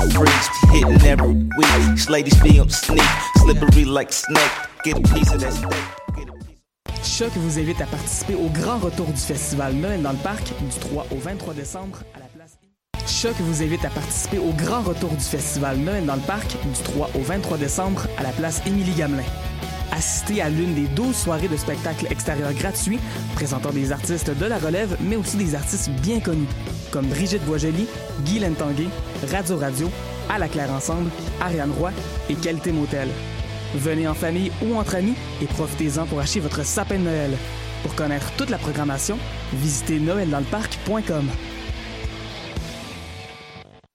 freaks, hitting every week. Ladies feel sneak, slippery like snake. Get a piece of that steak. Choc vous invite à participer au grand retour du festival Noël dans le parc du 3 au 23 décembre à la place. Choc vous invite à participer au grand retour du festival Noël dans le parc du 3 au 23 décembre à la place Émilie Gamelin. Assistez à l'une des 12 soirées de spectacles extérieurs gratuits présentant des artistes de la relève, mais aussi des artistes bien connus, comme Brigitte Boisjoli, Guy Lentanguay, Radio Radio, À la Claire Ensemble, Ariane Roy et Qualité Motel. Venez en famille ou entre amis et profitez-en pour acheter votre sapin de Noël. Pour connaître toute la programmation, visitez noeldansleparc.com.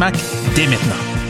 SMAC dès maintenant.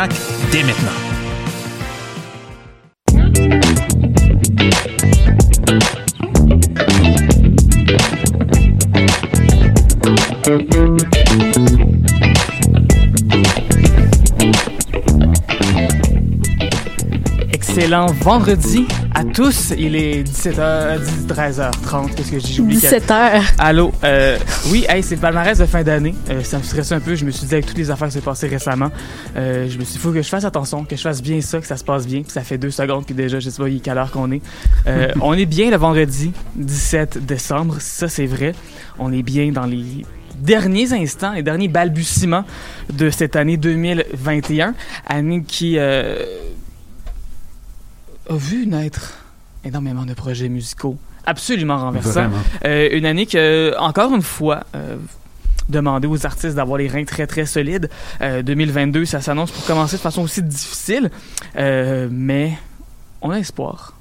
dès maintenant. Excellent vendredi à tous. Il est 17h, 13h30. Qu'est-ce que j'ai oublié? 17h. Allô? Euh, oui, hey, c'est le palmarès de fin d'année. Euh, ça me stressait un peu. Je me suis dit, avec toutes les affaires qui s'est passées récemment, euh, je me suis dit, faut que je fasse attention, que je fasse bien ça, que ça se passe bien. Puis ça fait deux secondes, puis déjà, je sais pas quelle heure qu'on est. Euh, on est bien le vendredi 17 décembre. Ça, c'est vrai. On est bien dans les derniers instants, les derniers balbutiements de cette année 2021. Année qui euh, a vu naître énormément de projets musicaux absolument renversants. Euh, une année que, encore une fois, euh, demander aux artistes d'avoir les reins très très solides. Euh, 2022, ça s'annonce pour commencer de façon aussi difficile, Euh, mais on a espoir.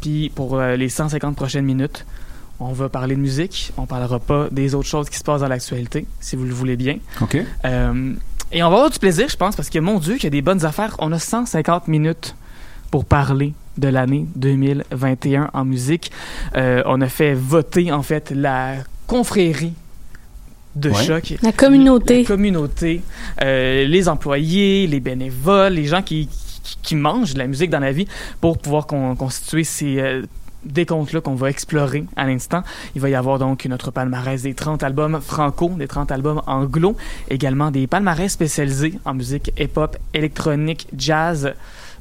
Puis pour euh, les 150 prochaines minutes, on va parler de musique. On parlera pas des autres choses qui se passent dans l'actualité, si vous le voulez bien. OK. Euh, et on va avoir du plaisir, je pense, parce que mon Dieu, qu'il y a des bonnes affaires. On a 150 minutes pour parler de l'année 2021 en musique. Euh, on a fait voter, en fait, la confrérie de Ouais. choc. La communauté. La communauté, euh, les employés, les bénévoles, les gens qui, qui, qui mangent de la musique dans la vie pour pouvoir con- constituer ces euh, décomptes-là qu'on va explorer à l'instant. Il va y avoir donc notre palmarès des 30 albums franco, des 30 albums anglo, également des palmarès spécialisés en musique hip-hop, électronique, jazz, euh,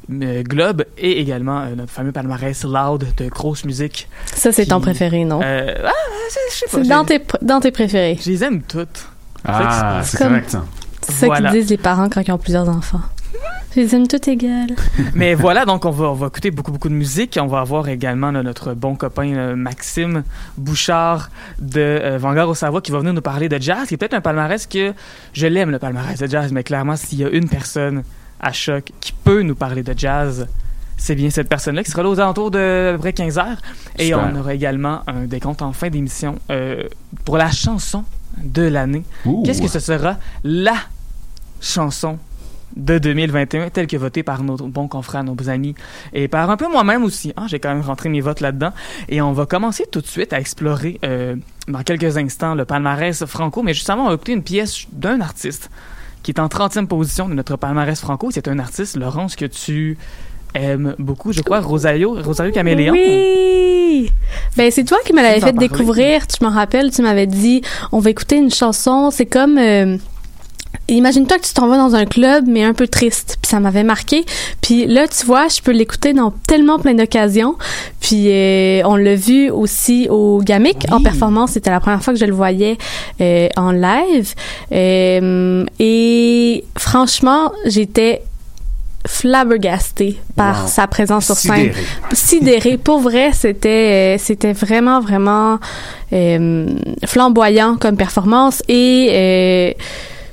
globe et également euh, notre fameux palmarès loud de grosse musique. Ça, c'est ton préféré, non? Euh, ah, c'est- je sais pas. c'est dans tes, pr- dans tes préférés. Je les aime toutes. Ah, c'est Comme- correct, ça. C'est ça Voilà. qu'ils disent les parents quand ils ont plusieurs enfants. Je les aime toutes égales. Mais voilà, donc on va, on va écouter beaucoup, beaucoup de musique. On va avoir également là, notre bon copain euh, Maxime Bouchard de euh, Vanguard au Savoie qui va venir nous parler de jazz, qui est peut-être un palmarès que je l'aime, le palmarès de jazz, mais clairement, s'il y a une personne à choc qui peut nous parler de jazz, C'est bien cette personne-là qui sera là aux alentours de à peu près 15 heures. Et Super. on aura également un décompte en fin d'émission euh, pour la chanson de l'année. Qu'est-ce que ce sera? La chanson de 2021, telle que votée par nos bons confrères, nos amis, et par un peu moi-même aussi. hein, J'ai quand même rentré mes votes là-dedans. Et on va commencer tout de suite à explorer euh, dans quelques instants le palmarès franco, mais justement, on va écouter une pièce d'un artiste qui est en 30e position de notre palmarès franco. C'est un artiste, Laurence, que tu aimes beaucoup, je crois, Rosario, Rosario Caméléon. Oui! Ben, c'est toi qui me l'avais fait découvrir. Tu m'en rappelles, tu m'avais dit, on va écouter une chanson. C'est comme, euh, imagine-toi que tu t'en vas dans un club, mais un peu triste. Puis ça m'avait marqué. Puis là, tu vois, je peux l'écouter dans tellement plein d'occasions. Puis euh, on l'a vu aussi au Gamic en performance. C'était la première fois que je le voyais euh, en live. Euh, et franchement, j'étais flabbergastée par Wow. sa présence sur scène Sidéré. sidéré. Pour vrai, c'était euh, c'était vraiment vraiment euh, flamboyant comme performance et euh,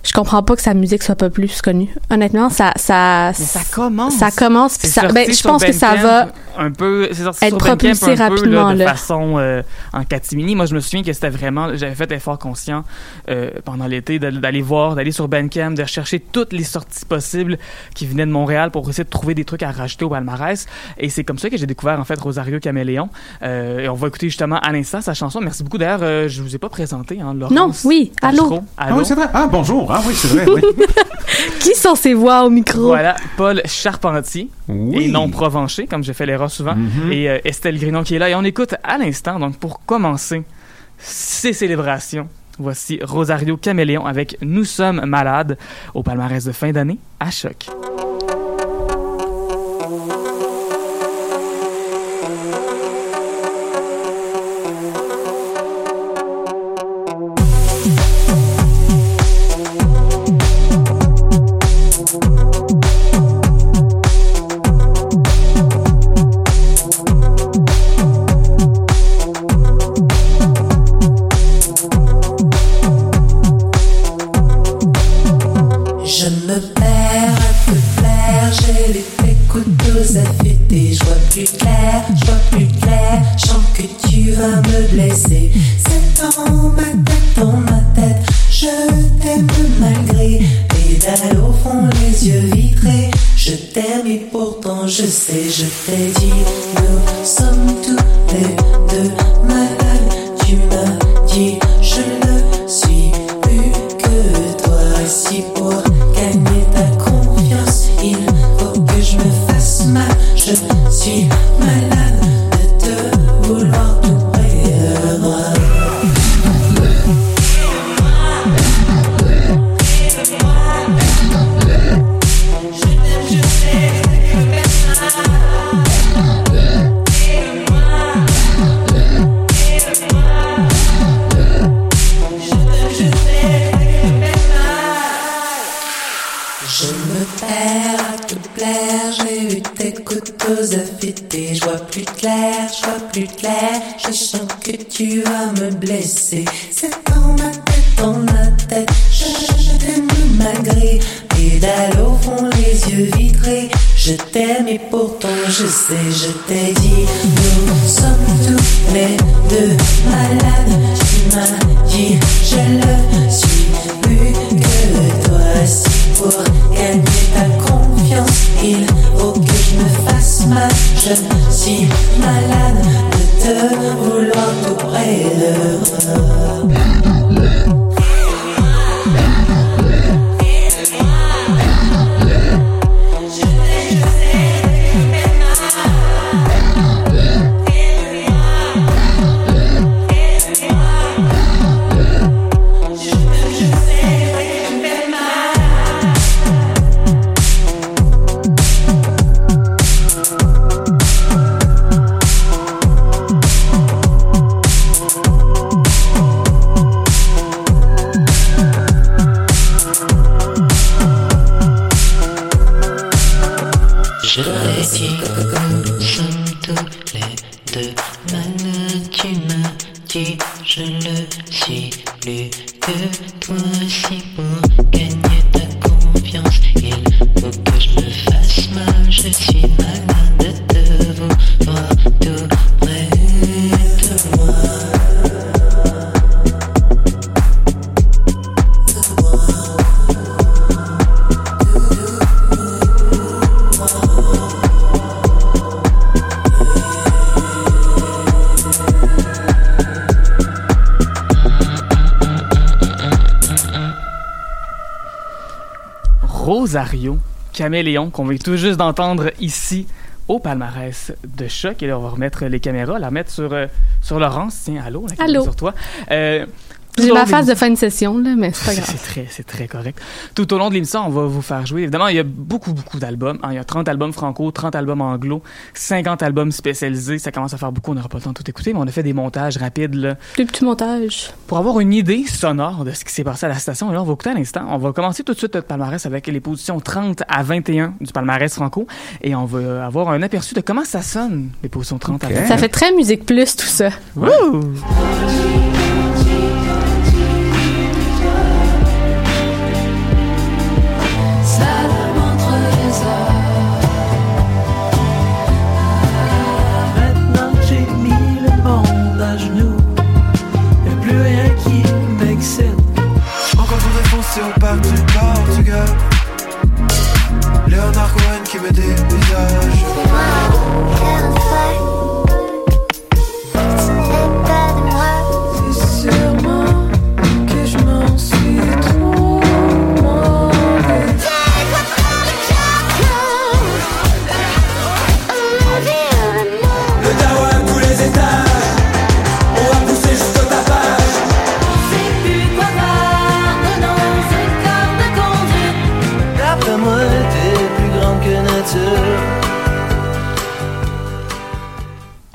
je comprends pas que sa musique soit pas plus connue. Honnêtement, ça ça Mais ça commence. ça commence puis ça ben, je pense que ça va un peu c'est sorti être propulsé un peu, là, rapidement, de là. façon euh, en catimini moi je me souviens que c'était vraiment j'avais fait l'effort conscient euh, pendant l'été d'aller voir d'aller sur Bandcamp de rechercher toutes les sorties possibles qui venaient de Montréal pour essayer de trouver des trucs à rajouter au palmarès et c'est comme ça que j'ai découvert en fait Rosario Caméléon Euh, et on va écouter justement à l'instant sa chanson merci beaucoup d'ailleurs euh, je vous ai pas présenté hein, Laurence Non, oui, allô? Tachereau. Ah allô? oui, c'est vrai. Ah, bonjour. Ah oui, c'est vrai. Oui. qui sont ces voix au micro? Voilà Paul Charpentier Oui. et non Provencher, comme j'ai fait l'erreur souvent, Mhm. et euh, Estelle Grinon qui est là. Et on écoute à l'instant, donc pour commencer ces célébrations, voici Rosario Caméléon avec Nous sommes malades au palmarès de fin d'année à Choc. Rosario Caméléon qu'on vient tout juste d'entendre ici au palmarès de choc. Et là, on va remettre les caméras, la mettre sur, euh, sur Laurence. Tiens, allô, la caméra Allô. sur toi. Euh, J'ai ma phase de fin de session, là, mais c'est pas grave. c'est très, c'est très correct. Tout au long de l'émission, on va vous faire jouer. Évidemment, il y a beaucoup, beaucoup d'albums. hein. Il y a 30 albums franco, 30 albums anglo, 50 albums spécialisés. Ça commence à faire beaucoup. On n'aura pas le temps de tout écouter, mais on a fait des montages rapides là, Des petits montages. pour avoir une idée sonore de ce qui s'est passé à la station. Et là, on va écouter un instant. On va commencer tout de suite notre palmarès avec les positions 30 à 21 du palmarès franco. Et on va avoir un aperçu de comment ça sonne, les positions 30 à Ok. 21. Ça fait très musique plus, tout ça. Wouh! Parc du Portugal. Léonard Cohen qui me dévisage.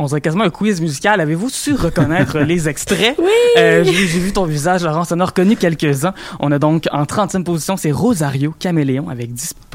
On dirait quasiment un quiz musical. Avez-vous su reconnaître les extraits? Oui! j'ai j'ai vu ton visage, Laurence. On a reconnu quelques-uns. On a donc en 30e position, c'est Rosario Caméléon avec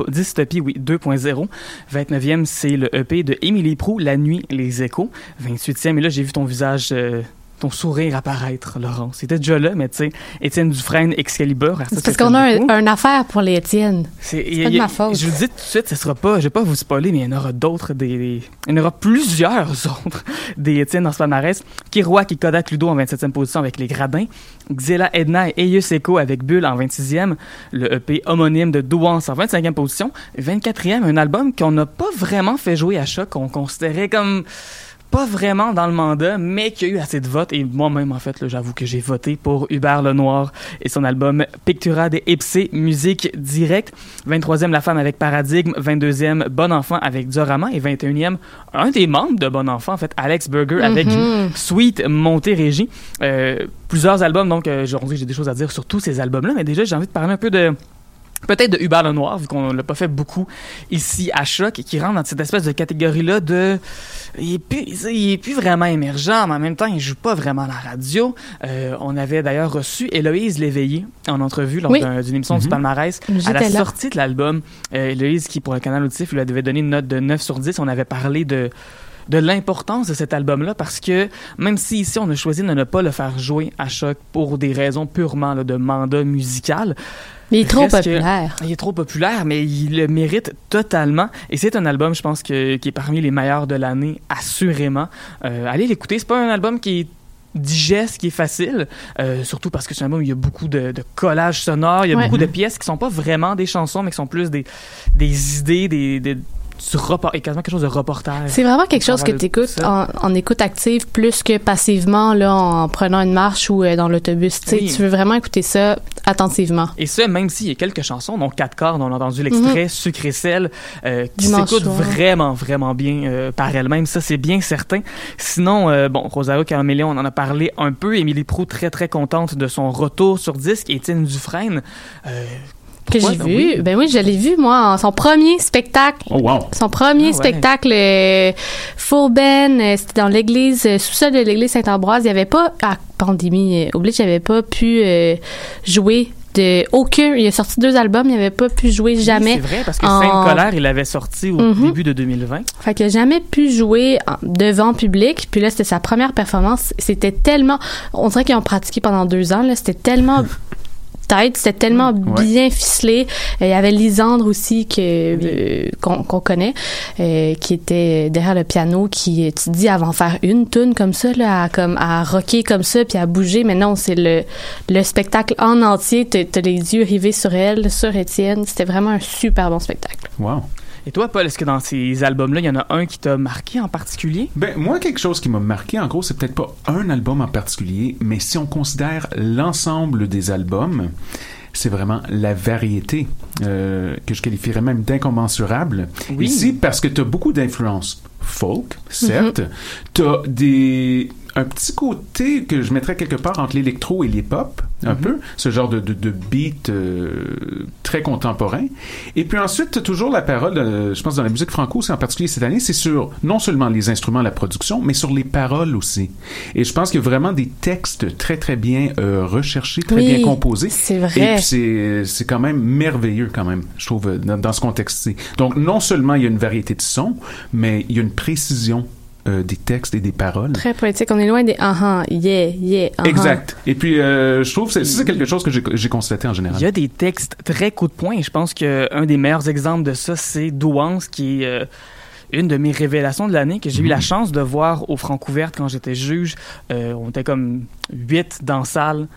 Dystopie oui, 2.0. 29e, c'est le EP de Émilie Prou, La Nuit, Les Échos. 28e, et là, j'ai vu ton visage. euh, ton sourire apparaître, Laurence. C'était déjà là, mais tu sais, Étienne Dufresne, Excalibur. C'est parce qu'on a un, un affaire pour les Étienne. C'est pas de ma faute. Je vous dis tout de suite, ce sera pas, je vais pas vous spoiler, mais il y en aura d'autres, des, des- il y en aura plusieurs autres des Étienne dans ce palmarès. Kiroak et Kodak Ludo en 27e position avec Les Gradins. Xela Edna et Echo avec Bulle en 26e. Le EP homonyme de Douance en 25e position. 24e, un album qu'on n'a pas vraiment fait jouer à choc, qu'on considérait comme pas vraiment dans le mandat, mais qui a eu assez de votes. Et moi-même, en fait, j'avoue que j'ai voté pour Hubert Lenoir et son album Pictura de Ipsé, musique directe. 23e, La Femme avec Paradigme. 22e, Bon Enfant avec Diorama. Et 21e, un des membres de Bon Enfant, en fait, Alex Burger avec Mhm. Sweet Montérégie. Euh, plusieurs albums, donc euh, aujourd'hui, j'ai des choses à dire sur tous ces albums-là, mais déjà, j'ai envie de parler un peu de peut-être de Hubert Lenoir, vu qu'on l'a pas fait beaucoup ici à Choc, et qui rentre dans cette espèce de catégorie-là de... Il est, plus, il est plus vraiment émergent, mais en même temps, il joue pas vraiment à la radio. Euh, on avait d'ailleurs reçu Héloïse Léveillé en entrevue lors Oui. d'une émission du palmarès. À la là. sortie de l'album, euh, Héloïse, qui pour le canal auditif, lui avait donné une note de 9 sur 10, on avait parlé de de l'importance de cet album-là parce que même si ici on a choisi de ne pas le faire jouer à choc pour des raisons purement là, de mandat musical, Mais il est trop Reste que- populaire. il est trop populaire, mais il le mérite totalement. Et c'est un album, je pense, que, qui est parmi les meilleurs de l'année, assurément. Euh, allez l'écouter. C'est pas un album qui est digeste, qui est facile, euh, surtout parce que c'est un album où il y a beaucoup de, de collages sonores, il y a Ouais. beaucoup de pièces qui sont pas vraiment des chansons, mais qui sont plus des, des idées, des, des, du report, et quasiment quelque chose de reportage. C'est vraiment quelque chose que tu écoutes en, en écoute active plus que passivement là, en prenant une marche ou euh, dans l'autobus. Tu Oui. Tu veux vraiment écouter ça attentivement. Et ça, même s'il y a quelques chansons, dont quatre cordes, on a entendu l'extrait Sucré Sel, euh, qui s'écoute vraiment, vraiment bien euh, par elle-même. Ça, c'est bien certain. Sinon, bon, Rosario Caméléon, on en a parlé un peu. Émilie Prou, très, très contente de son retour sur disque. Étienne Dufresne, euh, Que j'ai Ben vu. oui. Ben oui, je l'ai vu, moi, en son premier spectacle. Oh, wow. Son premier Ah ouais. spectacle euh, full band, euh, c'était dans l'église, euh, sous-sol de l'église Saint-Ambroise. Il n'y avait pas, à pandémie oblige, il n'y avait pas pu euh, jouer de aucun. Il a sorti deux albums, il n'avait pas pu jouer jamais. C'est vrai, parce que en- Sainte-Colère, il l'avait sorti au Mhm. début de 2020. Fait qu'il a jamais pu jouer devant public. Puis là, c'était sa première performance. C'était tellement... On dirait qu'ils ont pratiqué pendant deux ans. Là, C'était tellement... tête, c'était tellement Ouais. bien ficelé. Euh, Il y avait Lisandre aussi que euh, qu'on qu'on connaît, euh, qui était derrière le piano, qui tu dis avant faire une tune comme ça, là, à, comme à rocker comme ça, puis à bouger. Mais non, c'est le le spectacle en entier. T'as les yeux rivés sur elle, sur Étienne. C'était vraiment un super bon spectacle. Wow. Et toi, Paul, est-ce que dans ces albums-là, il y en a un qui t'a marqué en particulier? Ben, moi, quelque chose qui m'a marqué, en gros, c'est peut-être pas un album en particulier, mais si on considère l'ensemble des albums, c'est vraiment la variété euh, que je qualifierais même d'incommensurable. Oui. Ici, parce que tu as beaucoup d'influences folk, certes. Mhm. Tu as des un petit côté que je mettrais quelque part entre l'électro et l'hip-hop, un Mhm. peu, ce genre de, de, de beat euh, très contemporain. Et puis ensuite, toujours la parole, euh, je pense dans la musique franco, c'est en particulier cette année, c'est sur non seulement les instruments, la production, mais sur les paroles aussi. Et je pense qu'il y a vraiment des textes très très bien euh, recherchés, très Oui, bien composés. c'est vrai. Et puis c'est quand même merveilleux quand même, je trouve, dans, dans ce contexte-ci. Donc non seulement il y a une variété de sons, mais il y a une précision euh, des textes et des paroles. Très poétique. On est loin des ah yeah, yeah, ah Exact. Et puis, euh, je trouve que c'est- c'est quelque chose que j'ai constaté en général. Il y a des textes très coup de poing. et Je pense qu'un des meilleurs exemples de ça, c'est Douance, qui est euh, une de mes révélations de l'année, que j'ai eu la chance de voir au Francouverte quand j'étais juge. Euh, on était comme huit dans la salle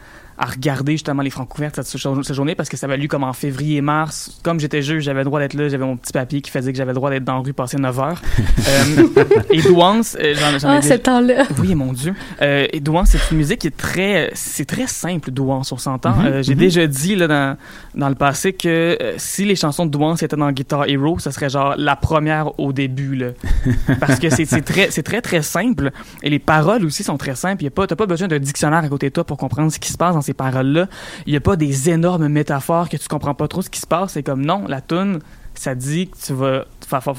à regarder justement les Francouvertes cette, cette journée parce que ça valu comme en février-mars. Comme j'étais juge, j'avais le droit d'être là, j'avais mon petit papier qui faisait que j'avais le droit d'être dans la rue passer 9 heures. Euh, et Douance, euh, j'en j'en ai Ah, déjà- ce temps-là. oui, mon Dieu. Euh, et Douance, c'est une musique qui est très, c'est très simple, Douance, on s'entend. Mhm, Euh, J'ai mhm. déjà dit là, dans, dans le passé que euh, si les chansons de Douance étaient dans Guitar Hero, ce serait genre la première au début. Là. Parce que c'est c'est très, c'est très, très simple. Et les paroles aussi sont très simples. Y a pas, t'as pas besoin d'un dictionnaire à côté de toi pour comprendre ce qui se passe dans ces paroles-là. Il y a pas des énormes métaphores que tu comprends pas trop ce qui se passe. C'est comme non, la tune, ça dit que tu vas,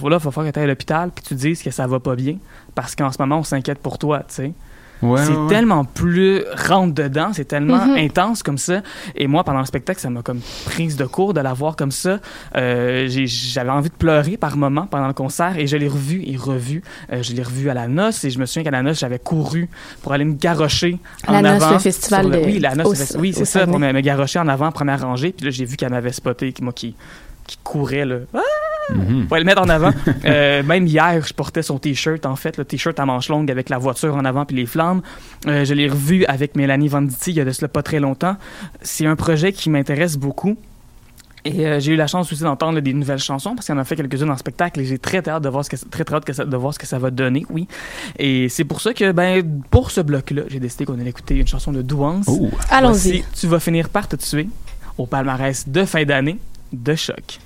là, faut faire que tu à l'hôpital puis tu dises que ça va pas bien parce qu'en ce moment, on s'inquiète pour toi, tu sais. Ouais, c'est ouais, tellement plus rentre dedans, c'est tellement Mhm. intense comme ça. Et moi, pendant le spectacle, ça m'a comme prise de court de la voir comme ça. Euh, J'avais envie de pleurer par moment pendant le concert et je l'ai revu et revu. Euh, je l'ai revu à la noce et je me souviens qu'à la noce, j'avais couru pour aller me garrocher À en la noce, avant. le festival le- de- Oui, la noce, au- le festi- oui, c'est ça, pour me, me garrocher en avant, première rangée. Puis là, j'ai vu qu'elle m'avait spoté, moi qui, qui courait là. Ah! Mhm. Pour le mettre en avant. Euh, même hier, je portais son t-shirt, en fait, le t-shirt à manches longues avec la voiture en avant puis les flammes. Euh, je l'ai revu avec Mélanie Venditti il y a de cela pas très longtemps. C'est un projet qui m'intéresse beaucoup. Et euh, j'ai eu la chance aussi d'entendre des nouvelles chansons parce qu'il en a fait quelques-unes en spectacle et j'ai très hâte de voir ce que très, très hâte que ça- de voir ce que ça va donner, oui. Et c'est pour ça que ben pour ce bloc-là, j'ai décidé qu'on allait écouter une chanson de Douance. Oh. Allons-y. Tu vas finir par te tuer au palmarès de fin d'année de choc.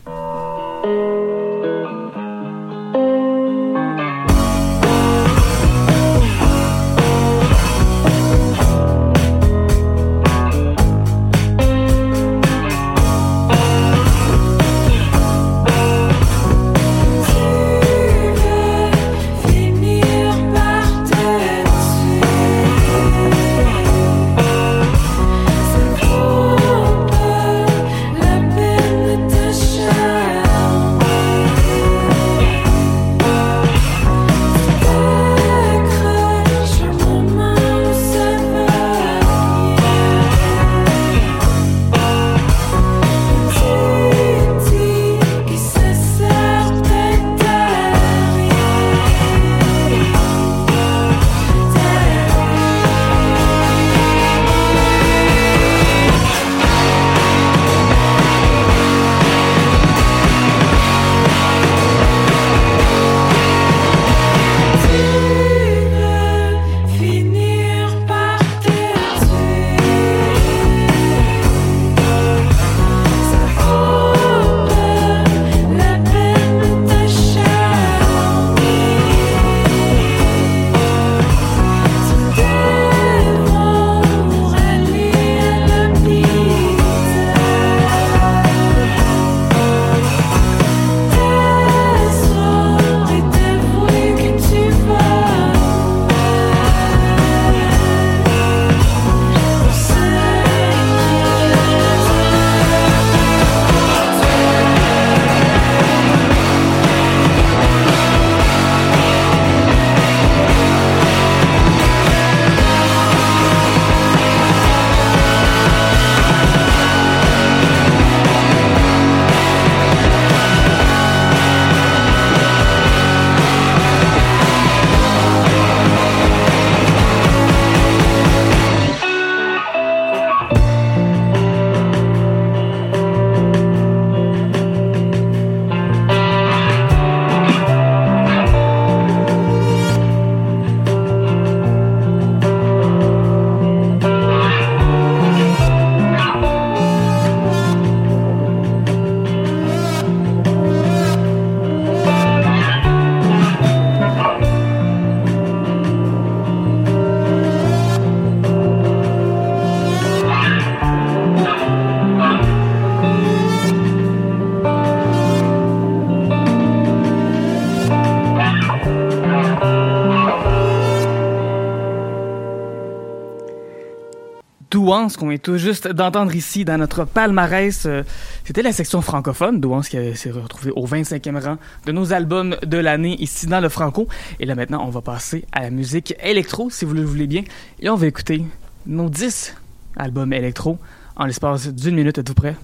Douance qu'on est tout juste d'entendre ici dans notre palmarès. Euh, C'était la section francophone, Douance qui s'est retrouvée au 25e rang de nos albums de l'année ici dans le Franco. Et là maintenant, on va passer à la musique électro, si vous le voulez bien. Et on va écouter nos 10 albums électro en l'espace d'une minute. Êtes-vous prêts?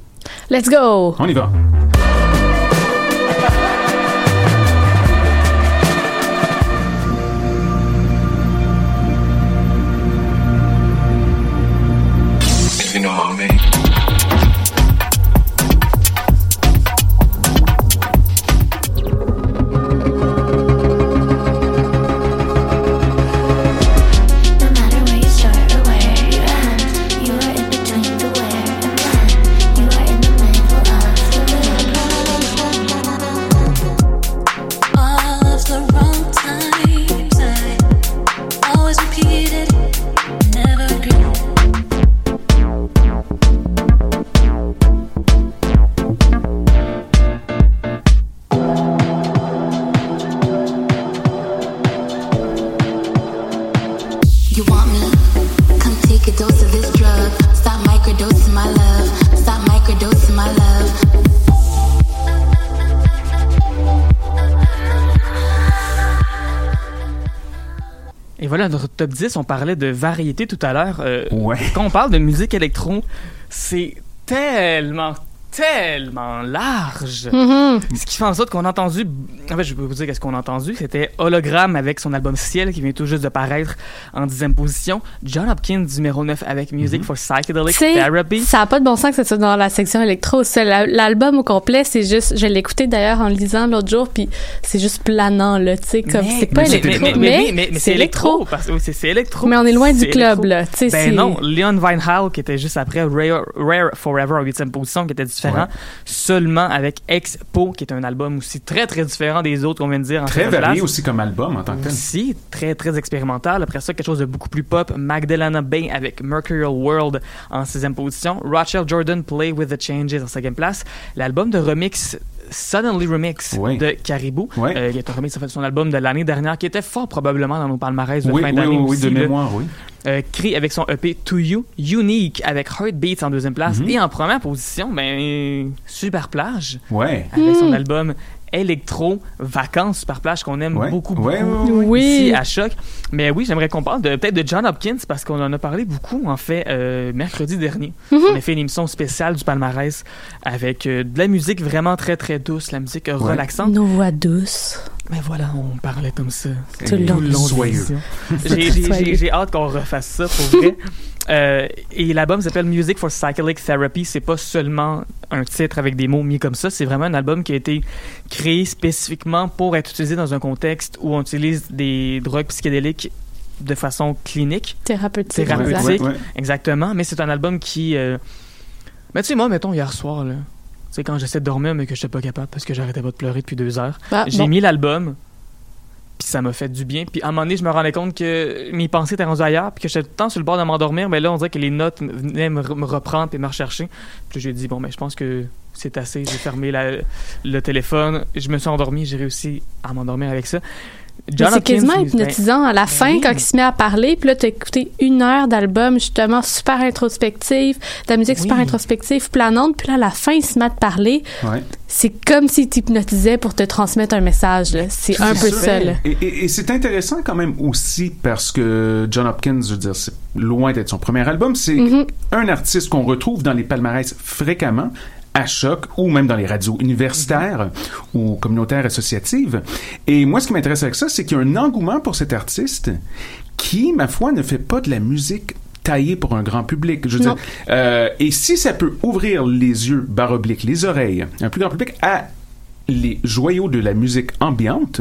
Let's go! On y va. 10, on parlait de variété tout à l'heure. Euh, Ouais. Quand on parle de musique électro, c'est tellement, tellement large. Mhm. Ce qui fait en sorte qu'on a entendu. En fait, je peux vous dire qu'est-ce qu'on a entendu. C'était Hologramme avec son album Ciel qui vient tout juste de paraître en dixième position. John Hopkins, numéro 9 avec Music for Psychedelic Therapy. ça n'a pas de bon sens que ce soit dans la section électro. C'est la- L'album au complet, c'est juste. Je l'ai écouté d'ailleurs en le lisant l'autre jour, puis c'est juste planant, là. Tu sais, comme. C'est pas électro. mais, mais, mais- mais- mais c'est électro. Parce, oui, c'est c'est électro. Mais on est loin du C'est club, électro. là. Tu sais, c'est- Ben non, Leon Vinehall, qui était juste après Rare, Rare Forever en huitième position, qui était différent, seulement avec Expo, qui est un album aussi très, très différent des autres qu'on vient de dire en Très varié aussi comme album en tant que tel. Aussi, très, très expérimental. Après ça, quelque chose de beaucoup plus pop. Magdalena Bay avec Mercurial World en sixième position. Rachel Jordan, Play with the Changes en cinquième place. L'album de remix Suddenly Remix Oui. de Caribou, Oui. euh, qui est un remix fait, de son album de l'année dernière, qui était fort probablement dans nos palmarès de Oui, fin d'année oui, oui, aussi, de là. mémoire, oui. Euh, Cree avec son EP To You, Unique avec Heartbeats en deuxième place Mhm. et en première position, ben Super Plage Ouais. avec son Mm. album Electro Vacances Super Plage qu'on aime Ouais. beaucoup, Ouais, beaucoup ouais, ouais. ici Oui. à Choc. Mais oui, j'aimerais qu'on parle de peut-être de John Hopkins parce qu'on en a parlé beaucoup en fait euh, mercredi dernier. Mhm. On a fait une émission spéciale du palmarès avec euh, de la musique vraiment très très douce, la musique relaxante. Nos voix douces. Mais voilà, on parlait comme ça Tout le long. de Soyeux. l'émission. J'ai- j'ai- Soyeux. J'ai j'ai hâte qu'on refasse ça pour vrai. Euh, et l'album s'appelle Music for Psychedelic Therapy. C'est pas seulement un titre avec des mots mis comme ça. C'est vraiment un album qui a été créé spécifiquement pour être utilisé dans un contexte où on utilise des drogues psychédéliques de façon clinique, Thérapeutique. thérapeutique. exact. Ouais, ouais. Exactement. Mais c'est un album qui. euh, Mais tu sais, moi, mettons, hier soir, là. Tu sais, quand j'essaie de dormir, mais que j'étais pas capable parce que j'arrêtais pas de pleurer depuis deux heures. Ah, J'ai bon. mis l'album, puis ça m'a fait du bien. Puis à un moment donné, je me rendais compte que mes pensées étaient rendues ailleurs, puis que j'étais tout le temps sur le bord de m'endormir, mais là, on dirait que les notes venaient me, re- me reprendre et me rechercher. Puis j'ai dit, bon, ben, je pense que c'est assez. J'ai fermé le téléphone, je me suis endormi, j'ai réussi à m'endormir avec ça. C'est quasiment ben, hypnotisant à la fin oui. quand il se met à parler puis là t'as écouté une heure d'album justement super introspective de la musique super introspective planante puis là à la fin il se met à te parler Ouais. c'est comme s'il t'hypnotisait pour te transmettre un message c'est un peu ça là. Et, et- et c'est intéressant quand même aussi parce que John Hopkins, je veux dire, c'est loin d'être son premier album. C'est Mhm. un artiste qu'on retrouve dans les palmarès fréquemment à choc ou même dans les radios universitaires ou communautaires associatives. Et moi, ce qui m'intéresse avec ça, c'est qu'il y a un engouement pour cet artiste qui, ma foi, ne fait pas de la musique taillée pour un grand public. Je veux dire, euh, et si ça peut ouvrir les yeux, barre oblique, les oreilles, un plus grand public à les joyaux de la musique ambiante,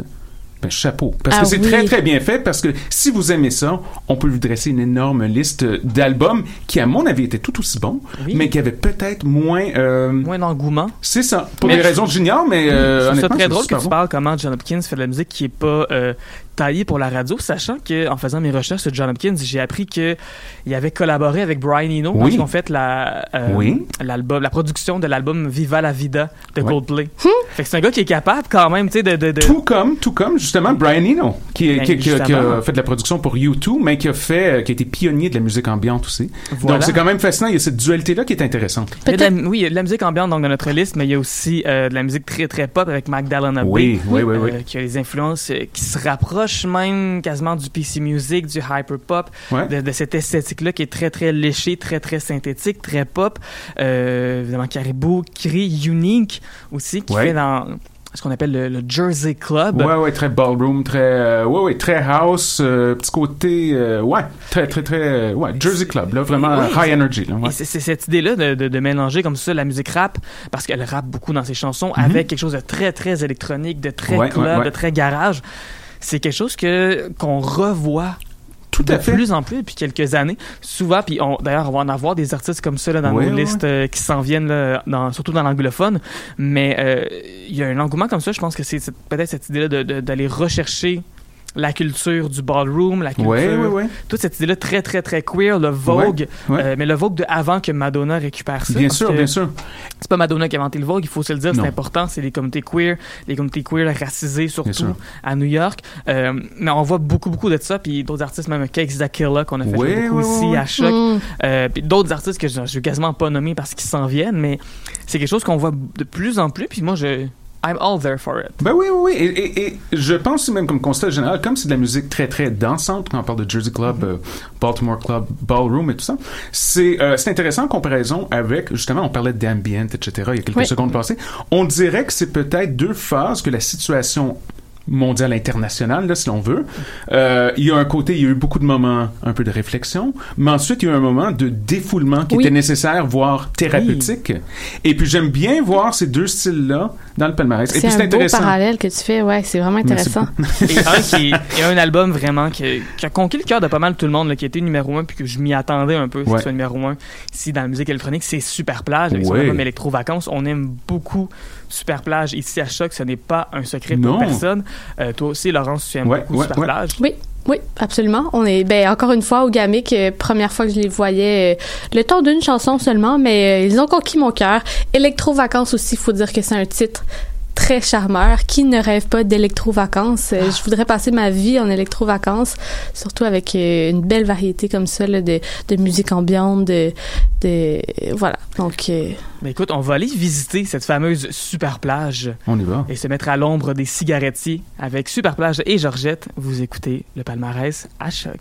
ben, chapeau. Parce Ah que c'est oui. très, très bien fait. Parce que si vous aimez ça, on peut vous dresser une énorme liste d'albums qui, à mon avis, étaient tout aussi bons, Oui. mais qui avaient peut-être moins... euh, moins d'engouement. c'est ça. Pour Mais des je- raisons que j'ignore, mais euh, honnêtement, très c'est drôle que tu bon. parles comment John Hopkins fait de la musique qui est pas euh, taillé pour la radio, sachant que en faisant mes recherches sur John Hopkins, j'ai appris que il avait collaboré avec Brian Eno Oui. quand ils ont fait la euh, Oui. l'album, la production de l'album Viva la Vida de Ouais. Coldplay. Fait que c'est un gars qui est capable quand même, tu sais, de, de, de- Tout comme, tout comme justement Brian Eno, qui, Ben, qui, qui a- qui a justement. fait de la production pour U2, mais qui a fait, euh, qui a été pionnier de la musique ambiante aussi. Voilà. Donc c'est quand même fascinant. Il y a cette dualité-là qui est intéressante. Il y a de la- oui, il y a de la musique ambiante donc, dans notre liste, mais il y a aussi euh, de la musique très très pop avec Magdalena Oui, Bay, oui, oui, oui. euh, qui a des influences euh, qui se rapprochent même quasiment du PC music, du hyper pop, Ouais. de, de cette esthétique-là qui est très très léchée, très très synthétique, très pop. Euh, évidemment, Caribou, Cree, Unique aussi, qui Ouais. fait dans ce qu'on appelle le, le Jersey Club. Ouais, ouais, très ballroom, très, euh, ouais, ouais, très house, euh, petit côté, euh, ouais, très, très, très, euh, ouais, Jersey Club, là, vraiment Oui, high energy, là, ouais. Et c'est cette idée-là de, de, de mélanger comme ça la musique rap, parce qu'elle rappe beaucoup dans ses chansons, Mhm. avec quelque chose de très, très électronique, de très Ouais, club, ouais. de très garage. C'est quelque chose que qu'on revoit Tout de à fait. plus en plus depuis quelques années. Souvent, puis on- d'ailleurs, on va en avoir des artistes comme ça là, dans nos listes euh, qui s'en viennent, là, dans, surtout dans l'anglophone. Mais euh, il y a un engouement comme ça. Je pense que c'est peut-être cette idée-là de- de- d'aller rechercher la culture du ballroom, la culture, Ouais, ouais, ouais. toute cette idée-là très, très, très queer, le Vogue, Ouais, ouais. euh, mais le Vogue de avant que Madonna récupère ça. Bien sûr, bien sûr. C'est pas Madonna qui a inventé le Vogue, il faut se le dire, c'est important. C'est les communautés queer, les communautés queer racisées surtout à New York. Euh, mais on voit beaucoup, beaucoup de ça, puis d'autres artistes, même Cake Zakilla, qu'on a fait beaucoup ouais, ici à Choc. Mm. Euh, puis d'autres artistes que je, je vais quasiment pas nommer parce qu'ils s'en viennent, mais c'est quelque chose qu'on voit de plus en plus, puis moi, je... I'm all there for it. Ben oui, oui, oui. Et, et- et je pense même comme constat général, comme c'est de la musique très, très dansante, quand on parle de Jersey Club, euh, Baltimore Club, Ballroom et tout ça, c'est euh, intéressant en comparaison avec, justement, on parlait d'ambient, etc., il y a quelques Oui. secondes passées. On dirait que c'est peut-être deux phases que la situation mondiale internationale, là, si l'on veut. Euh, il y a un côté, il y a eu beaucoup de moments un peu de réflexion, mais ensuite il y a eu un moment de défoulement qui Oui. était nécessaire, voire thérapeutique. Et puis j'aime bien voir ces deux styles-là dans le palmarès. Et C'est puis c'est un beau intéressant. parallèle que tu fais, ouais, c'est vraiment intéressant. Et un qui et un album vraiment qui, qui a conquis le cœur de pas mal tout le monde, là, qui été numéro un, puis que je m'y attendais un peu, Ouais. qu'il soit numéro un. Ici, dans la musique électronique, c'est Super Plage, avec son Ouais. album Electro Vacances. On aime beaucoup Super Plage. Ici, à Choc, ce n'est pas un secret Non. pour personne. Euh, toi aussi, Laurence, tu aimes Ouais, beaucoup ouais, Super ouais. Plage? Oui. Oui, absolument. On est, ben, encore une fois, au Gamic, euh, première fois que je les voyais, euh, le temps d'une chanson seulement, mais euh, ils ont conquis mon cœur. Électro-vacances aussi, faut dire que c'est un titre très charmeur. Qui ne rêve pas d'électro-vacances? Euh, Je voudrais passer ma vie en électro-vacances, surtout avec euh, une belle variété comme ça, là, de, de musique ambiante, de, de, voilà. Donc, euh, Mais écoute, on va aller visiter cette fameuse Super Plage On y va. et se mettre à l'ombre des cigarettiers avec Super Plage et Georgette. Vous écoutez le palmarès à Choc.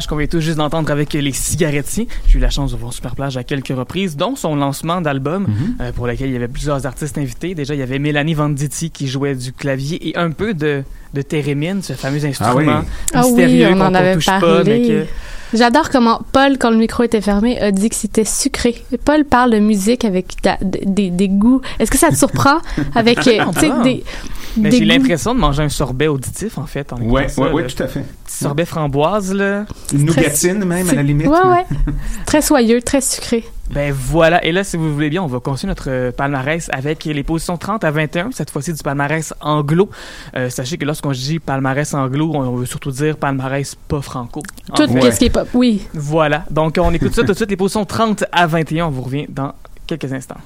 Superplage qu'on vient tout juste d'entendre avec les cigarettiers. J'ai eu la chance de voir Superplage à quelques reprises, dont son lancement d'album Mhm. euh, pour lequel il y avait plusieurs artistes invités. Déjà, il y avait Mélanie Venditti qui jouait du clavier et un peu de, de thérémine, ce fameux instrument Ah oui, mystérieux on en qu'on avait touche pas, parlé. mais que... J'adore comment Paul, quand le micro était fermé, a dit que c'était sucré. Paul parle de musique avec da- des, des goûts. Est-ce que ça te surprend avec euh, Ah. des, Mais j'ai l'impression de manger un sorbet auditif, en fait. En Ouais, ça, ouais, tout à fait. Petit sorbet framboise, là. Une nougatine même, à la limite. Ouais, ouais. très soyeux, très sucré. Ben voilà, et là, si vous voulez bien, on va continuer notre euh, palmarès avec les positions 30 à 21, cette fois-ci du palmarès anglo. Euh, sachez que lorsqu'on dit palmarès anglo, on veut surtout dire palmarès pas franco. Tout qu'est-ce qui est pop. Oui. Voilà, donc on écoute ça tout de suite, les positions 30 à 21, on vous revient dans quelques instants.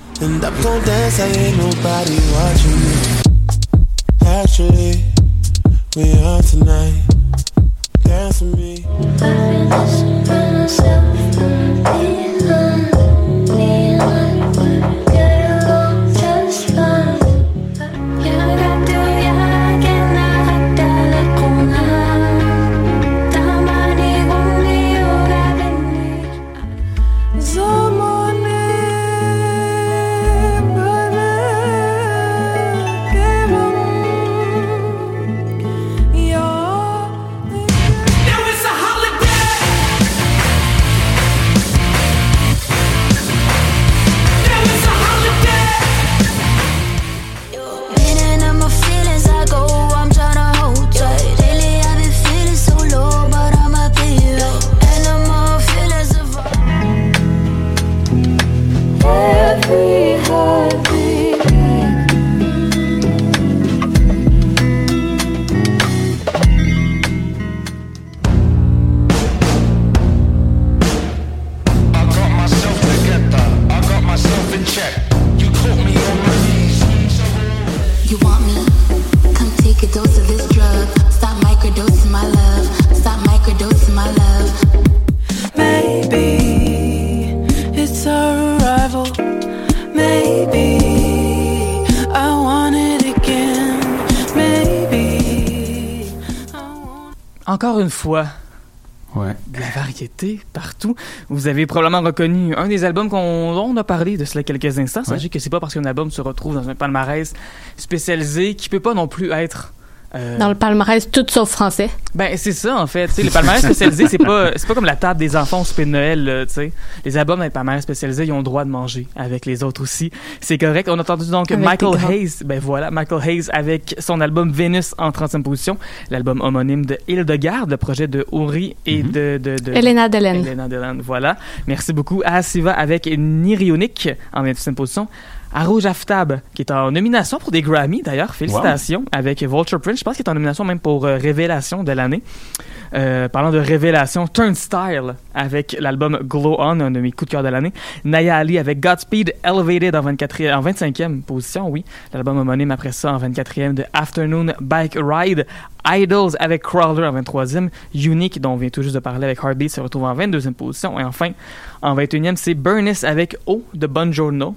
Vous avez probablement reconnu un des albums qu'on dont on a parlé de cela quelques instants. Sachez que c'est pas parce qu'un album se retrouve dans un palmarès spécialisé qui peut pas non plus être euh, Dans le palmarès, tout sauf français. Ben c'est ça en fait. Tu sais, les palmarès spécialisés, c'est pas c'est pas comme la table des enfants au souper de Noël. là, Tu sais, les albums dans les palmarès spécialisés, ils ont le droit de manger avec les autres aussi. C'est correct. On a entendu donc Avec Michael. Hayes. Ben voilà, Michael Hayes avec son album Vénus en 35e position, l'album homonyme de Hildegarde, le projet de Uri et de, de, de Elena Delen. Elena Delan, voilà. Merci beaucoup à Siva avec Nirionic en 28e position. À Rouge Aftab, qui est en nomination pour des Grammy d'ailleurs, félicitations, avec Vulture Prince. Je pense qu'il est en nomination même pour euh, Révélation de l'année. Euh, parlant de Révélation, Turnstile avec l'album Glow On, un de mes coups de cœur de l'année. Naya Ali avec Godspeed Elevated en, 24, en 25e position, oui. L'album homonyme après ça en 24e de Afternoon Bike Ride. Idols avec Crawler en 23e. Unique, dont on vient tout juste de parler avec Heartbeat, se retrouve en 22e position. Et enfin, en 21e, c'est Burnis avec O de Bonjourno.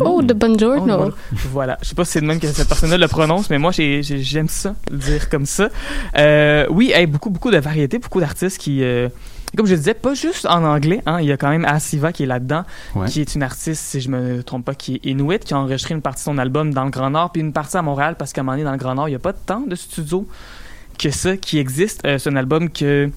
Oh, de Buongiorno. Oh, voilà. Je sais pas si c'est de même que cette personne-là le prononce, mais moi, j'ai- j'ai- j'aime ça, le dire comme ça. Euh, oui, hey, beaucoup, beaucoup de variétés, beaucoup d'artistes qui... euh, comme je disais, pas juste en anglais, hein, il y a quand même Asiva qui est là-dedans, Ouais. qui est une artiste, si je me trompe pas, qui est Inuit, qui a enregistré une partie de son album dans le Grand Nord, puis une partie à Montréal, parce qu'à un moment donné, dans le Grand Nord, il n'y a pas tant de studios que ça qui existe. Euh, c'est un album que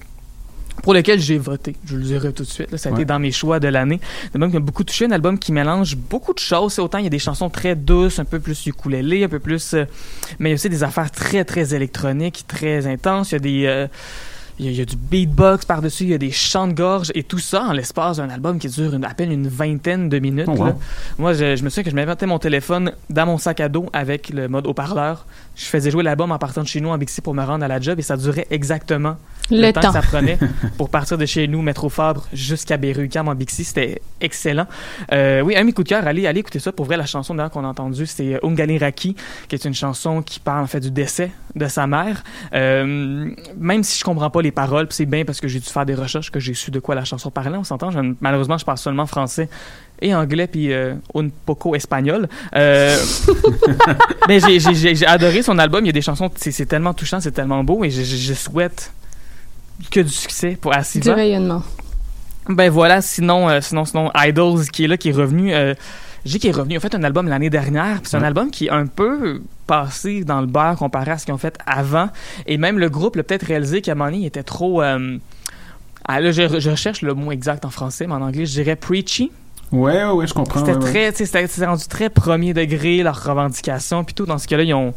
pour lequel j'ai voté, je le dirai tout de suite. là. ça a Ouais. été dans mes choix de l'année. Un album qui m'a beaucoup touché, un album qui mélange beaucoup de choses. Autant il y a des chansons très douces, un peu plus ukulélé, un peu plus... euh, mais il y a aussi des affaires très, très électroniques, très intenses. Il y a des... euh, il y, a, il y a du beatbox par-dessus, il y a des chants de gorge et tout ça en l'espace d'un album qui dure une- à peine une vingtaine de minutes. Oh, wow. là. Moi, je, je me souviens que je mettais mon téléphone dans mon sac à dos avec le mode haut-parleur. Je faisais jouer l'album en partant de chez nous en Bixi pour me rendre à la job et ça durait exactement Le temps, temps. que ça prenait pour partir de chez nous, métro Fabre, jusqu'à Berrucam en Bixi. C'était excellent. Euh, oui, un de mes coups de cœur, allez, allez écouter ça. Pour vrai, la chanson d'ailleurs qu'on a entendue, c'est euh, Ungali Raki, qui est une chanson qui parle en fait du décès de sa mère. Euh, même si je comprends pas les paroles, c'est bien parce que j'ai dû faire des recherches que j'ai su de quoi la chanson parlait. On s'entend. Malheureusement, je parle seulement français et anglais puis euh, un poco espagnol. Euh, mais j'ai- j'ai j'ai- j'ai adoré son album. Il y a des chansons, c'est tellement touchant, c'est tellement beau et je, je- je souhaite que du succès pour Du Asiva. rayonnement. Ben voilà, sinon, euh, sinon, sinon, Idols qui est là, qui est revenu. Euh, je dis qu'il est revenu. Ils ont fait un album l'année dernière. puis C'est un album qui est un peu passé dans le beurre comparé à ce qu'ils ont fait avant. Et même le groupe l'a peut-être réalisé qu'à un moment donné, il était trop. euh, ah, là, je, je recherche le mot exact en français, mais en anglais, je dirais preachy. Ouais, ouais, ouais, je comprends. C'était ouais, ouais. très, tu sais, c'était rendu très premier degré, leurs revendications, puis tout. Dans ce cas-là, ils ont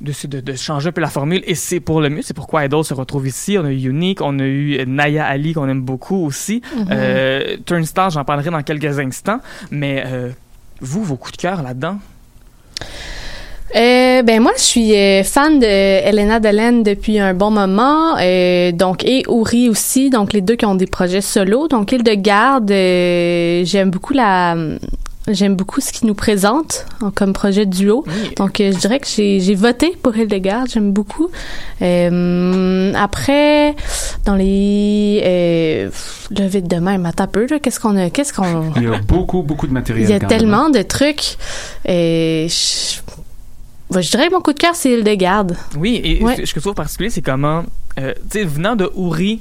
décidé de, de changer un peu la formule, et c'est pour le mieux. C'est pourquoi Idol se retrouve ici. On a eu Unique, on a eu Naya Ali, qu'on aime beaucoup aussi. Euh, Turnstile, j'en parlerai dans quelques instants. Mais euh, vous, vos coups de cœur là-dedans? Euh, ben moi, je suis euh, fan de Elena Delen depuis un bon moment, euh, donc et Uri aussi, donc les deux qui ont des projets solo. Donc Hildegarde, euh, j'aime beaucoup la, j'aime beaucoup ce qu'ils nous présentent en- comme projet duo. Donc je dirais que j'ai j'ai voté pour Hildegarde, j'aime beaucoup. Après, dans les, le vite de même, un peu là, qu'est-ce qu'on a, qu'est-ce qu'on Il y a beaucoup, beaucoup de matériel. il y a même. tellement de trucs. Et je, ouais, je dirais que mon coup de cœur, c'est Hildegarde. Oui, et Ouais. ce que je trouve particulier, c'est comment, euh, tu sais, venant de Uri,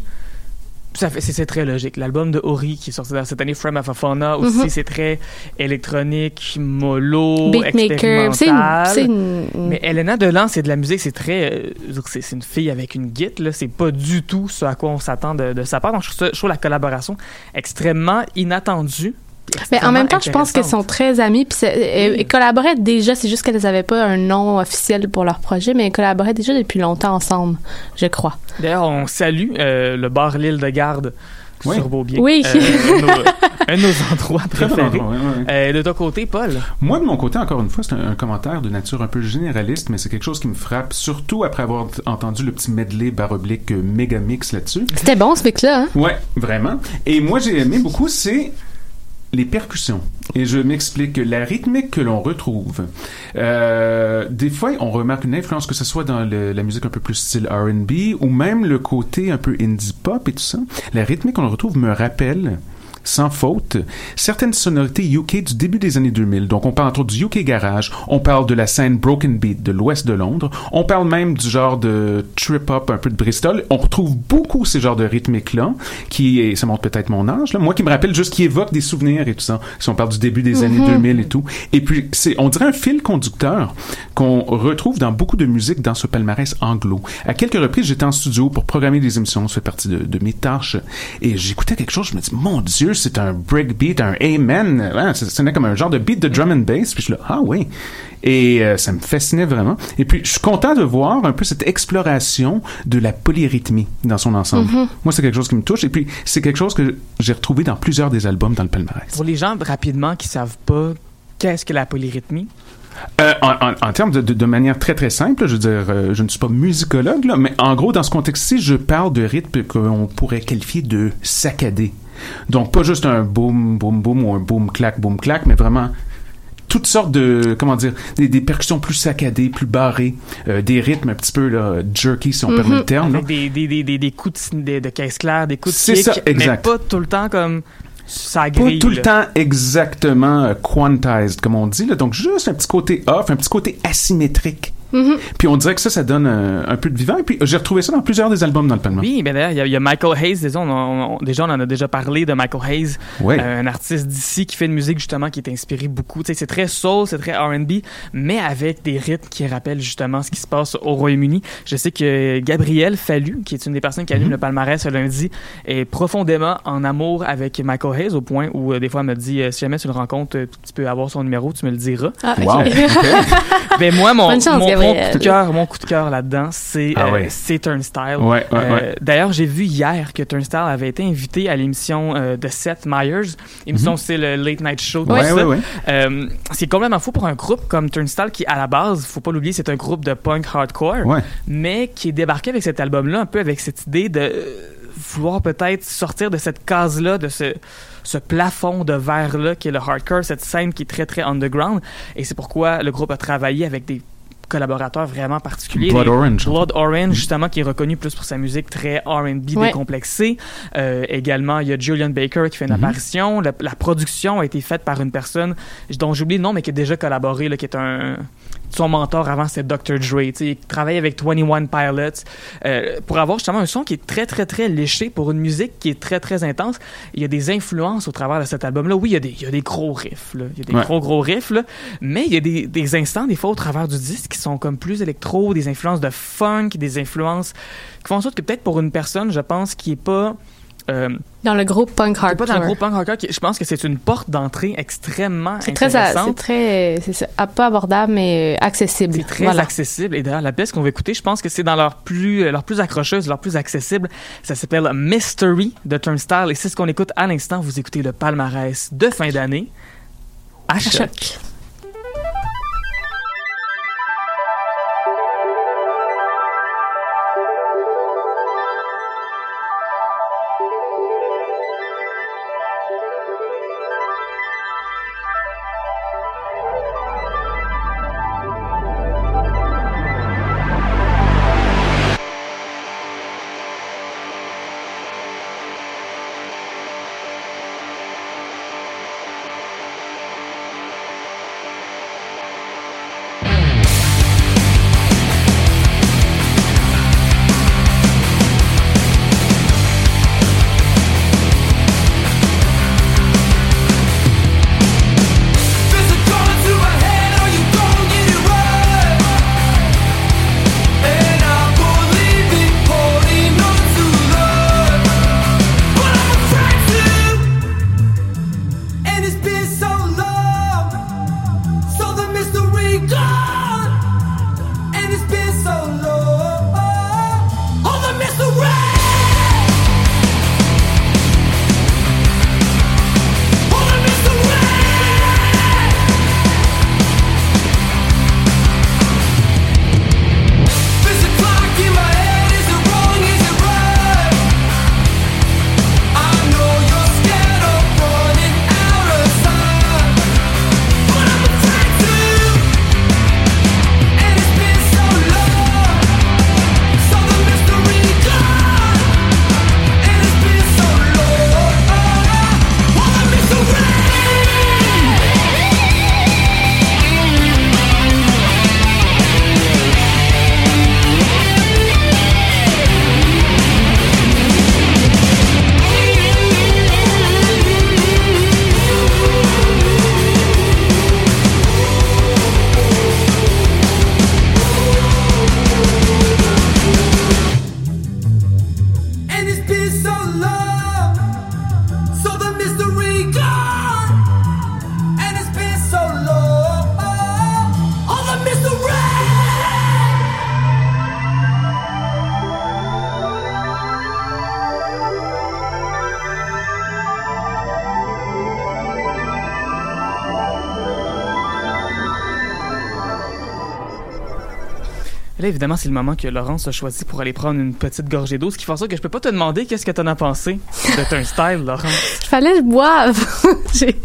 c'est, très logique. L'album de Uri qui est sorti cette année, Frame of a Fauna, aussi, Mhm. c'est très électronique, mollo, Beatmaker. C'est une- expérimental. c'est une- Mais Elena Delan, c'est de la musique, c'est très, euh, c'est, une fille avec une guite, là. C'est pas du tout ce à quoi on s'attend de, de sa part. Donc, je trouve, ça- je trouve la collaboration extrêmement inattendue. Mais en même temps, je pense qu'elles sont très amies. Puis elles, elles collaboraient déjà. C'est juste qu'elles n'avaient pas un nom officiel pour leur projet, mais elles collaboraient déjà depuis longtemps ensemble, je crois. D'ailleurs, on salue euh, le bar L'île de Garde Oui. sur Beaubien. Oui. Euh, un, de nos, endroits préférés. Euh, de ton côté, Paul? Moi, de mon côté, encore une fois, c'est un, un commentaire de nature un peu généraliste, mais c'est quelque chose qui me frappe, surtout après avoir entendu le petit medley barre oblique euh, méga mix là-dessus. C'était bon ce mec-là. Hein? Ouais, vraiment. Et moi, j'ai aimé beaucoup, c'est les percussions. Et je m'explique que la rythmique que l'on retrouve, euh, des fois, on remarque une influence, que ce soit dans la musique un peu plus style R&B ou même le côté un peu indie pop et tout ça. La rythmique qu'on retrouve me rappelle sans faute, certaines sonorités UK du début des années 2000. Donc, on parle entre autres du UK Garage, on parle de la scène Broken Beat de l'ouest de Londres, on parle même du genre de trip-hop un peu de Bristol. On retrouve beaucoup ces genres de rythmiques-là, qui, est, ça montre peut-être mon âge, là, moi qui me rappelle juste, qui évoque des souvenirs et tout ça, si on parle du début des années Mhm. 2000 et tout. Et puis, c'est, on dirait un fil conducteur qu'on retrouve dans beaucoup de musique dans ce palmarès anglo. À quelques reprises, j'étais en studio pour programmer des émissions, ça fait partie de, de mes tâches, et j'écoutais quelque chose, je me dis, mon Dieu, c'est un breakbeat, un amen, ça sonnait comme un genre de beat de drum and bass, puis je suis là, ah oui. Et euh, ça me fascinait vraiment. Et puis, je suis content de voir un peu cette exploration de la polyrythmie dans son ensemble. Mhm. Moi, c'est quelque chose qui me touche, et puis c'est quelque chose que j'ai retrouvé dans plusieurs des albums dans le palmarès. Pour les gens, rapidement, qui savent pas qu'est-ce que la polyrythmie, Euh, en, en- en termes de, de- de manière très très simple, je veux dire, euh, je ne suis pas musicologue, là, mais en gros, dans ce contexte-ci, je parle de rythme qu'on pourrait qualifier de saccadé. Donc, pas juste un boom, boom, boom ou un boom, clac, boom, clac, mais vraiment toutes sortes de, comment dire, des, des percussions plus saccadées, plus barrées, euh, des rythmes un petit peu là, jerky, si on permet le terme. là. avec des, des, des, des, des coups de, de, de caisse claire, des coups de C'est kick, ça, exact. mais pas tout le temps comme ça Pas grille. tout le là. temps exactement euh, quantized, comme on dit. Là. Donc, juste un petit côté off, un petit côté asymétrique. Puis on dirait que ça, ça donne euh, un peu de vivant. Et puis j'ai retrouvé ça dans plusieurs des albums dans le palmarès. Oui, ben d'ailleurs, il y a- il y, a Michael Hayes, déjà on, on- on- déjà, on en a déjà parlé de Michael Hayes, Ouais. euh, un artiste d'ici qui fait une musique justement qui est inspirée beaucoup. C'est très soul, c'est très R&B, mais avec des rythmes qui rappellent justement ce qui se passe au Royaume-Uni. Je sais que Gabrielle Fallu, qui est une des personnes qui anime le palmarès ce lundi, est profondément en amour avec Michael Hayes au point où euh, des fois elle me dit euh, si jamais tu le rencontres, tu peux avoir son numéro, tu me le diras. Ah, ok. Wow, ben moi mon, Bonne chance, mon, mon coup de cœur, mon coup de cœur là-dedans, c'est Ah euh, ouais. c'est Turnstile. Ouais, ouais, Euh, ouais. D'ailleurs, j'ai vu hier que Turnstile avait été invité à l'émission euh, de Seth Meyers. L'émission, Mhm. c'est le Late Night Show. tout Ouais, ça. ouais, ouais. Euh, c'est complètement fou pour un groupe comme Turnstile qui, à la base, faut pas l'oublier, c'est un groupe de punk hardcore, Ouais. mais qui est débarqué avec cet album-là, un peu avec cette idée de euh, vouloir peut-être sortir de cette case-là, de ce, ce plafond de verre-là qui est le hardcore, cette scène qui est très, très underground. Et c'est pourquoi le groupe a travaillé avec des collaborateur vraiment particulier. Blood Orange. Blood Orange, justement, qui est reconnu plus pour sa musique très R&B Ouais. décomplexée. Euh, également, il y a Julian Baker qui fait une Mhm. apparition. La, la production a été faite par une personne dont j'oublie le nom, mais qui a déjà collaboré, là, qui est un... Son mentor avant, c'est Dr. Dre. Tu sais, Il travaille avec 21 Pilots euh, pour avoir justement un son qui est très, très, très léché pour une musique qui est très, très intense. Il y a des influences au travers de cet album-là. Oui, il y a des, il y a des gros riffs. Là. Il y a des Ouais. gros, gros riffs. Là. Mais il y a des, des instants, des fois, au travers du disque qui sont comme plus électro, des influences de funk, des influences qui font en sorte que peut-être pour une personne, je pense, qui est pas... euh, Dans le groupe punk hardcore. pas dans le groupe punk hardcore, qui- je pense que c'est une porte d'entrée extrêmement C'est très, c'est intéressante. très, c'est pas abordable, mais euh, accessible. C'est très Voilà. accessible. Et d'ailleurs, la pièce qu'on va écouter, je pense que c'est dans leur plus, leur plus accrocheuse, leur plus accessible. Ça s'appelle Mystery de Turnstile. Et c'est ce qu'on écoute à l'instant. Vous écoutez le palmarès de fin d'année à À choc. Évidemment, c'est le moment que Laurence a choisi pour aller prendre une petite gorgée d'eau, ce qui fait en sorte que je peux pas te demander qu'est-ce que t'en as pensé de ton style, Laurence. Il fallait que je boive.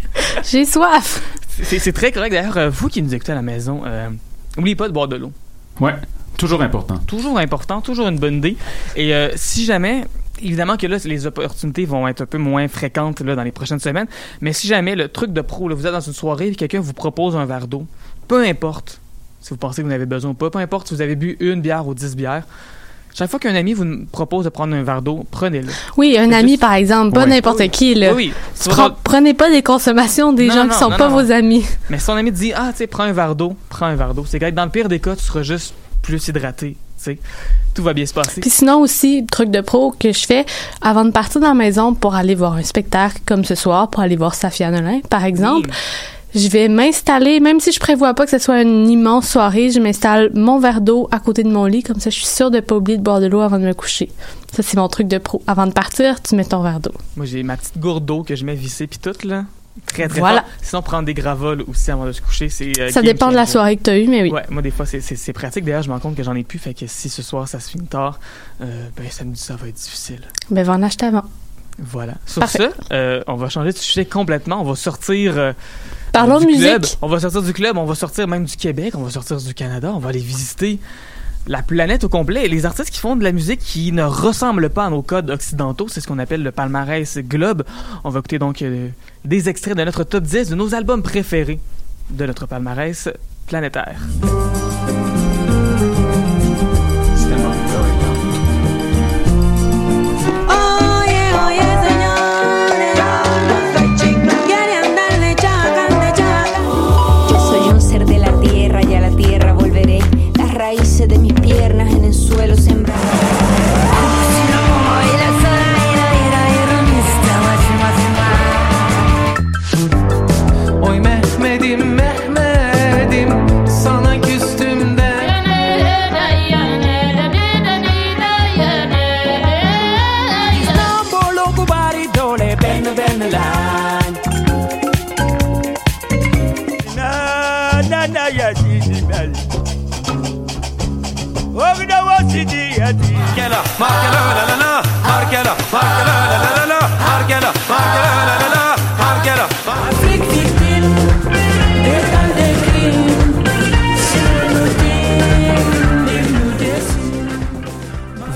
J'ai- soif. C'est très correct. D'ailleurs, euh, vous qui nous écoutez à la maison, euh, n'oubliez pas de boire de l'eau. Ouais, toujours important. Toujours important, toujours une bonne idée. Et euh, si jamais, évidemment que là, les opportunités vont être un peu moins fréquentes là, dans les prochaines semaines, mais si jamais le truc de pro, là, vous êtes dans une soirée et quelqu'un vous propose un verre d'eau, peu importe si vous pensez que vous en avez besoin ou pas, peu importe si vous avez bu une bière ou dix bières, chaque fois qu'un ami vous propose de prendre un verre d'eau, prenez-le. Oui, un ami, par exemple, pas n'importe Oui. qui. Là. Oui, oui. Tu prends- prenez pas des consommations des Non, gens non, qui sont non, pas vos amis. Mais si ton ami te dit, ah, tu sais, prends un verre d'eau, prends un verre d'eau, c'est que dans le pire des cas, tu seras juste plus hydraté, tu sais. Tout va bien se passer. Puis sinon aussi, truc de pro que je fais avant de partir dans la maison pour aller voir un spectacle comme ce soir, pour aller voir Safia Nolin, par exemple. Je vais m'installer, même si je prévois pas que ce soit une immense soirée, je m'installe mon verre d'eau à côté de mon lit, comme ça je suis sûre de pas oublier de boire de l'eau avant de me coucher. Ça, c'est mon truc de pro. Avant de partir, tu mets ton verre d'eau. Moi, j'ai ma petite gourde d'eau que je mets vissée puis tout, là. Très, très Voilà. fort. Sinon, prendre des gravoles aussi avant de se coucher, c'est. euh, Ça dépend de la soirée que tu as eue, mais oui. Ouais, moi, des fois, c'est- pratique. D'ailleurs, je me rends compte que j'en ai plus. Fait que si ce soir, ça se finit tard, euh, ben, samedi, ça va être difficile. Ben, va en acheter avant. Voilà. Sur Parfait. ce, euh, on va changer de sujet complètement. On va sortir euh, Parlons du musique. club. On va sortir du club, on va sortir même du Québec, on va sortir du Canada, on va aller visiter la planète au complet. Et les artistes qui font de la musique qui ne ressemblent pas à nos codes occidentaux, c'est ce qu'on appelle le palmarès globe. On va écouter donc euh, des extraits de notre top 10 de nos albums préférés de notre palmarès planétaire. Wasidi yati Markela, markela la la la,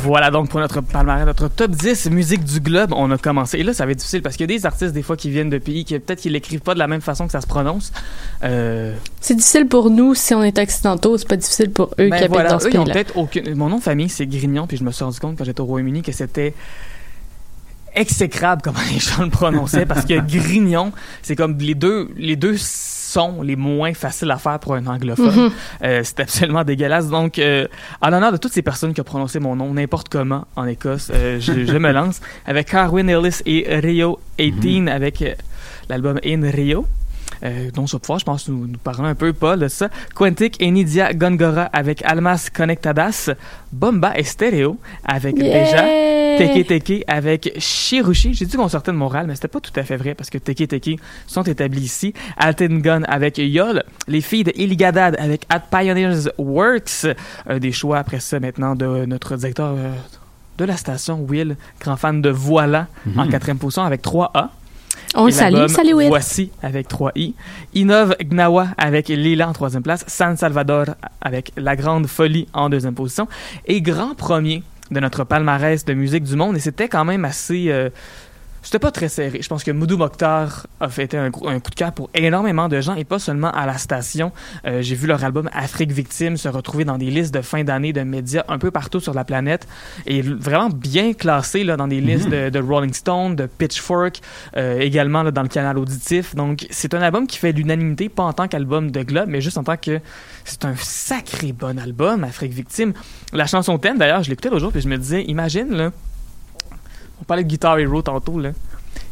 Voilà donc pour notre palmarès, notre top 10 musique du globe. On a commencé. Et là, ça va être difficile parce qu'il y a des artistes, des fois, qui viennent de pays qui peut-être qu'ils l'écrivent pas de la même façon que ça se prononce. Euh, C'est difficile pour nous si on est occidentaux, c'est pas difficile pour eux ben qui habitent voilà, dans ce pays-là. peut-être aucune. Mon nom de famille, c'est Grignon, puis je me suis rendu compte quand j'étais au Royaume-Uni que c'était exécrable comment les gens le prononçaient parce que Grignon, c'est comme les deux, les deux sons les moins faciles à faire pour un anglophone. Mhm. Euh, c'est absolument dégueulasse. Donc, euh, en l'honneur de toutes ces personnes qui ont prononcé mon nom n'importe comment en Écosse, euh, je, je me lance avec Carwin Ellis et Rio 18 avec euh, l'album In Rio. Euh, dont ça pouvoir, je pense, nous, nous parler un peu, Paul, de ça. Quantic et Nidia Gongora avec Almas Conectadas. Bomba et Stereo avec Yeah! déjà. Teke Teke avec Shirushi. J'ai dit qu'on sortait de Montréal, mais c'était pas tout à fait vrai parce que Teke Teke sont établis ici. Alten Gun avec Yol. Les filles de Iligadad avec At Pioneers Works. Euh, des choix après ça maintenant de notre directeur euh, de la station, Will, grand fan de Voilà en quatrième position avec 3A. On le salue. Salut, Will. Voici avec 3i. Innov Gnawa avec Lila en troisième place. San Salvador avec La Grande Folie en deuxième position. Et grand premier de notre palmarès de musique du monde. Et c'était quand même assez... euh, c'était pas très serré. Je pense que Moudou Mokhtar a fait un, coup de cœur pour énormément de gens et pas seulement à la station. Euh, J'ai vu leur album Afrique Victime se retrouver dans des listes de fin d'année de médias un peu partout sur la planète et vraiment bien classé là, dans des listes de, de Rolling Stone, de Pitchfork, euh, également là, dans le canal auditif. Donc c'est un album qui fait l'unanimité, pas en tant qu'album de Globe, mais juste en tant que c'est un sacré bon album, Afrique Victime. La chanson thème, d'ailleurs, je l'écoutais l'autre jour puis je me disais, imagine là, on parlait de Guitar Hero tantôt, là.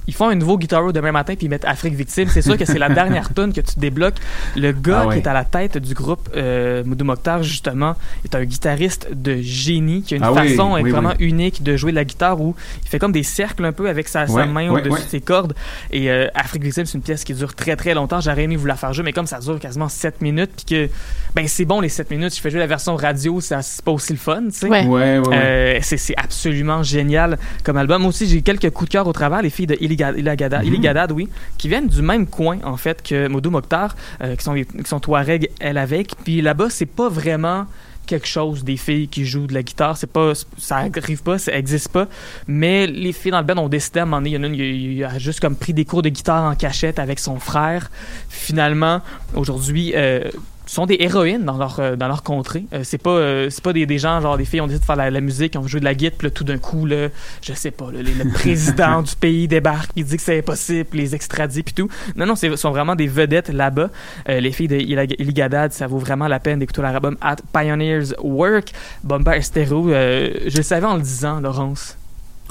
Ils font un nouveau Guitar Hero demain matin puis ils mettent Afrique Victime. C'est sûr que c'est la dernière tune que tu débloques. Le gars Ah ouais. qui est à la tête du groupe euh, Moudou Mokhtar, justement, est un guitariste de génie qui a une Ah façon oui, vraiment oui. unique de jouer de la guitare où il fait comme des cercles un peu avec sa, main ouais, au-dessus ouais. de ses cordes. Et euh, Afrique Victime, c'est une pièce qui dure très très longtemps. J'aurais aimé vous la faire jouer, mais comme ça dure quasiment 7 minutes, puis que ben c'est bon les 7 minutes. Je fais jouer la version radio, ça c'est pas aussi le fun, tu sais. Ouais. Ouais, ouais, ouais. Euh, c'est c'est absolument génial comme album. Moi aussi, j'ai quelques coups de cœur au travers. Les filles de Illigadad, Mhm. Illigadad, oui, qui viennent du même coin, en fait, que Moudou Mokhtar, euh, qui, sont, qui sont Touareg, elle avec. Puis là-bas, c'est pas vraiment quelque chose des filles qui jouent de la guitare c'est pas ça arrive pas ça existe pas mais les filles dans le band ont décidé à un moment donné il y en a une il a juste comme pris des cours de guitare en cachette avec son frère finalement aujourd'hui euh, sont des héroïnes dans leur euh, dans leur contrée. Euh, c'est pas euh, c'est pas des, des gens genre des filles ont décidé de faire la, la musique ont joué de la guitare puis tout d'un coup là, je sais pas là, le, le président du pays débarque il dit que c'est impossible les extradit puis tout. Non non c'est sont vraiment des vedettes là-bas. Euh, les filles de Iligadad ça vaut vraiment la peine d'écouter leur album At Pioneers Work. Bomber Stereo euh, je le savais en le disant Laurence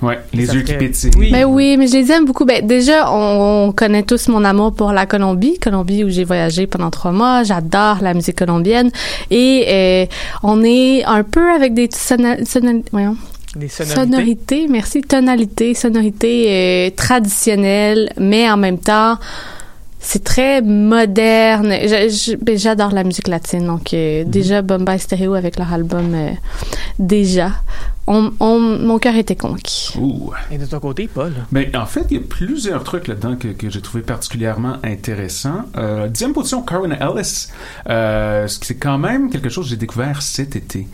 Ouais, les yeux qui pétillent. Oui. Ben oui, mais je les aime beaucoup. Ben déjà, on, on connaît tous mon amour pour la Colombie, Colombie où j'ai voyagé pendant trois mois. J'adore la musique colombienne et euh, on est un peu avec des voyons, les sonorités, sonorités, merci, tonalités, sonorités euh, traditionnelles, mais en même temps c'est très moderne. Ben, J'adore la musique latine, donc euh, Mhm. déjà Bombay Stereo avec leur album euh, déjà, on, on- mon cœur était conquis. Ouh. Et de ton côté, Paul? Mais en fait, il y a plusieurs trucs là-dedans que, que j'ai trouvé particulièrement intéressants. Euh, dixième position, Carwin Ellis. Euh, c'est quand même quelque chose que j'ai découvert cet été.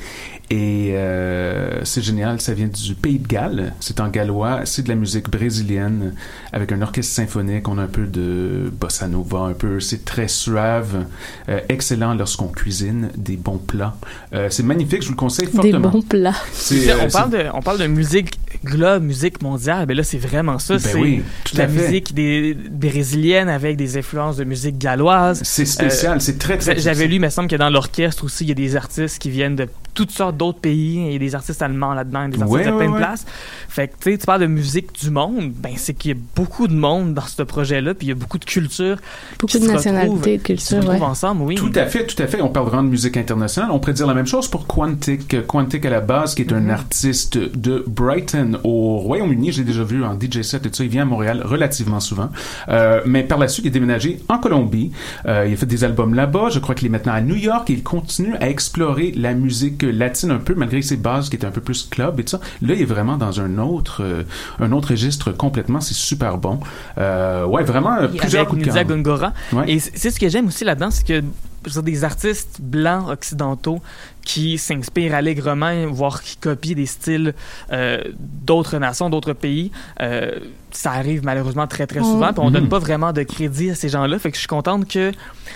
Et euh, c'est génial, ça vient du Pays de Galles, c'est en gallois, c'est de la musique brésilienne avec un orchestre symphonique, on a un peu de bossa nova, un peu, c'est très suave, euh, excellent lorsqu'on cuisine, des bons plats. Euh, c'est magnifique, je vous le conseille Des fortement. bons plats. C'est, on, parle de, on parle de musique globe, musique mondiale, mais là, c'est vraiment ça. Ben c'est oui, tout la fait. musique des, brésilienne avec des influences de musique galloise. C'est spécial, c'est très, très J'avais spécial. lu, il me semble que dans l'orchestre aussi, il y a des artistes qui viennent de toutes sortes d'autres pays. Il y a des artistes allemands là-dedans, des artistes Ouais, de ouais, plein de places. Fait que, tu sais, tu parles de musique du monde, ben, c'est qu'il y a beaucoup de monde dans ce projet-là, puis il y a beaucoup de cultures. Beaucoup qui de nationalités, de cultures, ouais. ensemble, oui. Tout à fait, tout à fait. On parle vraiment de musique internationale. On pourrait dire la même chose pour Quantic. Quantic à la base, qui est un Mhm. artiste de Brighton au Royaume-Uni. J'ai déjà vu en DJ set et tout ça. Il vient à Montréal relativement souvent. Euh, mais par la suite, il est déménagé en Colombie. Euh, il a fait des albums là-bas. Je crois qu'il est maintenant à New York et il continue à explorer la musique latine un peu, malgré ses bases qui étaient un peu plus club et tout ça. Là, il est vraiment dans un autre, euh, un autre registre complètement. C'est super bon. Euh, ouais, vraiment euh, plusieurs coups de cœur. Gongora. Ouais. Et c'est ce que j'aime aussi là-dedans, c'est que dire, des artistes blancs occidentaux qui s'inspirent allègrement, voire qui copient des styles euh, d'autres nations, d'autres pays. Euh, ça arrive malheureusement très très souvent, puis on donne Mhm. pas vraiment de crédit à ces gens-là. Fait que je suis contente que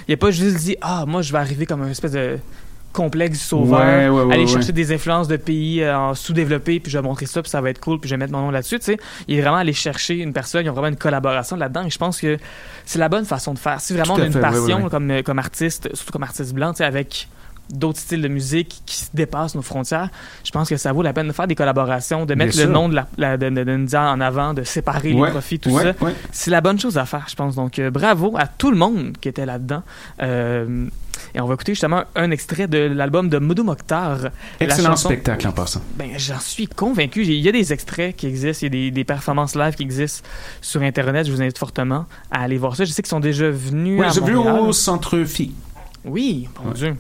il a pas juste dit ah moi je vais arriver comme un espèce de complexe du sauveur, Ouais, ouais, ouais, aller chercher des influences de pays euh, en sous-développés, puis je vais montrer ça, puis ça va être cool, puis je vais mettre mon nom là-dessus. Tu sais, il est vraiment allé chercher une personne, ils ont vraiment une collaboration là-dedans, et je pense que c'est la bonne façon de faire. Si vraiment on a une fait, passion comme euh, comme artiste, surtout comme artiste blanc, tu sais, avec d'autres styles de musique qui se dépassent nos frontières, je pense que ça vaut la peine de faire des collaborations, de mettre le nom de la, la- de, de, de Ndia en avant, de séparer Ouais, les profits, tout ouais, ça. ouais. C'est la bonne chose à faire, je pense. Donc, euh, bravo à tout le monde qui était là-dedans. Euh, et on va écouter justement un extrait de l'album de Moudou Mokhtar. Excellent chanson- spectacle en passant. Ben, j'en suis convaincu. Il y a des extraits qui existent, il y a des, des performances live qui existent sur Internet. Je vous invite fortement à aller voir ça. Je sais qu'ils sont déjà venus Oui, j'ai vu au Centre Phi. Oui, mon. Dieu.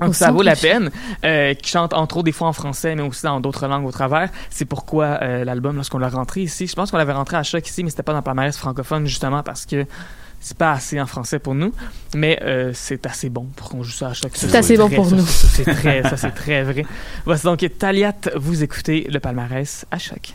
Donc, ça vaut la peine. Euh, qui chante entre autres des fois en français, mais aussi dans d'autres langues au travers. C'est pourquoi euh, l'album, lorsqu'on l'a rentré ici, je pense qu'on l'avait rentré à choc ici, mais c'était pas dans le palmarès francophone justement parce que c'est pas assez en français pour nous, mais euh, c'est assez bon pour qu'on joue ça à choc. Ça, C'est assez bon vrai, pour ça, nous. ça, C'est très, ça c'est très vrai. Voici donc Taliat, vous écoutez le palmarès à choc.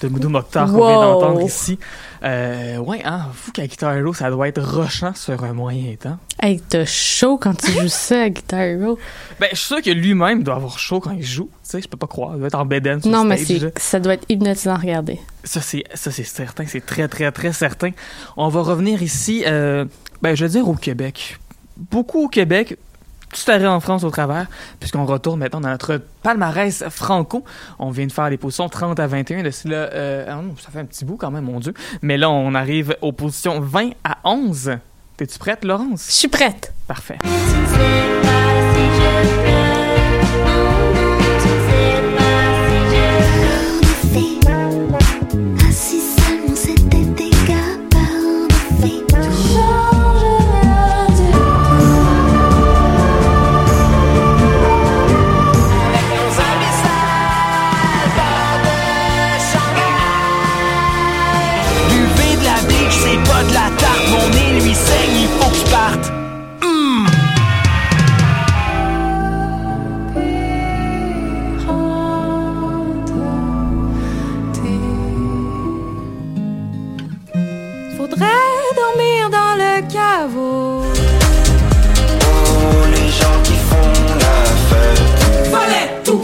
De Moudou Mokhtar qu'on vient Wow. d'entendre ici. Euh, ouais, hein, fou qu'à Guitar Hero, ça doit être rushant sur un moyen temps. Hey, t'as chaud quand tu joues ça à Guitar Hero. Ben, je suis sûr que lui-même doit avoir chaud quand il joue. Tu sais, je peux pas croire. Il doit être en bedaine sur Non, mais ça doit être hypnotisant à regarder. Ça, c'est, ça, c'est certain. C'est très, très, très certain. On va revenir ici, euh, ben, je veux dire au Québec. Beaucoup au Québec, tout arrêt en France au travers, puisqu'on retourne maintenant dans notre palmarès franco. On vient de faire les positions 30 à 21. De cela, euh, ah ça fait un petit bout quand même, mon Dieu. Mais là, on arrive aux positions 20 à 11. T'es-tu prête, Laurence? Je suis prête. Parfait.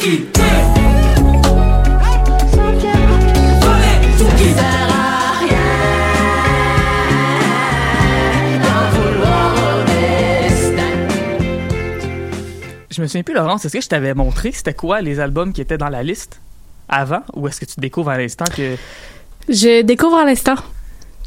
Quitter. Fallait tout quitter. Je me souviens plus, Laurence, est-ce que je t'avais montré c'était quoi les albums qui étaient dans la liste avant ou est-ce que tu découvres à l'instant que, Je découvre à l'instant.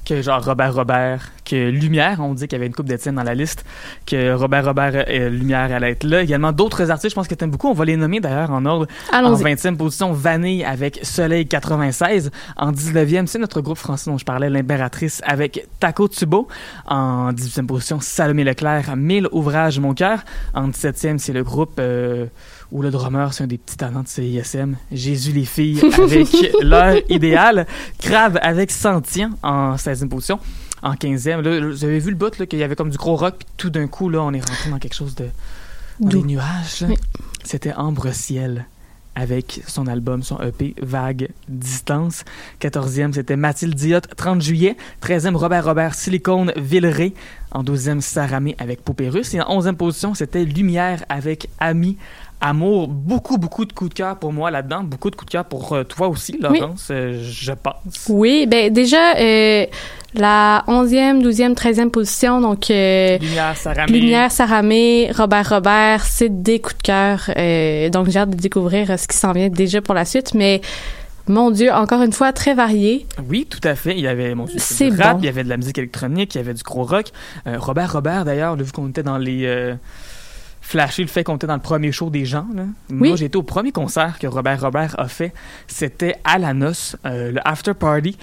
Que genre Robert Robert, que Lumière, on dit qu'il y avait une coupe d'Étienne dans la liste, que Robert Robert et Lumière allait être là. Également d'autres artistes, je pense que t'aimes beaucoup. On va les nommer d'ailleurs en ordre. En Allons-y. 20e position, Vanille avec Soleil 96. En 19e, c'est notre groupe français dont je parlais, l'Impératrice avec Taco Tubo. En 18e position, Salomé Leclerc, 1000 ouvrages mon cœur. En 17e, c'est le groupe euh, où le drummer, c'est un des petits talents de CISM. Jésus les filles avec leur idéal. Crave avec Sentient en 16e position. En 15e, là, vous avez vu le bout, qu'il y avait comme du gros rock, puis tout d'un coup, là, on est rentré dans quelque chose de... dans les nuages. Oui. C'était Ambre Ciel avec son album, son EP Vague Distance. 14e, c'était Mathilde Diot, 30 juillet. 13e, Robert Robert, Silicone Villeray. En 12e, Saramé avec Poupée Russe. Et en 11e position, c'était Lumière avec Ami. Amour, beaucoup, beaucoup de coups de cœur pour moi là-dedans. Beaucoup de coups de cœur pour euh, toi aussi, Laurence, euh, je pense. Oui, ben déjà, euh, la 11e, 12e, 13e position, donc euh, Lumière, Saramé. Lumière, Saramé, Robert Robert, c'est des coups de cœur. euh, donc j'ai hâte de découvrir ce qui s'en vient déjà pour la suite, mais mon Dieu, encore une fois, très varié. Oui, tout à fait. Il y avait mon Dieu, du rap, bon. il y avait de la musique électronique, il y avait du gros rock. Euh, Robert Robert, d'ailleurs, vu qu'on était dans les. Euh, flasher le fait qu'on était dans le premier show des gens. Là. Moi, été au premier concert que Robert Robert a fait. C'était à la noce, euh, le after party.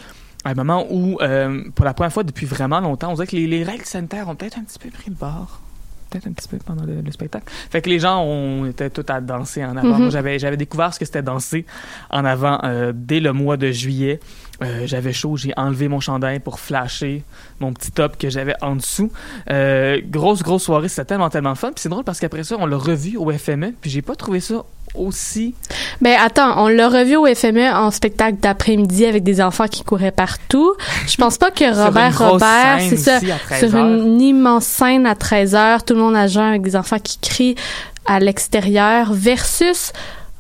À un moment où, euh, pour la première fois depuis vraiment longtemps, on dirait que les, les règles sanitaires ont peut-être un petit peu pris le bord. Peut-être un petit peu pendant le, le spectacle. Fait que les gens ont était tout à danser en avant. Mhm. Moi, j'avais, j'avais découvert ce que c'était danser en avant euh, dès le mois de juillet. Euh, j'avais chaud, j'ai enlevé mon chandail pour flasher mon petit top que j'avais en dessous. Euh, grosse, grosse soirée, c'était tellement, tellement fun. Puis c'est drôle parce qu'après ça, on l'a revu au FME, puis j'ai pas trouvé ça aussi. Ben attends, on l'a revu au FME en spectacle d'après-midi avec des enfants qui couraient partout. Je pense pas que Robert Robert, c'est ça, aussi à 13 sur une immense scène à 13 heures, tout le monde à jeun avec des enfants qui crient à l'extérieur versus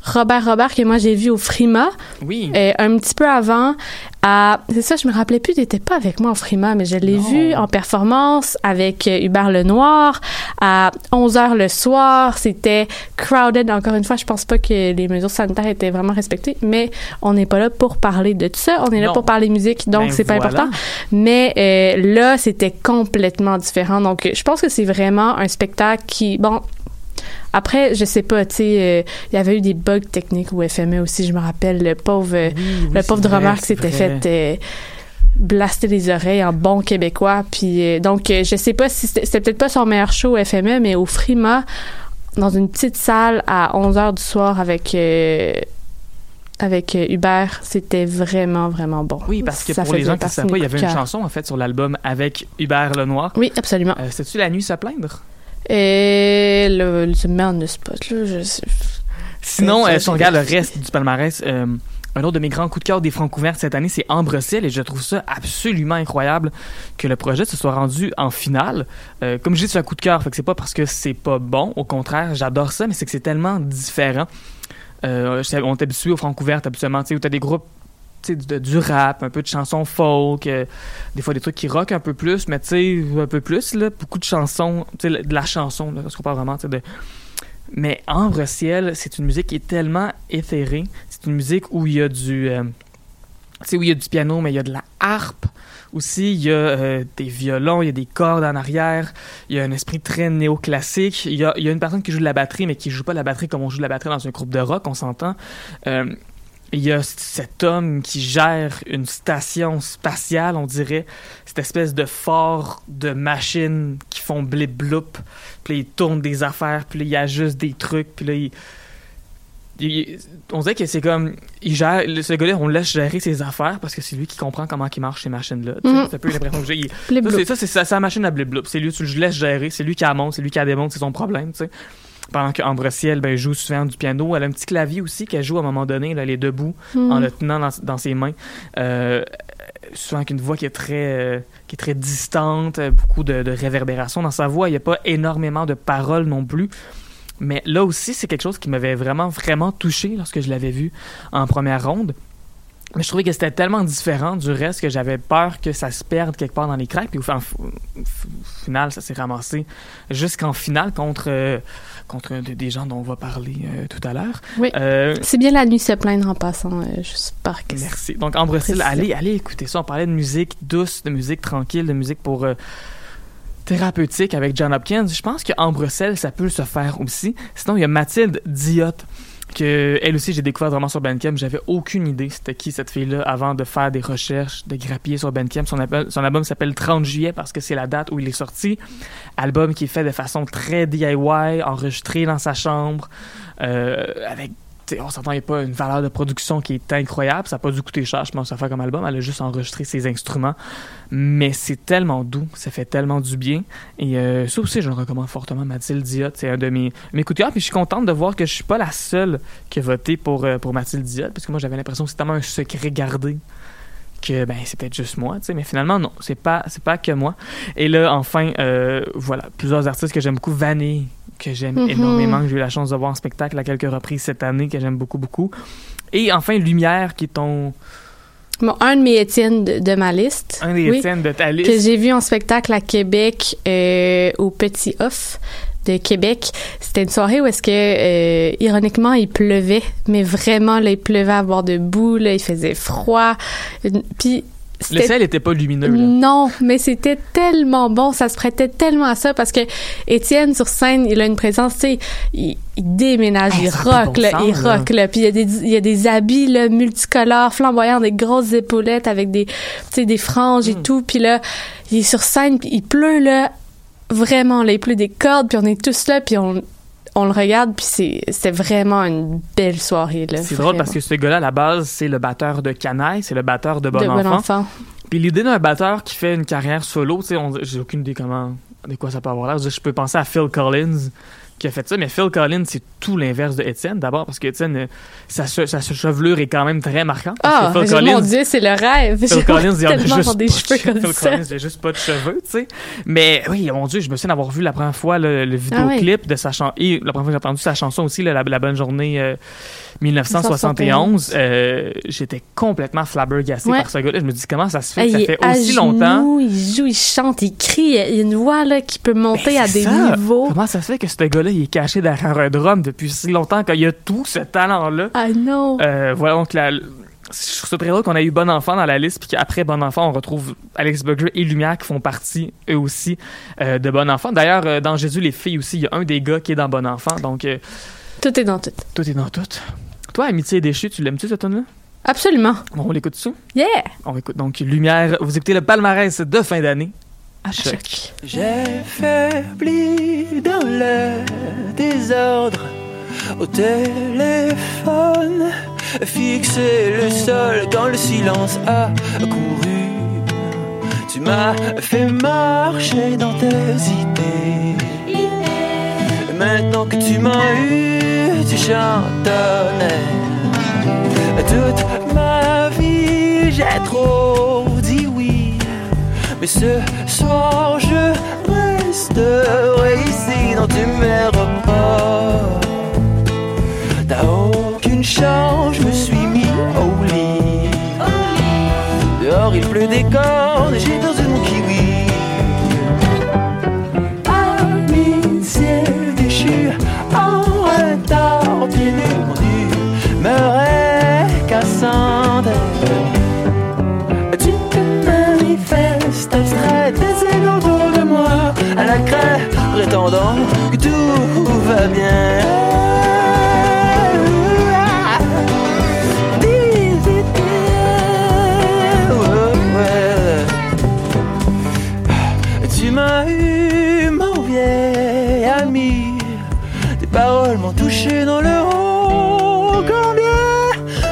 Robert Robert que moi j'ai vu au Frima. Oui. Euh, un petit peu avant à c'est ça je me rappelais plus t'étais pas avec moi au Frima mais je l'ai vu en performance avec euh, Hubert Lenoir. À 11h le soir c'était crowded. Encore une fois je pense pas que les mesures sanitaires étaient vraiment respectées mais on n'est pas là pour parler de tout ça. On est là Non. pour parler musique donc Ben c'est pas important. Mais euh, là c'était complètement différent. Donc je pense que c'est vraiment un spectacle qui bon après, je sais pas, tu sais, euh, il y avait eu des bugs techniques au FME aussi, je me rappelle, le pauvre, euh, le pauvre drummer qui s'était fait euh, blaster les oreilles en bon québécois. Puis donc, je sais pas si c'était peut-être pas son meilleur show au FME, mais au Frima, dans une petite salle à 11 heures du soir avec avec Hubert, c'était vraiment vraiment bon. Oui, parce que Ça pour les gens qui ne savent pas, il y avait une chanson en fait sur l'album avec Hubert Lenoir. Oui, absolument. Euh, C'était-tu La nuit se plaindre? Et le, le met on the spot, là, je sais. Sinon, euh, si on regarde le reste du palmarès, euh, un autre de mes grands coups de cœur des francs couverts cette année, c'est Ambre Ciel, et je trouve ça absolument incroyable que le projet se soit rendu en finale. Euh, comme je dis, c'est un coup de cœur, fait que c'est pas parce que c'est pas bon, au contraire, j'adore ça, mais c'est que c'est tellement différent. On est habitué aux francs couverts habituellement, tu sais, où t'as des groupes de- du rap, un peu de chansons folk, euh, des fois des trucs qui rock un peu plus, mais tu sais, un peu plus, là, beaucoup de chansons, tu sais, de la chanson, là, parce qu'on parle vraiment, tu de... Mais Ambre Ciel, c'est une musique qui est tellement éthérée. C'est une musique où il y a du... euh, tu sais, où il y a du piano, mais il y a de la harpe aussi. Il y a euh, des violons, il y a des cordes en arrière. Il y a un esprit très néoclassique. Il y a, y a une personne qui joue de la batterie, mais qui joue pas de la batterie comme on joue de la batterie dans un groupe de rock, on s'entend. Il y a cet homme qui gère une station spatiale, on dirait, cette espèce de fort de machines qui font blip bloup, puis il tourne des affaires, puis là, il ajuste des trucs, puis là, il... il- on dirait que c'est comme il gère ce gars-là on laisse gérer ses affaires parce que c'est lui qui comprend comment qui marchent ces machines là Mhm. c'est un peu l'impression que j'ai Il- ça, c'est ça c'est sa, sa machine à blip bloup c'est lui tu le laisses gérer c'est lui qui la monte c'est lui qui la démonte c'est son problème tu sais pendant Ciel ben, joue souvent du piano elle a un petit clavier aussi qu'elle joue à un moment donné là, elle est debout Mhm. en le tenant dans, dans ses mains euh, souvent avec une voix qui est très euh, qui est très distante euh, beaucoup de, de réverbération dans sa voix il n'y a pas énormément de paroles non plus mais là aussi, c'est quelque chose qui m'avait vraiment, vraiment touché lorsque je l'avais vu en première ronde. Mais je trouvais que c'était tellement différent du reste que j'avais peur que ça se perde quelque part dans les cracks. Puis au fin- au final, ça s'est ramassé jusqu'en finale contre, euh, contre de- des gens dont on va parler euh, tout à l'heure. Oui. Euh, C'est bien la nuit se plaindre en passant, euh, par que Merci. Donc, Précision. allez, allez écouter ça. On parlait de musique douce, de musique tranquille, de musique pour thérapeutique avec John Hopkins. Je pense que Ambre Ciel, ça peut se faire aussi. Sinon, il y a Mathilde Diot, elle aussi, j'ai découvert vraiment sur Bandcamp. J'avais aucune idée c'était qui cette fille-là avant de faire des recherches, de grappiller sur Bandcamp. Son, son album s'appelle 30 juillet parce que c'est la date où il est sorti. Album qui est fait de façon très DIY, enregistré dans sa chambre, euh, avec on s'entend, il n'y a pas une valeur de production qui est incroyable. Ça n'a pas dû coûter cher, je pense, à faire comme album. Elle a juste enregistré ses instruments. Mais c'est tellement doux, ça fait tellement du bien. Et euh, ça aussi, je le recommande fortement. Mathilde Diot, c'est un de mes, mes coups. Puis je suis contente de voir que je suis pas la seule qui a voté pour, euh, Mathilde Diot, parce que moi, j'avais l'impression que c'était tellement un secret gardé que ben c'est peut-être juste moi, tu sais, mais finalement non, c'est pas c'est pas que moi. Et là enfin euh, voilà, plusieurs artistes que j'aime beaucoup, Vanille que j'aime Mhm. énormément, que j'ai eu la chance de voir en spectacle à quelques reprises cette année que j'aime beaucoup beaucoup. Et enfin Lumière qui est ton Bon, un de mes Étienne de, de ma liste. un des Oui. Étienne de ta liste. que j'ai vu en spectacle à Québec euh, au Petit Off de Québec. C'était une soirée où est-ce que euh, ironiquement il pleuvait, mais vraiment là il pleuvait à bord de boue, là, il faisait froid. Puis Le ciel était pas lumineux là. non, mais c'était tellement bon, ça se prêtait tellement à ça parce que Étienne sur scène, il a une présence, tu sais, il, il déménage, Hey, il rock, bon là, sens, il là. rock, là, puis il y a des il y a des habits là multicolores, flamboyants, des grosses épaulettes avec des tu sais des franges et Hmm. tout, puis là, il est sur scène, puis il pleut là vraiment, il pleut des cordes, puis on est tous là, puis on on le regarde, puis c'est vraiment une belle soirée. C'est drôle parce que ce gars-là, à la base, c'est le batteur de Canaille, c'est le batteur de Bon, de bon Enfant. enfant. Puis l'idée d'un batteur qui fait une carrière solo, tu sais, on- j'ai aucune idée comment, de quoi ça peut avoir l'air. Je peux penser à Phil Collins qui a fait ça, mais Phil Collins, c'est tout l'inverse de Étienne. D'abord parce que Étienne, euh, sa, che- sa chevelure est quand même très marquante. Ah, Phil mon Dieu, c'est le rêve. Phil Collins, il a juste des pas cheveux comme Phil ça. Collins, il a juste pas de cheveux, tu sais. Mais oui, mon Dieu, je me souviens d'avoir vu la première fois le, le vidéoclip de sa chanson, et la première fois que j'ai entendu sa chanson aussi, là, la, la bonne journée euh, 1971. euh, J'étais complètement flabbergassé Ouais. par ce gars-là. Je me dis, comment ça se fait que ça fait aussi genoux, longtemps? Il joue, il chante, il crie. Il y a une voix là, qui peut monter à des ça. niveaux. Comment ça se fait que ce gars-là, il est caché derrière un drum depuis si longtemps, qu'il y a tout ce talent-là? Ah non. Euh, voilà, donc la, je trouve ça très drôle qu'on a eu Bon Enfant dans la liste, puis qu'après Bon Enfant, on retrouve Alex Burger et Lumière qui font partie, eux aussi, euh, de Bon Enfant. D'ailleurs, euh, dans Jésus, les filles aussi, il y a un des gars qui est dans Bon Enfant, donc euh, Tout est dans tout. tout est dans tout. Toi, Amitié déchue, tu l'aimes-tu, cette tune-là? Absolument. Bon, on l'écoute dessus? Yeah! On écoute donc Lumière. Vous écoutez le palmarès de fin d'année à choc. J'ai faibli dans le désordre au téléphone, fixé le sol quand le silence a couru. Tu m'as fait marcher dans tes idées. Maintenant que tu m'as eu, tu chantonnait. Toute ma vie, j'ai trop dit oui. Mais ce soir, je resterai ici. Non, tu m'aimeras pas. T'as aucune chance, je me suis mis au lit. Dehors, il pleut des cordes et j'ai perdu mon kiwi. En retard, pieds nus, mon Dieu, me cassante. Tu te manifestes abstrait, des autour de moi, à la craie, prétendant que tout va bien. Dans le haut, combien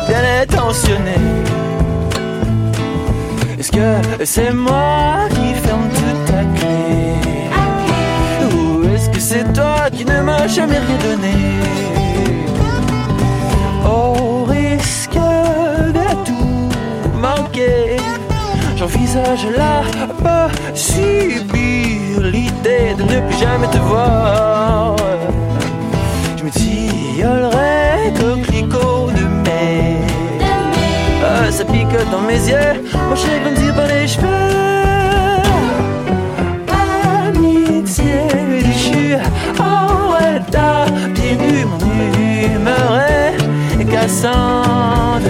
bien intentionné. Est-ce que c'est moi qui ferme toute ta clé? Ou est-ce que c'est toi qui ne m'as jamais rien donné? Au risque de tout manquer, j'envisage la possibilité de ne plus jamais te voir. Me tillerai coquelicot de mai. Ah, ça picote dans mes yeux, mon chien grandit par les cheveux. Amitié déchue, en retard, pieds nus, mon humeur est cassante.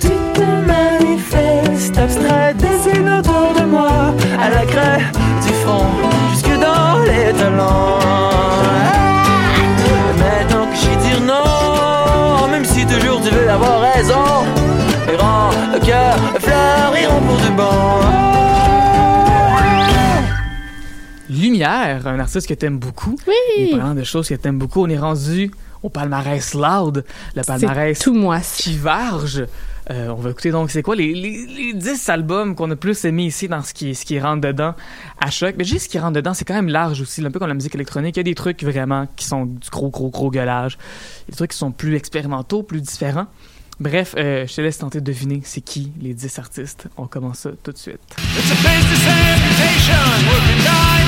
Tu te manifestes abstrait, dessine autour de moi, à la craie du front, jusque dans les talons. Lumière, un artiste que t'aimes beaucoup. Oui. Et parlant de choses que t'aimes beaucoup, on est rendu au palmarès loud, le palmarès tout moi. qui varge. Euh, on va écouter donc c'est quoi les, les, les 10 albums qu'on a plus aimés ici dans ce qui, ce qui rentre dedans à choc? Mais juste ce qui rentre dedans, c'est quand même large aussi, un peu comme la musique électronique. Il y a des trucs vraiment qui sont du gros, gros, gros gueulage. Des trucs qui sont plus expérimentaux, plus différents. Bref, euh, je te laisse tenter de deviner c'est qui les 10 artistes. On commence ça tout de suite. It's a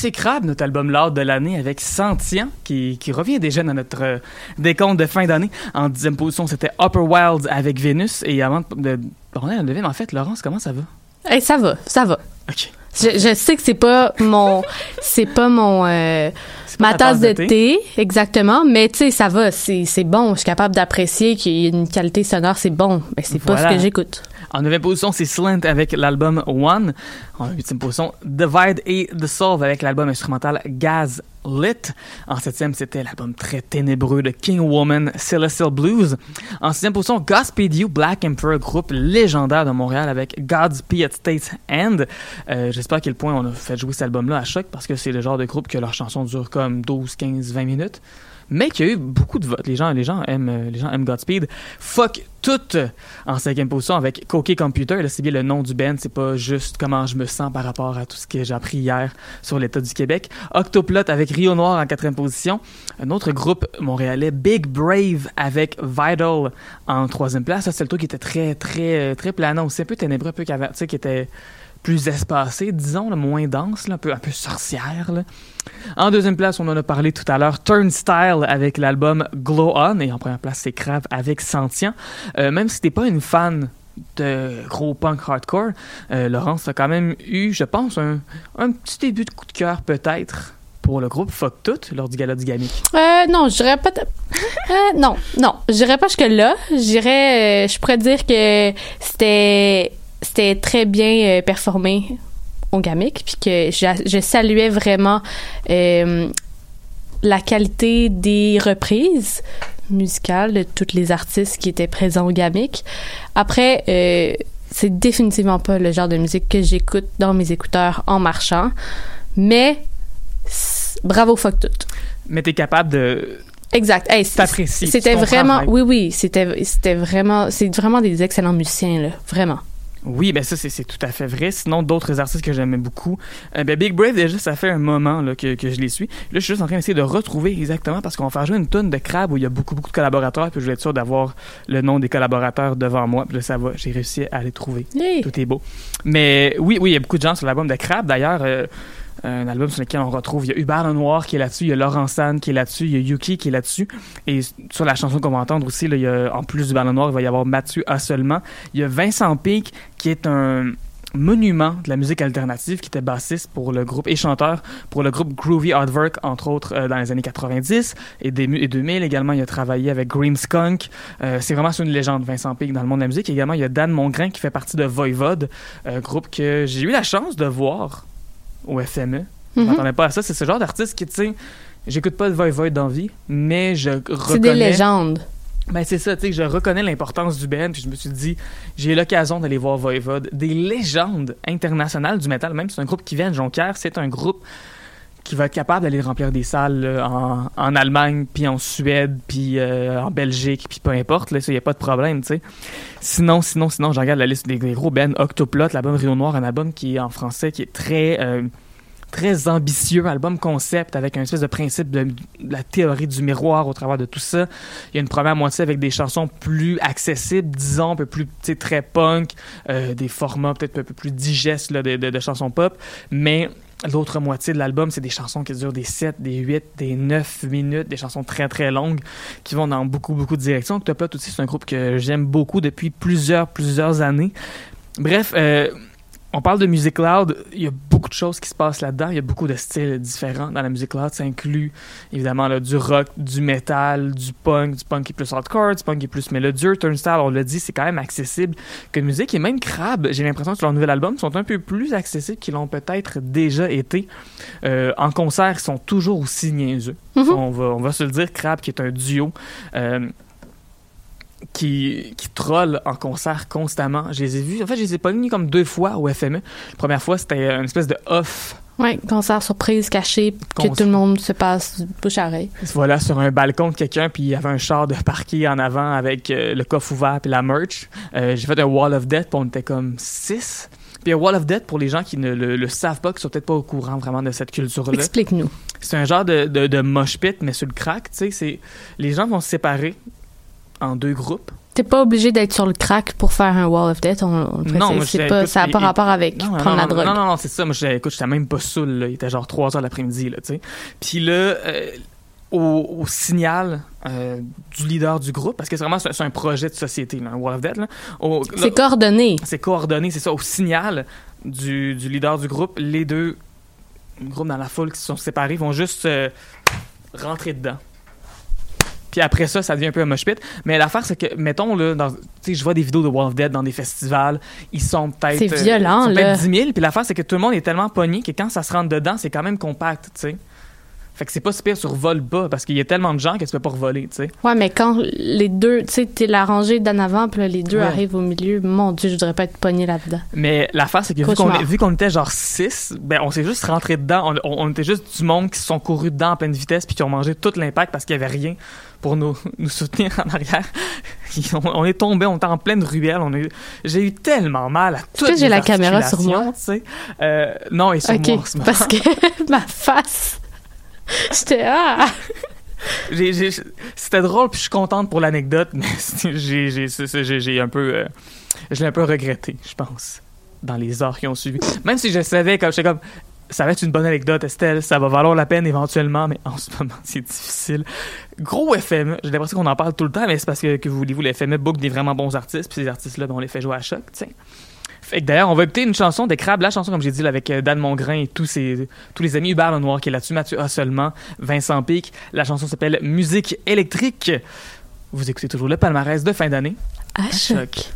c'est Crab, notre album loud de l'année avec Sentient, qui, qui revient déjà dans notre euh, décompte de fin d'année. En dixième position, c'était Upper Wilds avec Vénus. Et avant de... On est neuvième, en fait. Laurence, comment ça va? Hey, ça va, ça va. OK. Je, je sais que c'est pas mon c'est pas mon euh, ma ta tasse tasse de thé. thé. exactement mais tu sais ça va c'est bon je suis capable d'apprécier qu'il y ait une qualité sonore c'est bon mais c'est pas ce que j'écoute En neuvième position, c'est Slant avec l'album One. En huitième position, Divide et The Solve avec l'album instrumental Gaz Lit. En septième, c'était l'album très ténébreux de King Woman, Celestial Blues. En sixième position, Godspeed You, Black Emperor, groupe légendaire de Montréal avec Godspeed at State's End. Euh, J'espère à quel point on a fait jouer cet album-là à choc parce que c'est le genre de groupe que leurs chansons durent comme 12, 15, 20 minutes mais qui a eu beaucoup de votes. Les gens, les gens aiment, euh, les gens aiment Godspeed. Fuck tout en cinquième position avec Coquet Computer. Là, c'est bien le nom du band. C'est pas juste comment je me sens par rapport à tout ce que j'ai appris hier sur l'État du Québec. Octoplot avec Rio Noir en quatrième position. Un autre groupe montréalais, Big Brave avec Vital en troisième place. Ça, c'est le truc qui était très, très, très planant aussi. Un peu ténébreux, un peu caverne, tu sais, qui était plus espacée, disons, là, moins dense, un, peu, un peu sorcière. En deuxième place, on en a parlé tout à l'heure, Turnstile avec l'album Glow On. Et en première place, c'est Crave avec Sentient. Euh, même si t'es pas une fan de gros punk hardcore, euh, Laurence a quand même eu, je pense, un, un petit début de coup de cœur peut-être pour le groupe Fuck Tout lors du gala du Gamic. Euh, non, je dirais pas. Euh, non, non, je dirais pas jusque là. Je dirais, je pourrais dire que c'était, c'était très bien euh, performé au Gamic, puis que je, je saluais vraiment euh, la qualité des reprises musicales de tous les artistes qui étaient présents au Gamic. Après, euh, c'est définitivement pas le genre de musique que j'écoute dans mes écouteurs en marchant, mais bravo fuck tout. Mais t'es capable de. Exact. Hey, C'était vraiment, oui, oui, c'était, c'était vraiment, c'est vraiment des excellents musiciens là, vraiment. Oui, ben ça, c'est tout à fait vrai. Sinon, d'autres artistes que j'aimais beaucoup. euh, ben Big Brave, déjà, ça fait un moment là, que, que je les suis. Là, je suis juste en train d'essayer de retrouver exactement parce qu'on va faire jouer une tonne de crabes où il y a beaucoup, beaucoup de collaborateurs. Puis je vais être sûr d'avoir le nom des collaborateurs devant moi. Puis là, ça va. J'ai réussi à les trouver. Tout est beau. Mais oui, oui, il y a beaucoup de gens sur l'album de Crab. D'ailleurs, euh, un album sur lequel on retrouve, il y a Hubert Lenoir qui est là-dessus, il y a Laurent San qui est là-dessus, il y a Yuki qui est là-dessus. Et sur la chanson qu'on va entendre aussi, là, il y a, en plus d'Hubert Lenoir, il va y avoir Mathieu A seulement. Il y a Vincent Pic qui est un monument de la musique alternative qui était bassiste pour le groupe et chanteur pour le groupe Groovy Hardwork entre autres euh, dans les années 90 et, des, et 2000 également il a travaillé avec Green Skunk Euh, c'est vraiment une légende Vincent Pic dans le monde de la musique également il y a Dan Mongrain qui fait partie de Voivode euh, groupe que j'ai eu la chance de voir au FME je Mhm. m'attendais pas à ça c'est ce genre d'artiste qui tu sais j'écoute pas de Voivode d'envie mais je reconnais C'est des légendes. ben c'est ça, tu sais, je reconnais l'importance du band, puis je me suis dit, j'ai eu l'occasion d'aller voir Voivode, des légendes internationales du métal, même si c'est un groupe qui vient de Jonquière, c'est un groupe qui va être capable d'aller remplir des salles en, en Allemagne, puis en Suède, puis euh, en Belgique, puis peu importe, là, ça, y a pas de problème, tu sais. Sinon, sinon, sinon, je regarde la liste des, gros bands, Octoplot, l'album Rio Noir, un album qui est en français, qui est très... euh, très ambitieux, album concept avec un espèce de principe de, la théorie du miroir au travers de tout ça. Il y a une première moitié avec des chansons plus accessibles, disons, un peu plus, très punk, euh, des formats peut-être un peu plus digestes là, de- de chansons pop, mais l'autre moitié de l'album, c'est des chansons qui durent des 7, des 8, des 9 minutes, des chansons très très longues qui vont dans beaucoup beaucoup de directions. Octoplot aussi, c'est un groupe que j'aime beaucoup depuis plusieurs plusieurs années. Bref, euh, on parle de musique loud, il y a beaucoup de choses qui se passent là-dedans, il y a beaucoup de styles différents dans la musique loud, ça inclut évidemment là, du rock, du metal, du punk, du punk qui est plus hardcore, du punk qui est plus mélodieux, Turnstile, on l'a dit, c'est quand même accessible que musique, et même Crab, j'ai l'impression que sur leur nouvel album, sont un peu plus accessibles qu'ils l'ont peut-être déjà été. Euh, en concert, ils sont toujours aussi niaiseux. Mhm. on, va, on va se le dire, Crab qui est un duo. euh, qui, qui troll en concert constamment. Je les ai vus. En fait, je les ai pas mis comme deux fois au FME. La première fois, c'était une espèce de off. Ouais, concert surprise caché, que tout le monde se passe bouche à oreille. Voilà, sur un balcon de quelqu'un, puis il y avait un char de parquet en avant avec euh, le coffre ouvert puis la merch. Euh, J'ai fait un Wall of Death, puis on était comme six. Puis un Wall of Death, pour les gens qui ne le, le savent pas, qui sont peut-être pas au courant vraiment de cette culture-là. Explique-nous. C'est un genre de, de, de mosh pit, mais sur le crack, tu sais. Les gens vont se séparer en deux groupes. T'es pas obligé d'être sur le crack pour faire un wall of death. On, on Non, c'est pas, ça n'a pas rapport avec Non, non, prendre la non, drogue. Non, non, non, c'est ça. Moi, écoute, j'étais même pas saoul, là. Il était genre 3 heures l'après-midi, là, tu sais. Puis là, euh, au, au signal euh, du leader du groupe, parce que c'est vraiment c'est un projet de société, là, un Wall of Death, C'est coordonné. c'est coordonné, c'est ça. Au signal du, du leader du groupe, les deux groupes dans la foule qui se sont séparés vont juste euh, rentrer dedans. Puis après ça, ça devient un peu un mosh pit. Mais l'affaire, c'est que, mettons, là, dans- tu sais, je vois des vidéos de Wall of Dead dans des festivals. Ils sont peut-être. C'est euh, violent, ils sont là. peut-être 10 000. Puis l'affaire, c'est que tout le monde est tellement pogné que quand ça se rentre dedans, c'est quand même compact, tu sais. Fait que c'est pas si pire sur vol bas parce qu'il y a tellement de gens que tu peux pas revoler, tu sais. Ouais, mais quand les deux, tu sais, t'es la rangée d'en avant, puis les deux Ouais. arrivent au milieu, mon Dieu, je voudrais pas être pogné là-dedans. Mais l'affaire, c'est que vu qu'on, Cauchemar. vu qu'on était genre 6, ben on s'est juste rentré dedans. On, on- on était juste du monde qui se sont courus dedans en pleine vitesse puis qui ont mangé tout l'impact parce qu'il y avait rien pour nous, nous soutenir en arrière. On, est tombé, on était en pleine ruelle. On a eu- j'ai eu tellement mal à toutes que j'ai la caméra sur moi? Euh, non, et sur moi en parce que ma face, j'étais ah. C'était drôle puis je suis contente pour l'anecdote, mais j'ai un peu, euh, je l'ai un peu regretté, je pense. dans les heures qui ont suivi. Même si je savais, comme j'étais comme, ça va être une bonne anecdote, Estelle, ça va valoir la peine éventuellement, mais en ce moment, c'est difficile. Gros FME, j'ai l'impression qu'on en parle tout le temps, mais c'est parce que, que vous voulez-vous, les FME book des vraiment bons artistes, puis ces artistes-là, ben, on les fait jouer à choc, tiens. Fait que d'ailleurs, on va écouter une chanson des Crabes, la chanson, comme j'ai dit, là, avec euh, Dan Mongrain et tous, ses, tous les amis Hubert Lenoir qui est là-dessus, Mathieu A seulement, Vincent Pic. La chanson s'appelle Musique électrique. Vous écoutez toujours le palmarès de fin d'année. À choc.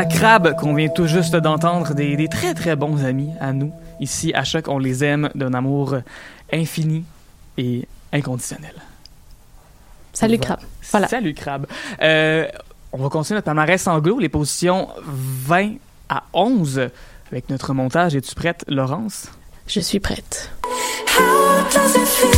Voilà Crabe qu'on vient tout juste d'entendre, des, des très très bons amis à nous. Ici, à Choc, on les aime d'un amour infini et inconditionnel. Salut, Voilà. Crabe. Voilà. Salut Crabe. Euh, on va continuer notre palmarès anglo, les positions 20 à 11 avec notre montage. Es-tu prête, Laurence? Je suis prête. How does it feel?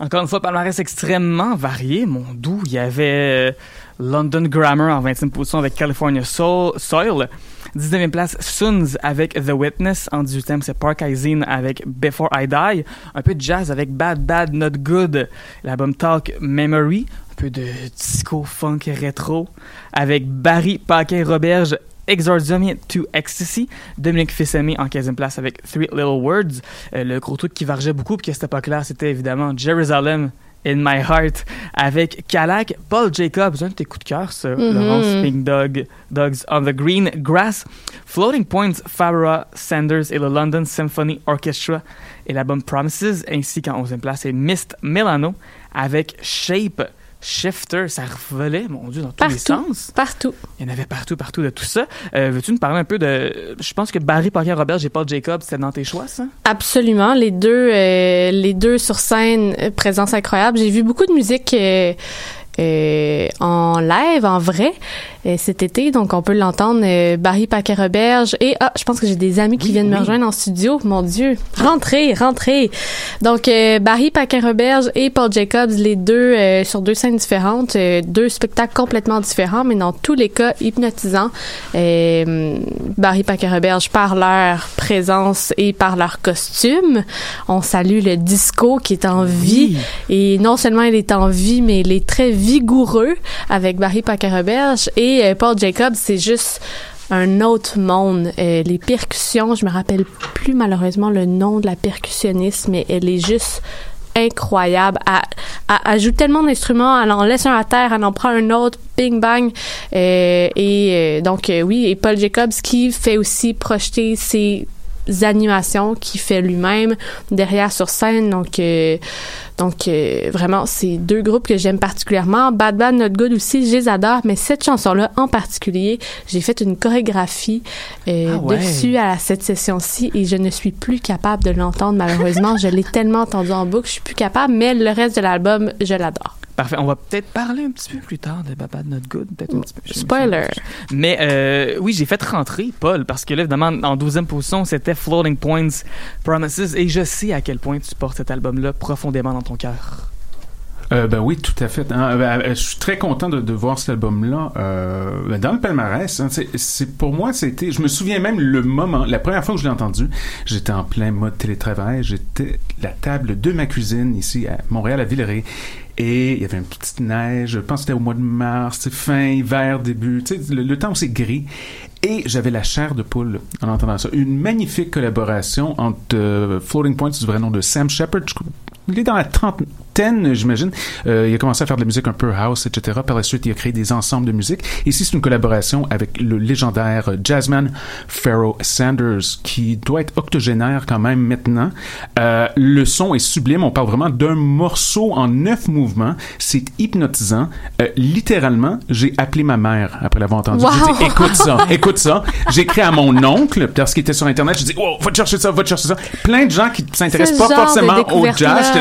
Encore une fois, palmarès extrêmement varié, mon doux. Il y avait euh, London Grammar en 20e position avec California Soil. 19e place, Suns avec The Witness. En 18e, c'est Park Izine avec Before I Die. Un peu de jazz avec Bad Bad Not Good. L'album Talk Memory. Un peu de disco funk rétro avec Barry Paquin-Roberge. Exordium to Ecstasy, Dominique Fils-Aimé en 15e place avec Three Little Words. Euh, le gros truc qui vargeait beaucoup, puis que c'était pas clair, c'était évidemment Jerusalem in My Heart avec Kalak, Paul Jacobs, un de tes coups de cœur, ça. Laurence Pink Dog, Dogs on the Green Grass, Floating Points, Farah Sanders et le London Symphony Orchestra et l'album Promises, ainsi qu'en 11e place c'est Mist Milano avec Shape. Shifter, ça revolait, mon Dieu, dans tous les sens. Partout. Il y en avait partout, partout de tout ça. Euh, Veux-tu nous parler un peu de... Je pense que Barry Parker Robert et Paul Jacobs, c'était dans tes choix, ça? Absolument, les deux, euh, les deux sur scène, euh, présence incroyable. J'ai vu beaucoup de musique euh, en live, en vrai, cet été, donc on peut l'entendre. euh, Barry Paquet-Roberge et ah, je pense que j'ai des amis qui viennent me rejoindre en studio. Mon Dieu, rentrez, rentrez. Donc euh, Barry Paquet-Roberge et Paul Jacobs, les deux euh, sur deux scènes différentes, euh, deux spectacles complètement différents, mais dans tous les cas hypnotisants. Euh, Barry Paquet-Roberge par leur présence et par leur costume. On salue le disco qui est en vie et non seulement il est en vie, mais il est très vigoureux avec Barry Paquet-Roberge et euh, Paul Jacobs, c'est juste un autre monde. Euh, les percussions, je me rappelle plus malheureusement le nom de la percussionniste, mais elle est juste incroyable. Elle, elle- joue tellement d'instruments, elle en laisse un à terre, elle en prend un autre, bing bang. Euh, et donc oui, et Paul Jacobs qui fait aussi projeter ses animations qu'il fait lui-même derrière sur scène. Donc, euh, donc euh, vraiment, c'est deux groupes que j'aime particulièrement. Bad Bad Not Good aussi, je les adore, mais cette chanson-là en particulier, j'ai fait une chorégraphie euh, Ah ouais. dessus à cette session-ci et je ne suis plus capable de l'entendre malheureusement. je l'ai tellement entendu en boucle, je suis plus capable, mais le reste de l'album, je l'adore. Parfait. On va peut-être parler un petit peu plus tard de Bad Not Good. Peut-être un petit peu. Spoiler. Mais euh, oui, j'ai fait rentrer Paul parce que là, évidemment, en 12e position, c'était Floating Points Promises et je sais à quel point tu portes cet album-là profondément dans ton cœur. Euh, ben oui, tout à fait. hein. Ben, euh, je suis très content de, de voir cet album-là euh, ben, dans le palmarès. hein. C'est- pour moi, c'était. Je me souviens même le moment, la première fois que je l'ai entendu, j'étais en plein mode télétravail. J'étais à la table de ma cuisine ici à Montréal, à Villeray. Et il y avait une petite neige, je pense que c'était au mois de mars, c'est fin hiver, début, le, le temps c'est gris. Et j'avais la chair de poule en entendant ça. Une magnifique collaboration entre euh, Floating Points, du vrai nom de Sam Shepard. Il est dans la j'imagine. Euh, il a commencé à faire de la musique un peu house, etc. Par la suite, il a créé des ensembles de musique. Ici, c'est une collaboration avec le légendaire jazzman Pharaoh Sanders, qui doit être octogénaire quand même maintenant. Euh, le son est sublime. On parle vraiment d'un morceau en neuf mouvements. C'est hypnotisant. Euh, littéralement, j'ai appelé ma mère après l'avoir entendu. J'ai dit, écoute ça, écoute ça. J'ai écrit à mon oncle, parce qu'il était sur Internet. J'ai dit, oh, va te chercher ça, va te chercher ça. Plein de gens qui s'intéressent pas forcément au jazz.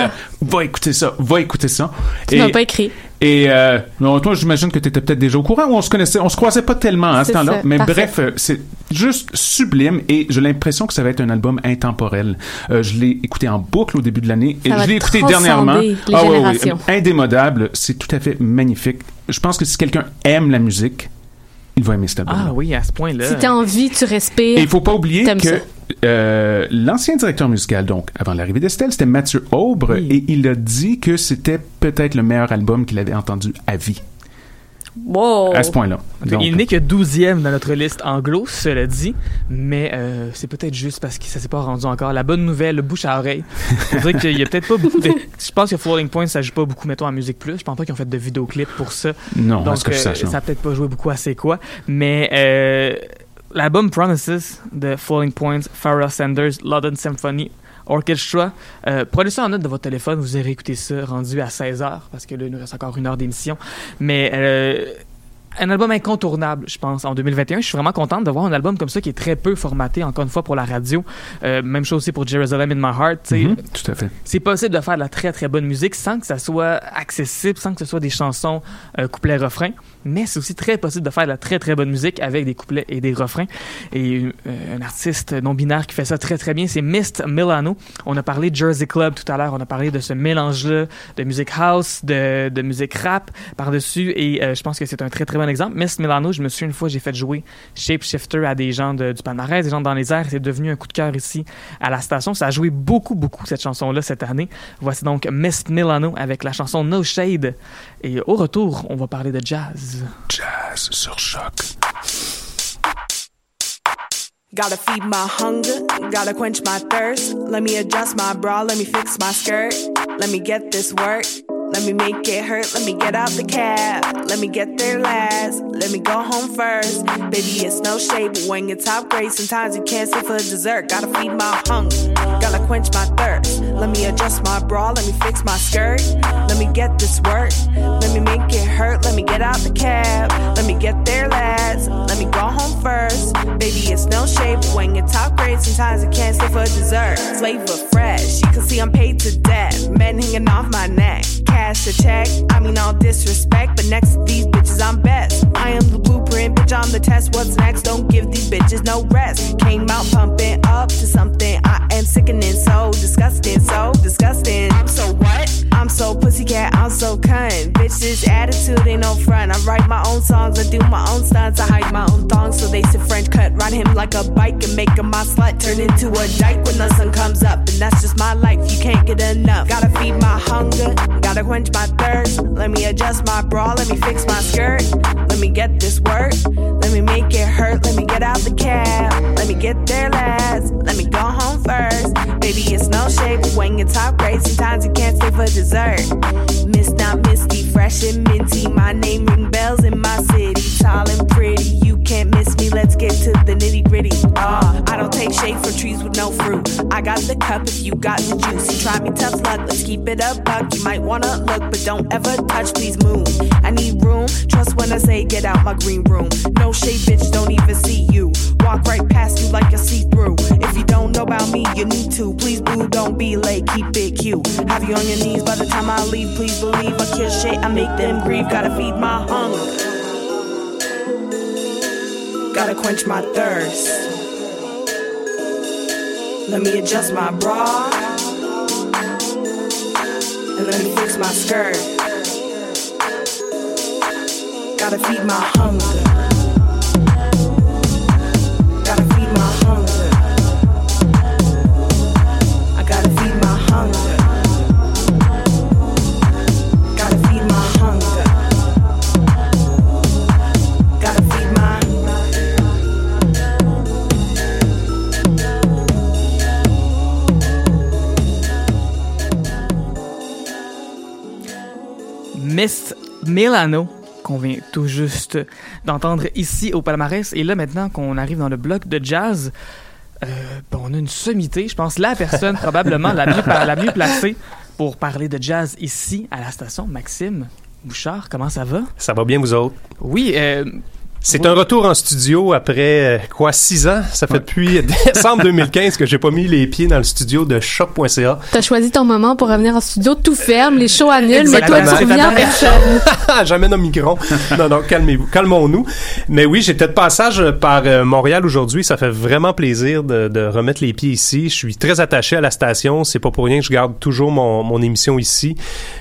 Va écouter ça, va écouter ça. Tu m'as pas écrit. Et euh, non, toi, j'imagine que tu étais peut-être déjà au courant ou on se connaissait, on se croisait pas tellement hein, à ce C'est temps-là. Mais parfait. bref, euh, c'est juste sublime et j'ai l'impression que ça va être un album intemporel. Euh, je l'ai écouté en boucle au début de l'année et je l'ai écouté dernièrement. les Ah ouais, générations. indémodable, c'est tout à fait magnifique. Je pense que si quelqu'un aime la musique, il va aimer cet album. Ah oui, à ce point-là. Si t'as envie, tu respires. Et il faut pas oublier que euh, l'ancien directeur musical, donc avant l'arrivée d'Estelle, c'était Mathieu Aubre, et il a dit que c'était peut-être le meilleur album qu'il avait entendu à vie. Wow. À ce point-là. Donc, il n'est que 12e dans notre liste anglo, cela dit, mais euh, c'est peut-être juste parce que ça s'est pas rendu encore. La bonne nouvelle, le bouche à oreille. On dirait qu'il y a peut-être pas beaucoup de... Je pense que Floating Point, ça joue pas beaucoup, mettons, à Musique Plus. Je pense pas qu'ils ont fait de vidéoclips pour ça. Non, Donc, que je euh, sache, non. ça a peut-être pas joué beaucoup à C'est quoi. Mais euh, l'album Promises de Floating Points, Pharoah Sanders, London Symphony Orchestra. Euh, prenez ça en note de votre téléphone, vous irez écouter ça rendu à 16h, parce que là, il nous reste encore une heure d'émission. Mais euh, un album incontournable, je pense, en 2021. Je suis vraiment contente de voir un album comme ça qui est très peu formaté, encore une fois, pour la radio. Euh, même chose aussi pour Jerusalem in My Heart. Mhm, tout à fait. C'est possible de faire de la très très bonne musique sans que ça soit accessible, sans que ce soit des chansons euh, couplet-refrain. Mais c'est aussi très possible de faire de la très très bonne musique avec des couplets et des refrains. Et euh, un artiste non-binaire qui fait ça très très bien, c'est Mist Milano. On a parlé de Jersey Club tout à l'heure, on a parlé de ce mélange-là de musique house, de, musique rap par-dessus, et euh, je pense que c'est un très très bon exemple. Mist Milano, je me souviens une fois, j'ai fait jouer Shapeshifter à des gens du palmarès, des gens dans les airs, c'est devenu un coup de cœur ici à la station. Ça a joué beaucoup beaucoup cette chanson-là cette année. Voici donc Mist Milano avec la chanson No Shade. Et au retour, on va parler de jazz. Jazz sur choc. Gotta feed my hunger, gotta quench my thirst. Let me adjust my bra, let me fix my skirt. Let me get this work, let me make it hurt. Let me get out the cab, let me get there last. Let me go home first. Baby, it's no shade, but when you're top grade, sometimes you can't stay for dessert. Gotta feed my hunger, gotta quench my thirst. Let me adjust my bra, let me fix my skirt. Let me get this work, let me make it hurt. Let me get out the cab, let me get there last. Let me go home first. Baby, it's no shade, but when you're top grade, sometimes you can't stay for dessert. Flavor fresh, you can see I'm paid to death. Men hanging off my neck, cash a check. I mean, all disrespect, but next to these bitches, I'm best. I am the blueprint, bitch, I'm the test. What's next? Don't give these bitches no rest. Came out pumping up to something. I am sickening, so disgusting, so disgusting. I'm so what? I'm so pussycat, I'm so cunt. Bitch, this attitude ain't no front. I write my own songs, I do my own stunts, I hide my own thongs, so they sit French cut. Ride him like a bike and make him my slut. Turn into a dyke when the sun comes up, and that's just my life. You can't get enough. Gotta feed my hunger, gotta quench my thirst. Let me adjust my bra, let me fix my skirt. Let me get this work, let me make it hurt. Let me get out the cab, let me get there last. Let me go home first. Baby, it's no shade, but when you're top grade, sometimes you can't stay for dessert. Miss not misty, fresh and minty. My name ring bells in my city. Tall and pretty, you can't miss. Let's get to the nitty gritty. Ah, I don't take shade from trees with no fruit. I got the cup if you got the juice. You try me tough luck, let's keep it a buck. You might wanna look, but don't ever touch, please move. I need room, trust when I say get out my green room. No shade, bitch, don't even see you. Walk right past you like a see through. If you don't know about me, you need to. Please, boo, don't be late, keep it cute. Have you on your knees by the time I leave. Please believe I kill shit, I make them grieve. Gotta feed my hunger. Gotta quench my thirst. Let me adjust my bra. And let me fix my skirt. Gotta feed my hunger. Milano, qu'on vient tout juste d'entendre ici au palmarès. Et là, maintenant qu'on arrive dans le bloc de jazz, euh, ben, on a une sommité, je pense, la personne probablement la mieux, la mieux placée pour parler de jazz ici à la station, Maxime Bouchard. Comment ça va? Ça va bien, vous autres? Oui, euh, C'est un retour en studio après, euh, quoi, six ans? Ça fait depuis décembre 2015 que j'ai pas mis les pieds dans le studio de choc.ca. T'as choisi ton moment pour revenir en studio, tout ferme, les shows annulent, mais toi, tu reviens en personne. J'amène un micron. Non, non, calmez-vous, calmons-nous. Mais oui, j'étais de passage par euh, Montréal aujourd'hui. Ça fait vraiment plaisir de, de remettre les pieds ici. Je suis très attaché à la station. C'est pas pour rien que je garde toujours mon, mon émission ici.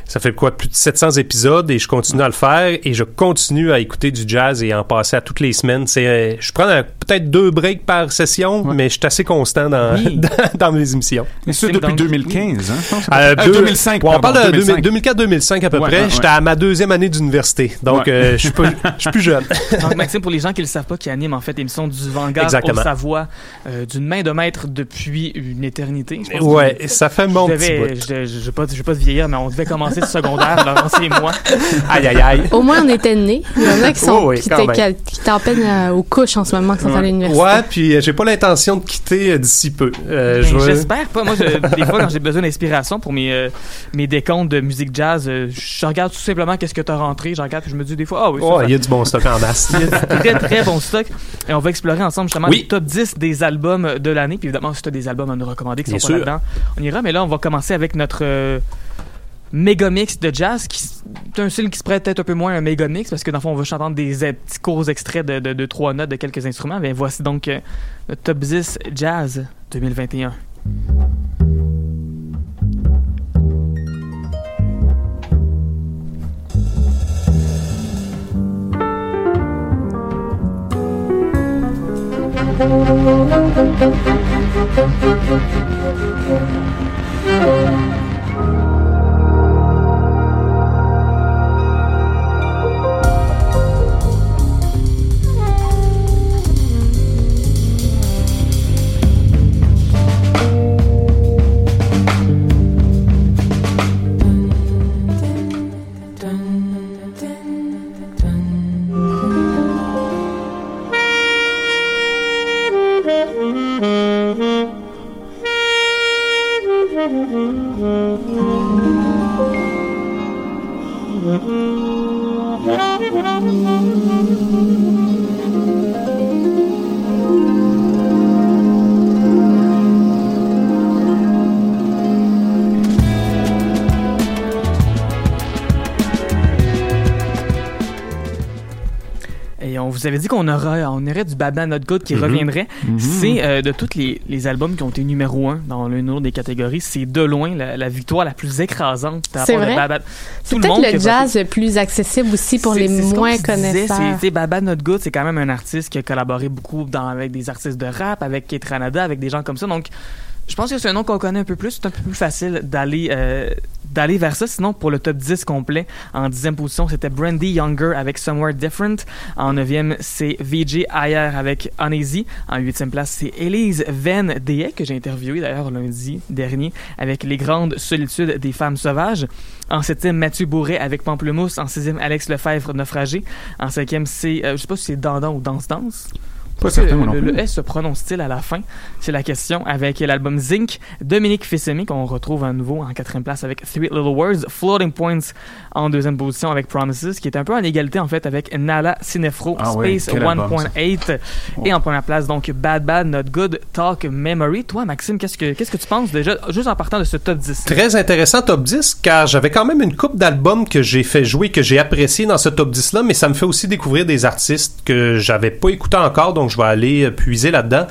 Ça fait quoi, plus de 700 épisodes et je continue à le faire et je continue à écouter du jazz et en passer à toutes les semaines. C'est, euh, je prends peut-être deux breaks par session, mais je suis assez constant dans, Oui. dans, dans mes émissions. Mais ça depuis 2015, hein? je pense. Euh, Euh, deux- 2005, Ouais, on parle de 2005. 2004-2005 à peu Ouais, près. ouais, J'étais à ma deuxième année d'université. Donc, Ouais. euh, je suis pas- je suis plus jeune. Donc, Maxime, pour les gens qui ne le savent pas, qui anime en fait l'émission du Vanguard Exactement. au Savoie euh, d'une main de maître depuis une éternité. Je pense Ouais, que- ça fait je petit bout. Je je- je vais pas, je vais pas te vieillir, mais on devait commencer le secondaire, Laurence et moi. Aïe, aïe, aïe. Au moins, on était nés. Il y en a qui sont, Oh oui, qui étaient- qui en peine euh, aux couches en ce moment, qui sont à l'université. Ouais, puis euh, j'ai pas l'intention de quitter euh, d'ici peu. Euh, Ben, J'espère pas. Moi, je- des fois, quand j'ai besoin d'inspiration pour mes, euh, mes décomptes de musique jazz, euh, je regarde tout simplement qu'est-ce que tu as rentré. Je regarde puis je me dis des fois, ah oui, ça, Ouais, ça- il y a du bon stock en masse. Il y a du très très bon stock. Et on va explorer ensemble justement Oui. le top 10 des albums de l'année. Puis évidemment, si tu as des albums à nous recommander qui Bien sont pas sûr. là-dedans, on ira. Mais là, on va commencer avec notre. Euh, méga mix de jazz, qui c'est un style qui se prête peut-être un peu moins à un méga mix, parce que dans le fond, on va entendre des euh, petits courts extraits de, trois notes de quelques instruments. Mais voici donc euh, le top 10 jazz 2021. Avait dit qu'on aurait, on aurait du Baba Not Good qui Mhm. reviendrait. Mhm. C'est euh, de tous les, les albums qui ont été numéro un dans l'une ou l'autre des catégories, c'est de loin la, la victoire la plus écrasante. par C'est rapport vrai? Baba. C'est le peut-être le jazz le plus accessible aussi pour les ce moins disait, connaisseurs. c'est- Baba Not Good, c'est quand même un artiste qui a collaboré beaucoup dans, avec des artistes de rap, avec Kate Ranada, avec des gens comme ça. Donc, je pense que c'est un nom qu'on connaît un peu plus. C'est un peu plus facile d'aller euh, d'aller vers ça. Sinon, pour le top 10 complet, en dixième position, c'était Brandy Younger avec Somewhere Different. En neuvième, c'est VJ Ayer avec Uneasy. En huitième place, c'est Elise Van Deye, que j'ai interviewé d'ailleurs lundi dernier, avec Les Grandes Solitudes des Femmes Sauvages. En septième, Mathieu Bourret avec Pamplemousse. En sixième, Alex Lefebvre, Naufragé. En cinquième, c'est, euh, je sais pas si c'est Dandan ou Danse Danse. Pas certain, non le, plus. le S se prononce-t-il à la fin? C'est la question avec l'album Zinc. Dominique Fissemi, qu'on retrouve à nouveau en quatrième place avec Three Little Words. Floating Points en deuxième position avec Promises, qui est un peu en égalité en fait avec Nala Cinefro, Ah Space album, 1.8. Et en première place, donc Bad Bad Not Good Talk Memory. Toi, Maxime, qu'est-ce que, qu'est-ce que tu penses déjà, juste en partant de ce top 10? Très intéressant top 10 car j'avais quand même une coupe d'albums que j'ai fait jouer que j'ai apprécié dans ce top 10 là mais ça me fait aussi découvrir des artistes que j'avais pas écouté encore donc je vais aller euh, puiser là-dedans.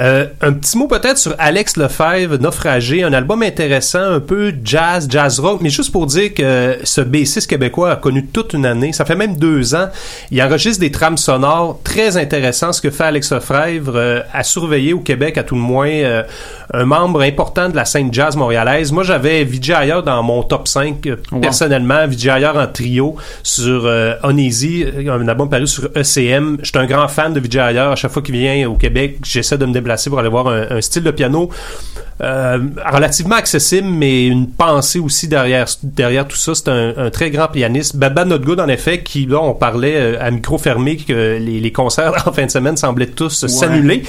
Euh, un petit mot peut-être sur Alex Lefebvre Naufragé, un album intéressant, un peu jazz, jazz rock mais juste pour dire que ce bassiste québécois a connu toute une année, ça fait même deux ans, il enregistre des trames sonores très intéressants ce que fait Alex Lefebvre euh, à surveiller au Québec à tout le moins euh, un membre important de la scène jazz montréalaise. Moi, j'avais Vijay Ayer dans mon top 5 euh, Wow. personnellement. Vijay Ayer en trio sur Uneasy, un album paru sur ECM. Je suis un grand fan de Vijay Ayer. Chaque fois qu'il vient au Québec, j'essaie de me déplacer pour aller voir un, un style de piano euh, relativement accessible, mais une pensée aussi derrière, derrière tout ça. C'est un, un très grand pianiste. Baba Not Good, en effet, qui, là, on parlait euh, à micro fermé que les, les concerts en fin de semaine semblaient tous s'annuler.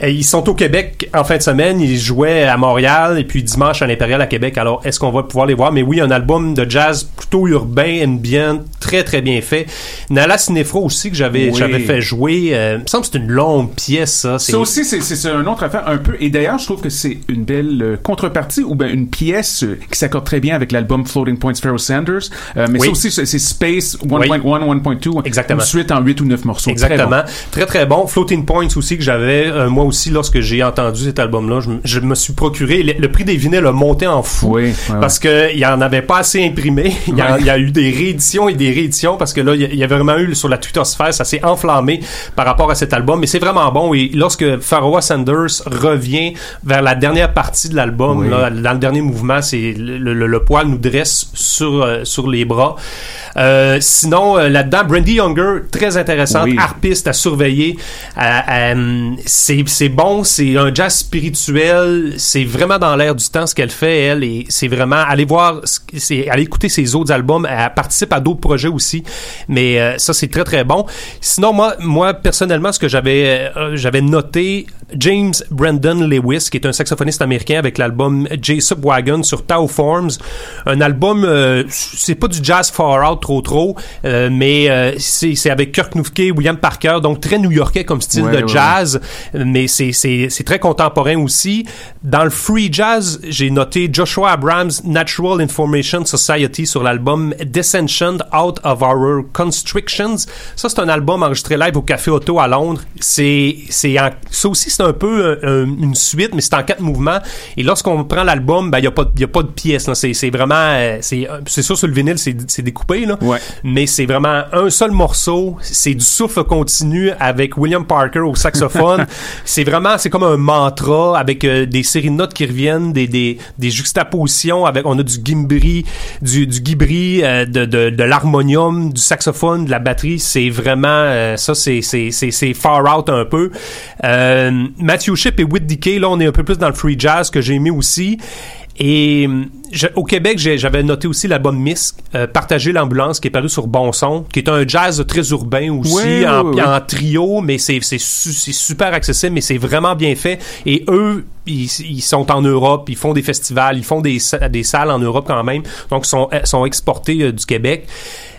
Ils sont au Québec en fin de semaine. Ils jouaient à Montréal et puis dimanche à l'Impérial à Québec. Alors, est-ce qu'on va pouvoir les voir? Mais oui, un album de jazz plutôt urbain, bien, très, très bien fait. Nala Cinefro aussi, que j'avais, Oui. j'avais fait jouer. Euh, il me semble que c'est une longue pièce, ça. C'est- Ça aussi, c'est- un autre affaire un peu. Et d'ailleurs, je trouve que c'est une belle euh, contrepartie ou bien une pièce euh, qui s'accorde très bien avec l'album Floating Points Pharoah Sanders. Euh, mais Oui. ça aussi, c'est Space 1.1, Oui. 1.2. Exactement. Une suite en 8 ou 9 morceaux. Très Exactement. bon. Très, très bon. Floating Points aussi que j'avais, euh, moi aussi, lorsque j'ai entendu cet album-là, je, je me suis procuré, le, le prix des vinyles a monté en fou. Oui. Parce que il y en avait pas assez imprimé. Il y, a, Ouais. il y a eu des rééditions et des rééditions parce que là, il y a- y avait vraiment eu sur la Twitter-sphère, ça s'est enflammé par rapport à cet album. Mais c'est vraiment bon. Et lorsque Pharoah Sanders revient vers la dernière partie de l'album, Oui. dans le dernier mouvement, c'est le, le- le poil nous dresse sur, euh, sur les bras. Euh, sinon, euh, là-dedans, Brandy Younger, très intéressante, Oui. harpiste à surveiller. C'est c'est bon, c'est un jazz spirituel, c'est vraiment dans l'air du temps ce qu'elle fait, elle, et c'est vraiment, aller voir, aller écouter ses autres albums, elle participe à d'autres projets aussi, mais ça, c'est très, très bon. Sinon, moi, moi personnellement, ce que j'avais euh, j'avais noté James Brandon Lewis, qui est un saxophoniste américain avec l'album J Subwagon sur Tau Forms. Un album, euh, c'est pas du jazz far out trop trop, euh, mais euh, c'est c'est avec Kirk Noufke, William Parker, donc très new-yorkais comme style Ouais, de ouais, jazz, mais c'est c'est c'est très contemporain aussi. Dans le free jazz, j'ai noté Joshua Abrams Natural Information Society sur l'album Descension Out of Our Constrictions. Ça c'est un album enregistré live au Café Auto à Londres. C'est c'est en- ça aussi c'est un peu euh, euh, une suite mais c'est en quatre mouvements. Et lorsqu'on prend l'album ben il y a pas y a pas de pièces là, c'est c'est vraiment euh, c'est c'est sûr sur le vinyle c'est c'est découpé là. Mais c'est vraiment un seul morceau, c'est du souffle continu avec William Parker au saxophone. c'est vraiment c'est comme un mantra avec euh, des séries de notes qui reviennent, des des des juxtapositions avec on a du gimbri, du du gibri, euh, de de de l'harmonium, du saxophone, de la batterie, c'est vraiment euh, ça c'est c'est c'est c'est far un peu. Euh, Matthew Ship et Whit Decay là on est un peu plus dans le free jazz que j'ai aimé aussi. Et je- au Québec, j'avais noté aussi l'album Misk, euh, Partager l'ambulance, qui est paru sur Bon Son, qui est un jazz très urbain aussi, Ouais, en, en trio, mais c'est c'est su- c'est super accessible, mais c'est vraiment bien fait. Et eux, ils, ils sont en Europe, ils font des festivals, ils font des, sa- des salles en Europe quand même, donc ils sont, sont exportés euh, du Québec.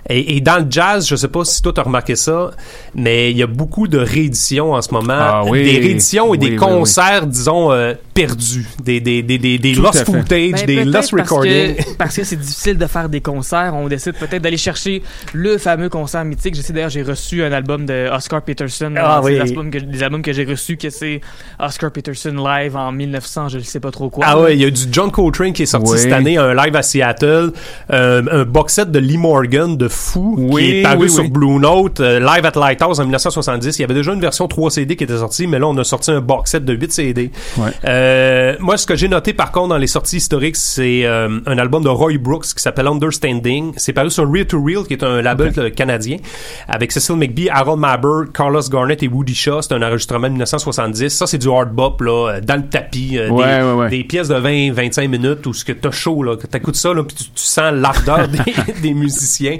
Et, et dans le jazz, je sais pas si toi t'as remarqué ça, mais il y a beaucoup de rééditions en ce moment, Ah oui. des rééditions et Oui, des oui, concerts, disons euh, perdus, des des des des, des lost footage, Ben, des lost parce recordings. que- Parce que c'est difficile de faire des concerts. On décide peut-être d'aller chercher le fameux concert mythique. Je sais d'ailleurs, j'ai reçu un album de Oscar Peterson. Ah un de oui. ces albums que, des albums que j'ai reçus, que c'est Oscar Peterson live en 1900, je ne sais pas trop quoi. Ah ouais, il y a du John Coltrane qui est sorti Oui. cette année, un live à Seattle, euh, un box set de Lee Morgan de fou Oui, qui est paru oui, sur oui. Blue Note, euh, live at Lighthouse en 1970. Il y avait déjà une version 3 CD qui était sortie, mais là on a sorti un box set de 8 CD. Ouais. Euh, moi, ce que j'ai noté par contre dans les sorties historiques, c'est euh, un album de Roy Brooks qui s'appelle Understanding. C'est paru sur Real to Real, qui est un label euh, canadien, avec Cecil McBee, Harold Maber, Carlos Garnett et Woody Shaw. C'est un enregistrement de 1970. Ça, c'est du hard bop là, euh, dans le tapis, Ouais, des, ouais, ouais. des pièces de 20-25 minutes où ce que t'as chaud là, que t'écoutes ça là, puis tu, tu sens l'ardeur des, des musiciens.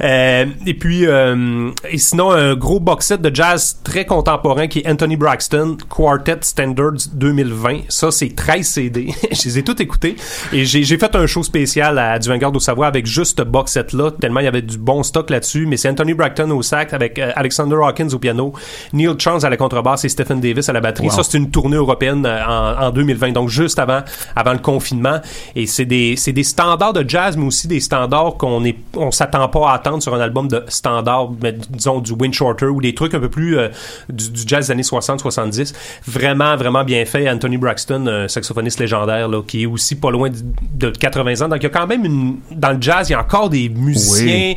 Euh, et puis, euh, et sinon un gros box set de jazz très contemporain qui est Anthony Braxton Quartet Standards 2020. Ça c'est 13 CD. Je les ai tous écoutés et j'ai j'ai fait un show spécial à du Vanguard au Savoie avec juste ce box set là tellement il y avait du bon stock là-dessus. Mais c'est Anthony Braxton au sax avec euh, Alexander Hawkins au piano, Neil Charles à la contrebasse et Stephen Davis à la batterie. Wow. Ça c'est une tournée européenne euh, en, en 2020, donc juste avant, avant le confinement. Et c'est des, c'est des standards de jazz, mais aussi des standards qu'on est, on s'attend pas à attendre sur un album de standard, mais disons du Wind Shorter ou des trucs un peu plus euh, du, jazz des années 60-70. Vraiment, vraiment bien fait. Anthony Braxton, saxophoniste légendaire, là, qui est aussi pas loin de, de 80 ans. Donc il y a quand même une, dans le jazz, il y a encore des musiciens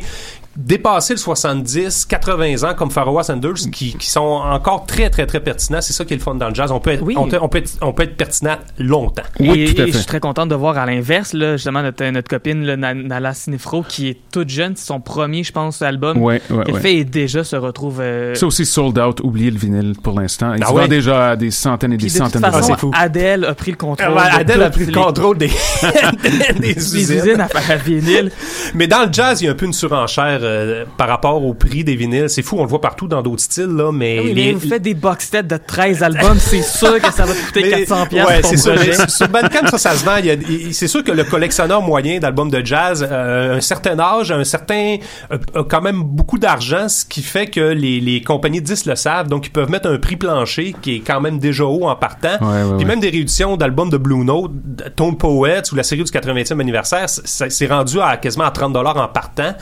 dépasser le 70, 80 ans comme Pharoah Sanders qui, qui sont encore très très très pertinents. C'est ça qui est le fun dans le jazz. On peut être, Oui. on, peut, on peut être, on peut être pertinent longtemps. et, et je suis très contente de voir à l'inverse, là, justement, notre, notre copine, là, Nala Sinifro, qui est toute jeune. C'est son premier, je pense, album Ouais, ouais, qu'elle ouais. fait et déjà se retrouve. euh, Ça aussi sold out, oubliez le vinyle pour l'instant. Il Ah se ouais? vend déjà à des centaines et des Puis de toute centaines de façon, fois. Adèle a pris le contrôle. De Adèle a pris le les- contrôle des, des, des usines. usines à faire à vinyle. Mais dans le jazz, il y a un peu une surenchère euh, par rapport au prix des vinyles. C'est fou, on le voit partout dans d'autres styles, là, mais... Ah oui, les- mais vous faites des box sets de 13 albums, c'est sûr que ça va te coûter Mais- 400 pièces Ouais, c'est sûr. Mais Sur Bandcamp, ça, ça se vend. Il y a- il- C'est sûr que le collectionneur moyen d'albums de jazz, euh, un certain âge, un certain, a, a quand même beaucoup d'argent, ce qui fait que les, les compagnies de disques le savent, donc ils peuvent mettre un prix plancher qui est quand même déjà haut en partant. Ouais, ouais, Puis ouais. même des rééditions d'albums de Blue Note, Tone Poets ou la série du 80e anniversaire, c'est rendu à quasiment à 30 dollars en partant.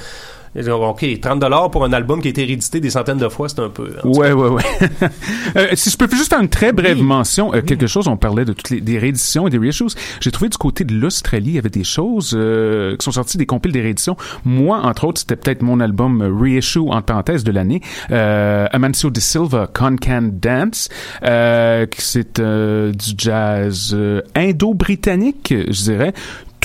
OK, 30 dollars pour un album qui a été réédité des centaines de fois, c'est un peu... Ouais, ouais, ouais. Euh, si je peux juste faire une très brève mention, euh, quelque chose, on parlait de toutes les des rééditions et des reissues. J'ai trouvé du côté de l'Australie, il y avait des choses euh, qui sont sorties, des compiles, des rééditions. Moi, entre autres, c'était peut-être mon album reissue, entre parenthèses, de l'année. Euh, Amancio de Silva, Con Can Dance, euh, qui c'est du jazz indo-britannique, je dirais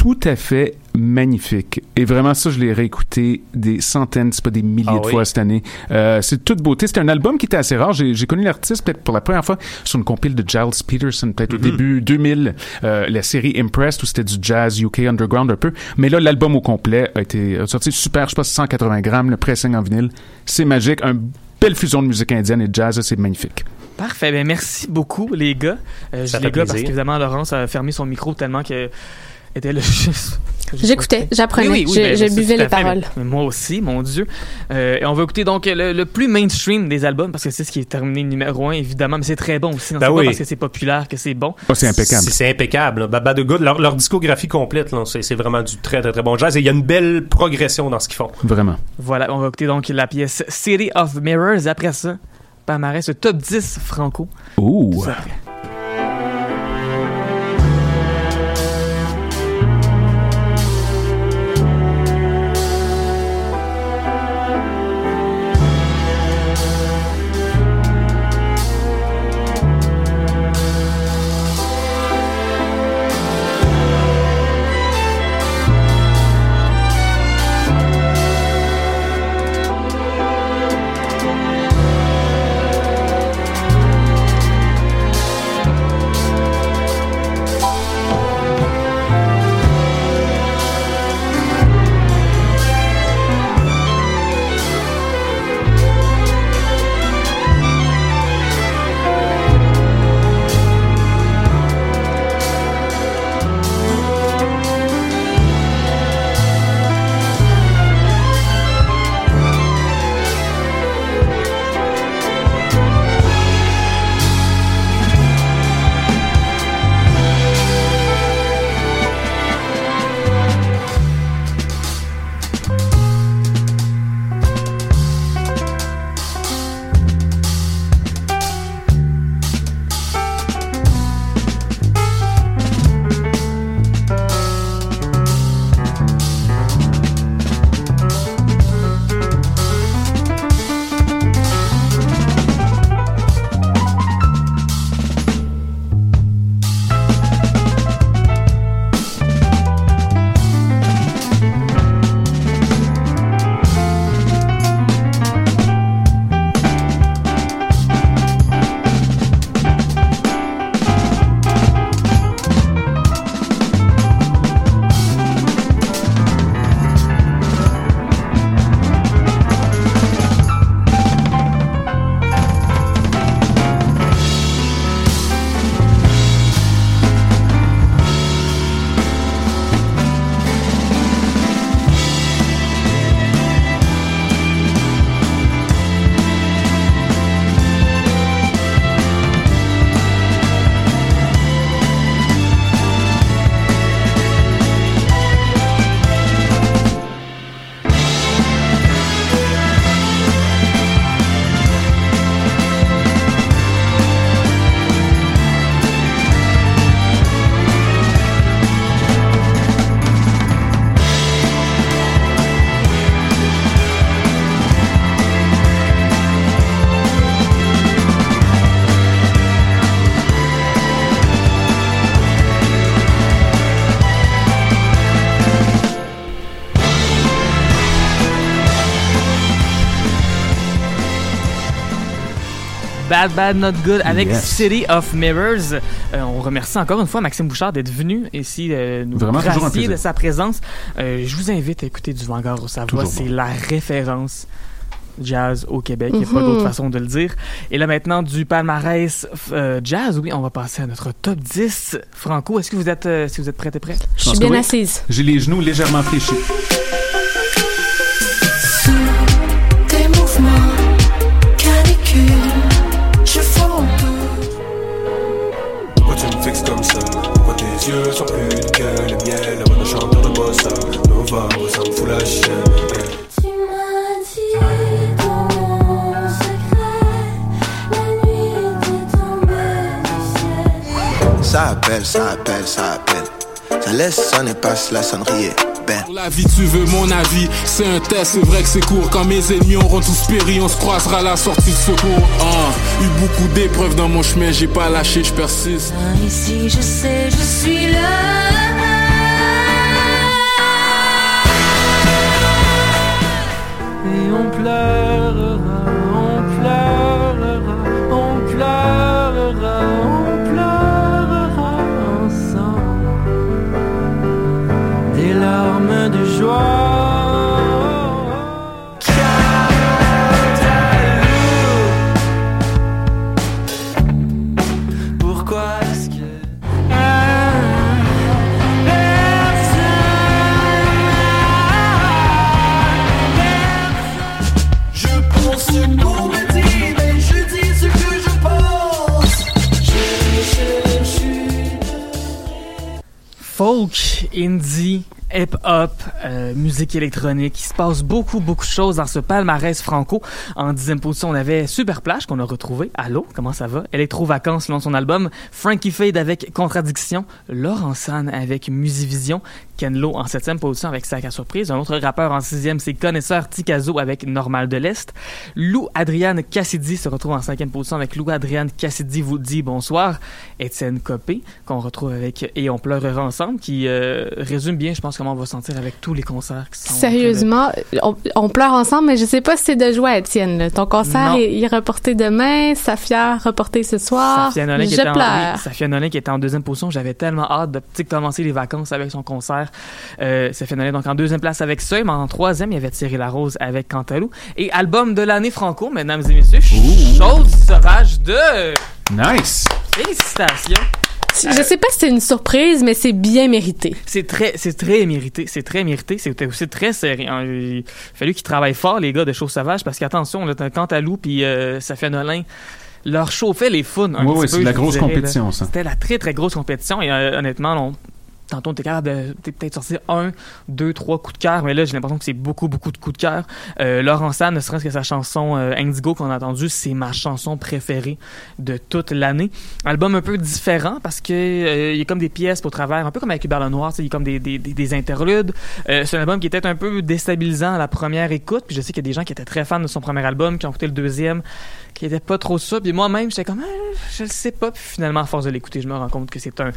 tout à fait magnifique. Et vraiment, ça, je l'ai réécouté des centaines, c'est pas des milliers Ah de oui? fois cette année. Euh, c'est toute beauté. C'était un album qui était assez rare. J'ai, j'ai connu l'artiste peut-être pour la première fois sur une compile de Giles Peterson, peut-être au Mhm. début 2000, euh, la série Impressed, où c'était du jazz UK underground un peu. Mais là, l'album au complet a été a sorti super, je sais pas, 180 grammes, le pressing en vinyle. C'est magique. Un belle fusion de musique indienne et de jazz, c'est magnifique. Parfait. Ben, merci beaucoup, les gars. Euh, je Ça dis les fait gars parce plaisir. qu'évidemment, Laurence a fermé son micro tellement que était là. J'écoutais, j'apprenais, Oui, oui, oui, je, ben, je c'est buvais les fait, paroles. mais- mais moi aussi, mon Dieu. Euh, et on va écouter donc le, le plus mainstream des albums parce que c'est ce qui est terminé numéro un, évidemment, mais c'est très bon aussi. Ben c'est pas oui. parce que c'est populaire que c'est bon. C'est c'est impeccable. là. Baba de Good, leur, leur discographie complète, là, c'est c'est vraiment du très, très, très bon jazz. Et il y a une belle progression dans ce qu'ils font. Vraiment. Voilà, on va écouter donc la pièce City of Mirrors. Après ça, palmarès, ce top 10 franco. Ouh. Bad Bad Not Good avec Yes. City of Mirrors. Euh, on remercie encore une fois Maxime Bouchard d'être venu ici euh, nous Vraiment, toujours un gracier plaisir. de sa présence. Euh, je vous invite à écouter du Vanguard au Savoie. C'est bon. la référence jazz au Québec. Il n'y a pas Mhm. d'autre façon de le dire. Et là maintenant du palmarès euh, jazz, oui, on va passer à notre top 10 franco. Est-ce que vous êtes, euh, si vous êtes prêts et prêts? Je suis bien oui. assise. J'ai les genoux légèrement fléchis. Appelle, ça appelle, ça appelle. Ça laisse sonner, passe la sonnerie. Ben. Pour la vie, tu veux mon avis. C'est un test, c'est vrai que c'est court. Quand mes ennemis auront tous péri, on se croisera à la sortie de secours. Ah, eu beaucoup d'épreuves dans mon chemin, j'ai pas lâché, je persiste. Ici, je sais, je suis là. Et on pleurera, on pleurera, indie, hip-hop, euh, musique électronique. Il se passe beaucoup, beaucoup de choses dans ce palmarès franco. En dixième position, on avait Superplage qu'on a retrouvé. Allô, comment ça va? Electro-Vacances selon son album. Frankie Fade avec Contradiction. Laurent San avec Musivision. Ken Lo en septième position avec Sac à Surprise. Un autre rappeur en sixième, c'est Connaisseur Tikazo avec Normal de l'Est. Lou Adriane Cassidy se retrouve en cinquième position avec Lou Adriane Cassidy vous dit bonsoir. Étienne Copé, qu'on retrouve avec Et on pleurera ensemble, qui euh, résume bien, je pense, comment on va se sentir avec tous les concerts qui sont. Sérieusement, on, on pleure ensemble, mais je sais pas si c'est de joie, Étienne. là. Ton concert est, il est reporté demain, Safia reporté ce soir. Safia Nolin qui je était en- pleure. oui, Safia Nolin qui était en deuxième position. J'avais tellement hâte de commencer les vacances avec son concert. Euh, Safia Nolin donc en deuxième place avec ça. Mais en troisième, il y avait Thierry Larose avec Cantalou. Et album de l'année franco, mesdames et messieurs, Chose sauvage de... Nice! Félicitations! Je sais pas si c'est une surprise, mais c'est bien mérité. C'est très, c'est très mérité. C'est très mérité. C'était aussi très serré. hein. Il a fallu qu'ils travaillent fort, les gars de Show Sauvage, parce qu'attention, là, t'as Cantalou puis euh, Safia Nolin, leur show fait les fun un ouais, peu, c'est de la grosse dirais, là. compétition, ça. C'était la très, très grosse compétition. Et euh, honnêtement, on- tantôt, était capable de t'es peut-être sortir un, deux, trois coups de cœur, mais là, j'ai l'impression que c'est beaucoup, beaucoup de coups de cœur. Euh, Laurent San, ne serait-ce que sa chanson euh, Indigo qu'on a entendue, c'est ma chanson préférée de toute l'année. Album un peu différent parce que euh, y a comme des pièces pour travers, un peu comme avec Hubert Lenoir, il y a comme des, des, des, des interludes. Euh, c'est un album qui était un peu déstabilisant à la première écoute, puis je sais qu'il y a des gens qui étaient très fans de son premier album, qui ont écouté le deuxième, qui étaient pas trop ça, puis moi-même, j'étais comme, Ah, je le sais pas, puis finalement, à force de l'écouter, je me rends compte que c'est un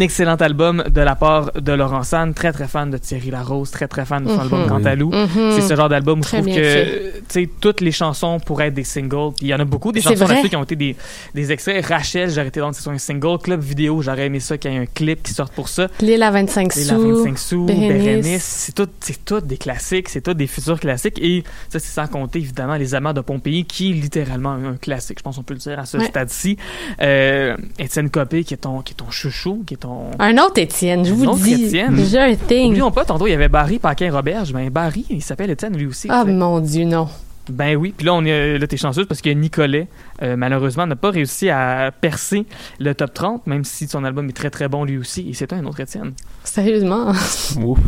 excellent album de la part de Laurent San, très très fan de Thierry Larose, très très fan de son Mhm. album Oui. Cantalou. Mhm. C'est ce genre d'album où je Très trouve bien que, toutes les chansons pourraient être des singles, il y en a beaucoup des chansons là-dessus qui ont été des, des extraits. Rachel, j'aurais été dans c'est un single, Club Vidéo, j'aurais aimé ça qu'il y ait un clip qui sorte pour ça. L'île à 25 L'île à sous. 25 sous, Bérénice. C'est tout, c'est tout des classiques, c'est tout des futurs classiques. Et ça, c'est sans compter, évidemment, Les Amants de Pompéi, qui est littéralement un, un classique, je pense qu'on peut le dire à ce Ouais. stade-ci. Euh, Étienne Copé, qui est, ton, qui est ton chouchou, qui est ton... Un autre Étienne, je vous dis. J'ai un thing. Oublions pas, tantôt, il y avait Barry Paquin-Roberge. Ben, Barry, il s'appelle Étienne lui aussi. Ah mon Dieu, non. Ben oui, puis là, on est, là, t'es chanceuse parce que Nicolet, euh, malheureusement, n'a pas réussi à percer le top 30, même si son album est très très bon lui aussi, et c'est un autre Étienne. Sérieusement? Ouf.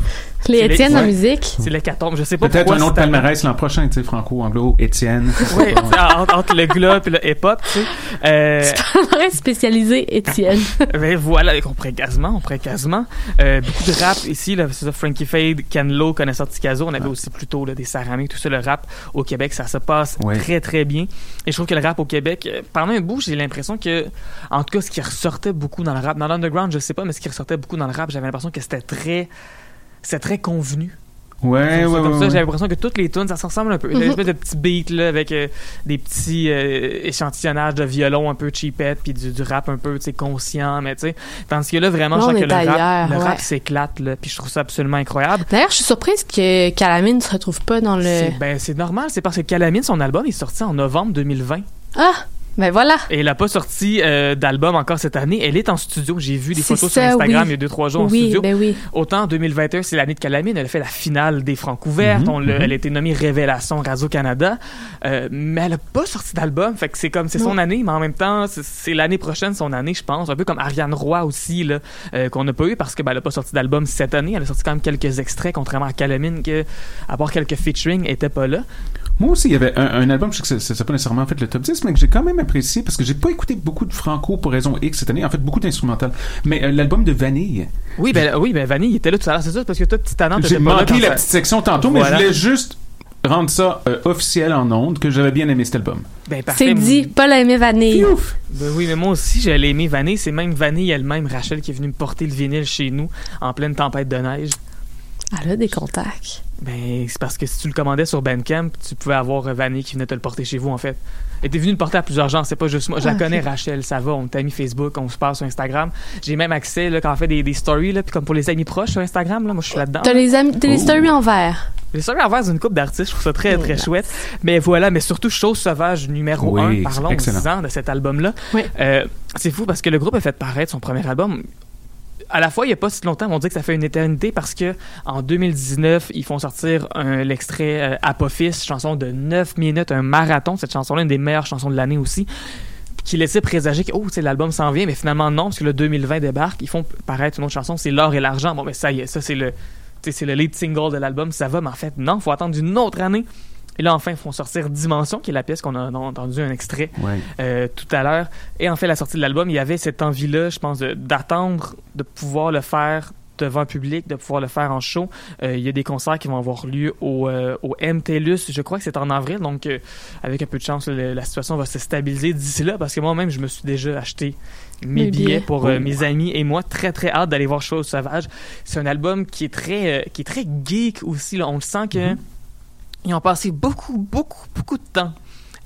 Les C'est Étienne en musique. C'est l'hécatombe, je sais pas Peut-être un autre c'est palmarès l'an prochain, tu sais, franco-anglo, Étienne. Ouais, tu sais, entre, le globe et le hip-hop, tu sais. Euh, Palmarès spécialisé Étienne. ben voilà, on pourrait quasiment, on pourrait quasiment. Euh, beaucoup de rap ici, là, c'est ça, Frankie Fade, Ken Lo, Connaisseur Ticazo, on avait aussi plutôt là, des Saramé, tout ça, le rap au Québec, ça se passe très très bien. Et je trouve que le rap au Québec, euh, pendant un bout, j'ai l'impression que, en tout cas, ce qui ressortait beaucoup dans le rap, dans l'underground, je sais pas, mais ce qui ressortait beaucoup dans le rap, j'avais l'impression que c'était très, c'était très convenu. Ouais, ouais, comme ouais. ça, ouais. j'avais l'impression que toutes les tunes, ça se ressemble un peu. Il y a Mhm. une espèce de petits beats là, avec euh, des petits euh, échantillonnages de violon un peu cheapette, puis du, du rap un peu tu sais, conscient, mais tu sais. Tandis que là, vraiment, Là, je sens que le rap, le ouais. rap s'éclate, là, puis je trouve ça absolument incroyable. D'ailleurs, je suis surprise que Calamine ne se retrouve pas dans le. C'est ben, c'est normal, c'est parce que Calamine, son album est sorti en novembre 2020. Ah! Ben voilà. Et elle n'a pas sorti euh, d'album encore cette année. Elle est en studio. J'ai vu des photos sur Instagram oui. il y a deux, trois jours en Oui, studio. ben oui. Autant en 2021, c'est l'année de Calamine. Elle a fait la finale des Francs ouvertes. Mhm, mhm. Elle a été nommée Révélation Radio-Canada. Euh, mais elle n'a pas sorti d'album. Fait que c'est comme, c'est son année, mais en même temps, c'est- l'année prochaine son année, je pense. Un peu comme Ariane Roy aussi, là, euh, qu'on n'a pas eu parce que ben, elle n'a pas sorti d'album cette année. Elle a sorti quand même quelques extraits, contrairement à Calamine, que, à part quelques featuring, était pas là. Moi aussi, il y avait un, un album, je sais que c'est- c'est pas nécessairement fait le top 10, mais que j'ai quand même apprécié parce que j'ai pas écouté beaucoup de franco pour raison X cette année, en fait beaucoup d'instrumental. Mais euh, l'album de Vanille, Oui, ben, oui, ben Vanille il était là tout à l'heure, c'est ça, parce que toi, petit talent, j'ai manqué la ça- petite section tantôt, mais je voulais juste rendre ça euh, officiel en ondes que j'avais bien aimé cet album. Ben. C'est dit, Paul a aimé Vanille. Ben oui, mais moi aussi, j'allais aimer Vanille. C'est même Vanille elle-même, Rachel, qui est venue me porter le vinyle chez nous en pleine tempête de neige. Elle a des contacts. Ben, c'est parce que si tu le commandais sur Bandcamp, tu pouvais avoir Vanille qui venait te le porter chez vous, en fait. Elle était venue le porter à plusieurs gens, c'est pas juste moi. Je la Ah, connais. Rachel, ça va, on t'a mis Facebook, on se parle sur Instagram. J'ai même accès, là, quand on fait des, des stories, là, puis comme pour les amis proches sur Instagram, là, moi, je suis là-dedans. T'as les, amis- t'as les Oh. stories en vert. Les stories envers une coupe d'artistes, je trouve ça très, très Yes. chouette. Mais voilà, mais surtout, Chose Sauvage numéro Oui, 1, parlons excellent. de cet album-là. Oui. Euh, c'est fou parce que le groupe a fait paraître son premier album. À la fois, il n'y a pas si longtemps, on dit que ça fait une éternité parce que en 2019, ils font sortir l'extrait euh, Apophis, chanson de 9 minutes, un marathon. Cette chanson-là, une des meilleures chansons de l'année aussi. qui laissait présager que oh, l'album s'en vient, mais finalement non, parce que le 2020 débarque, ils font paraître une autre chanson, c'est l'or et l'argent. Bon, mais ça y est, ça c'est le, le lead single de l'album, ça va, mais en fait non, faut attendre une autre année. Et là, enfin, ils font sortir Dimension, qui est la pièce qu'on a entendu un extrait Ouais. euh, tout à l'heure. Et en fait, la sortie de l'album, il y avait cette envie-là, je pense, d'attendre de pouvoir le faire devant le public, de pouvoir le faire en show. Euh, il y a des concerts qui vont avoir lieu au, euh, au MTLUS, je crois que c'est en avril, donc euh, avec un peu de chance, le- la situation va se stabiliser d'ici là, parce que moi-même, je me suis déjà acheté mes Mes billets billets. pour euh, Oh. mes amis et moi. Très, très hâte d'aller voir Chose Sauvage. C'est un album qui est très, euh, qui est très geek aussi. Là. On le sent que ils ont passé beaucoup, beaucoup, beaucoup de temps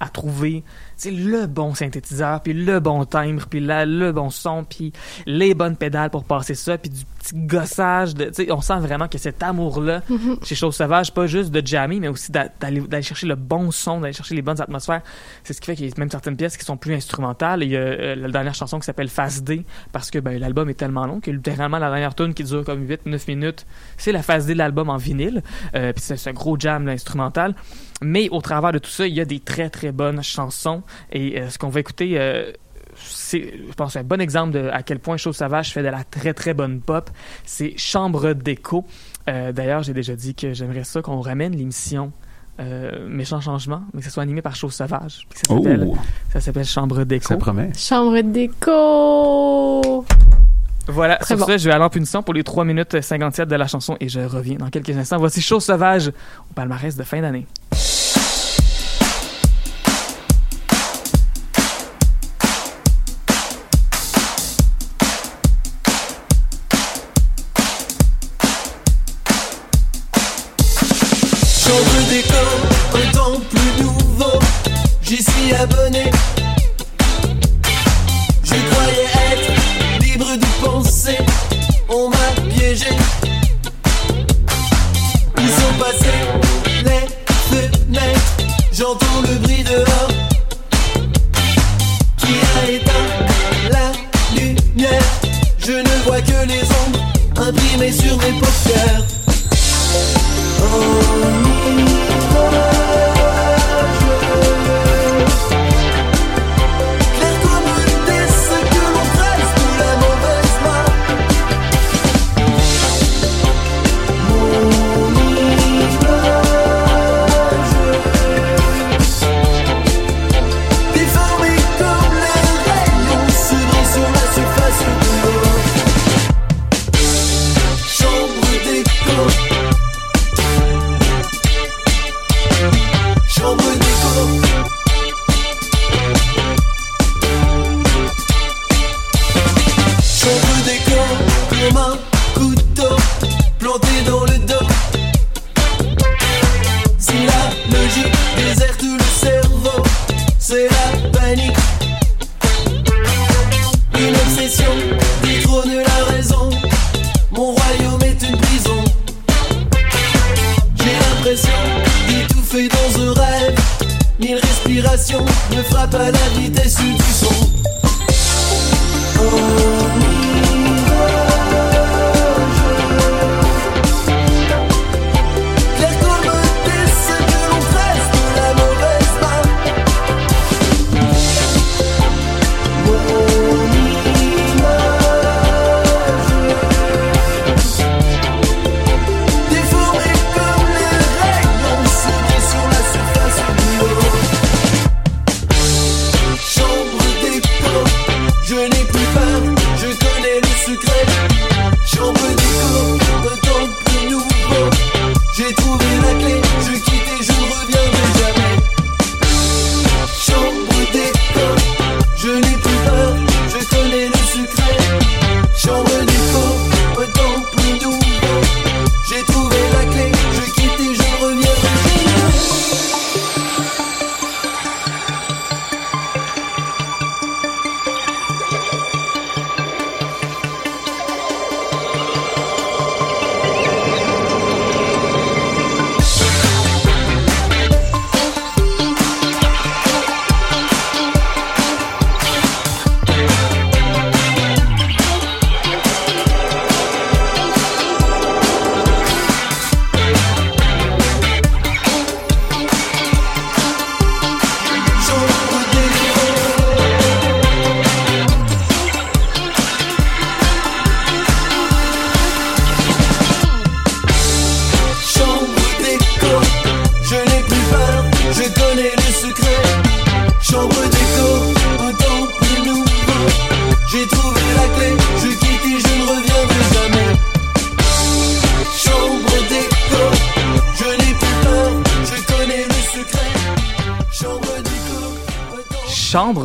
à trouver c'est le bon synthétiseur, puis le bon timbre, puis la- le bon son, puis les bonnes pédales pour passer ça, puis du petit gossage. De, on sent vraiment que cet amour-là Mhm. chez Chose Sauvage, pas juste de jammer, mais aussi d'a- d'aller chercher le bon son, d'aller chercher les bonnes atmosphères. C'est ce qui fait qu'il y a même certaines pièces qui sont plus instrumentales. Il y a euh, la dernière chanson qui s'appelle Phase D, parce que ben, l'album est tellement long que littéralement la dernière tune qui dure comme 8-9 minutes, c'est la phase D de l'album en vinyle. Euh, puis c'est c'est un gros jam là, instrumental. Mais au travers de tout ça, il y a des très très bonnes chansons. Et euh, ce qu'on va écouter, euh, c'est, je pense, un bon exemple de à quel point Chose Sauvage fait de la très très bonne pop. C'est Chambre d'écho. Euh, D'ailleurs, j'ai déjà dit que j'aimerais ça qu'on ramène l'émission euh, Méchant Changement, mais que ce soit animé par Chose Sauvage. Puis que ça s'appelle, Oh. ça s'appelle Chambre d'écho. Ça promet. Chambre d'écho. Voilà, Très sur bon. ce, je vais aller en punition pour les 3 minutes 57 de la chanson et je reviens dans quelques instants. Voici Chose Sauvage au palmarès de fin d'année.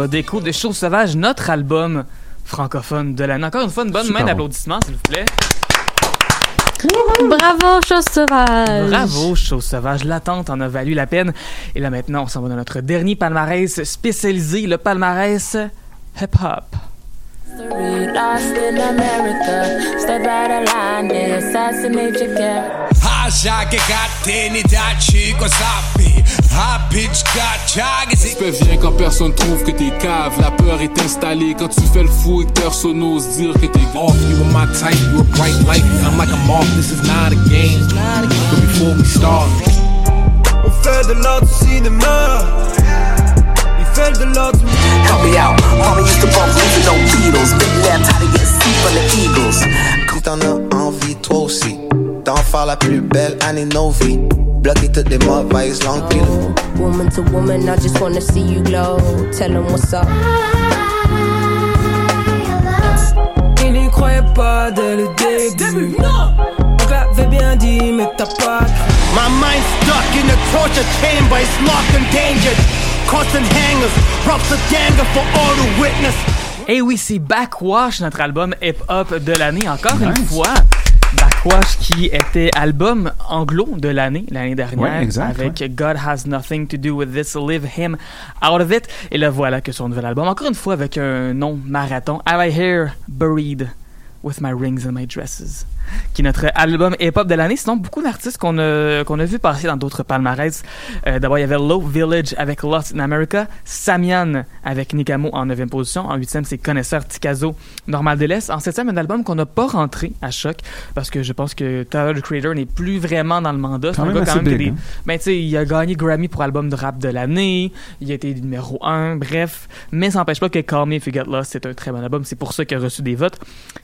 Chambre d'écho de Chose Sauvage, notre album francophone de l'année. Encore une fois, une bonne Super main bon. d'applaudissements, s'il vous plaît. Bravo, chose sauvage. Bravo, Chose Sauvage. L'attente en a valu la peine. Et là, maintenant, on s'en va dans notre dernier palmarès spécialisé, le palmarès hip-hop. Sapi Hapitch gachage Respect vient quand personne trouve que t'es cave. La peur est installée quand tu fais le fou et que personne n'ose dire que t'es Off, you were my type, you were bright light I'm like a moth, this is not a game But before we start On fait de l'art du cinéma. Il fait de l'art du Help me out. Mama used to bump with no Beatles. Big left, how to get seat from the Eagles. Si t'en as envie, toi aussi, d'en faire la plus belle année de nos vies. Bloquer toutes les mauvaises langues, puis le Woman to woman, I just wanna see you glow. Tell 'em what's up. Il n'y croyait pas dès le début. On l'avait bien dit, mais t'as pas. My mind's stuck in a torture chamber It's locked and dangered Constant hangers ganger for all to witness Et oui, c'est Backwash, notre album hip-hop de l'année, encore une fois. Backwash qui était album anglo de l'année, l'année dernière, Ouais, exact, avec God Has Nothing to Do with This, Live Him Out of It. Et là, voilà que son nouvel album, encore une fois avec un nom marathon, Have I Here Buried with My Rings and My Dresses, qui est notre album hip-hop de l'année. Sinon, beaucoup d'artistes qu'on a, qu'on a vu passer dans d'autres palmarès. Euh, D'abord, il y avait Low Village avec Lost in America, Samian avec Nikamo en 9e position. En 8e, c'est Connaisseur Tikazo, Normal de l'Est. En 7e, un album qu'on n'a pas rentré à choc parce que je pense que Tyler, the Creator, n'est plus vraiment dans le mandat. C'est un gars quand même big, des- hein. ben, il a gagné Grammy pour album de rap de l'année. Il a été numéro 1, bref. Mais ça n'empêche pas que Call Me If You Get Lost, c'est un très bon album. C'est pour ça qu'il a reçu des votes.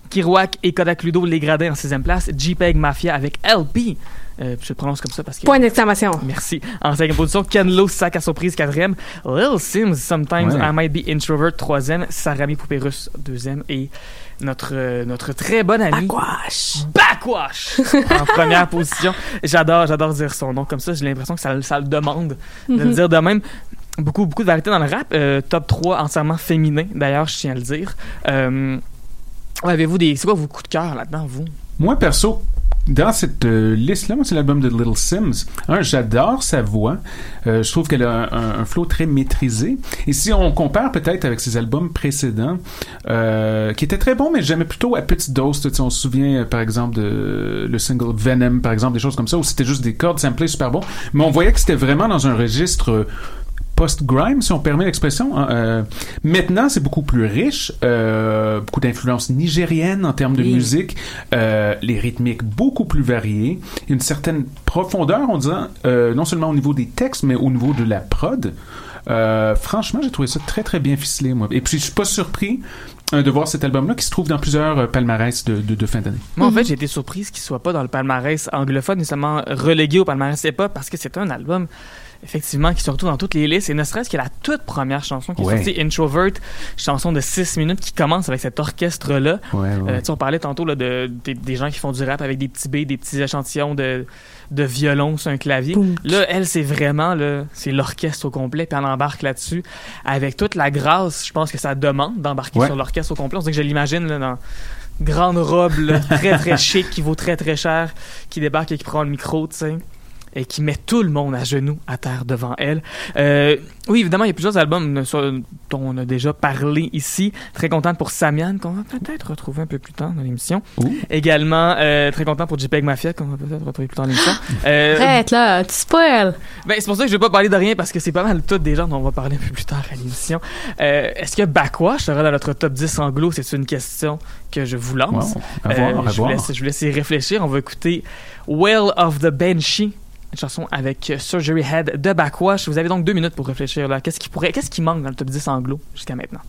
Kirouac et Kodak Ludo, les gradins en 6e place. JPEG Mafia avec LP. Euh, je le prononce comme ça parce que. Point d'exclamation. Merci. En 5e position, Ken Lo, sac à surprise, 4e. Lil Sims, Sometimes Ouais. I Might Be Introvert, 3e. Sarami Poupée Russe, 2e. Et notre, euh, notre très bon ami. Backwash. Backwash! en première position. J'adore, j'adore dire son nom comme ça. J'ai l'impression que ça, le- ça le demande de le Mhm. dire de même. Beaucoup, beaucoup de variétés dans le rap. Euh, top 3 entièrement féminin, d'ailleurs, je tiens à le dire. Euh, Avez-vous des. C'est quoi vos coups de cœur là-dedans, vous? Moi, perso, dans cette euh, liste-là, moi, c'est l'album de Little Sims. J'adore sa voix. Euh, je trouve qu'elle a un, flow très maîtrisé. Et si on compare peut-être avec ses albums précédents, euh, qui étaient très bons, mais j'aimais plutôt à petite dose. Tu sais, on se souvient, par exemple, de le single Venom, par exemple, des choses comme ça, où c'était juste des cordes samplées super bon. Mais on voyait que c'était vraiment dans un registre... post-grime, si on permet l'expression. hein. Euh, maintenant, c'est beaucoup plus riche, euh, beaucoup d'influences nigériennes en termes de Oui. musique, euh, les rythmiques beaucoup plus variées, une certaine profondeur, on dirait, euh, non seulement au niveau des textes, mais au niveau de la prod. Euh, franchement, j'ai trouvé ça très très bien ficelé, moi. Et puis, je suis pas surpris euh, de voir cet album-là qui se trouve dans plusieurs euh, palmarès de, de, de fin d'année. Moi, en fait, j'ai été surprise qu'il soit pas dans le palmarès anglophone, nécessairement relégué au palmarès hip-hop, parce que c'est un album, effectivement, qui se retrouve dans toutes les listes, et ne serait-ce que la toute première chanson qui est sortie, Introvert, chanson de 6 minutes qui commence avec cet orchestre-là. Ouais, ouais. Euh, tu sais, on parlait tantôt là, de, des- des gens qui font du rap avec des petits B, des petits échantillons de, de violon sur un clavier. Là, elle, c'est vraiment, là, c'est l'orchestre au complet, puis elle embarque là-dessus. Avec toute la grâce, je pense que ça demande d'embarquer Ouais. sur l'orchestre au complet. On dirait que je l'imagine dans grande robe, là, très très chic, qui vaut très très cher, qui débarque et qui prend le micro, tu sais. Et qui met tout le monde à genoux à terre devant elle. Euh, oui, évidemment, il y a plusieurs albums euh, dont on a déjà parlé ici. Très contente pour Samian, qu'on va peut-être retrouver un peu plus tard dans l'émission. Également, euh, très content pour JPEG Mafia, qu'on va peut-être retrouver plus tard dans l'émission. Euh, Arrête là, tu spoil. ben, c'est pour ça que je vais pas parler de rien parce que c'est pas mal tout des gens dont on va parler un peu plus tard à l'émission. Euh, Est-ce que Backwash sera dans notre top 10 anglo? C'est une question que je vous lance. Wow. À voir, à je, vous laisse, je vous laisse y réfléchir. On va écouter Well of the Banshee, une chanson avec Surgery Head de Backwash. Vous avez donc deux minutes pour réfléchir. Qu'est-ce qui pourrait, qu'est-ce qui manque dans le top 10 anglo jusqu'à maintenant?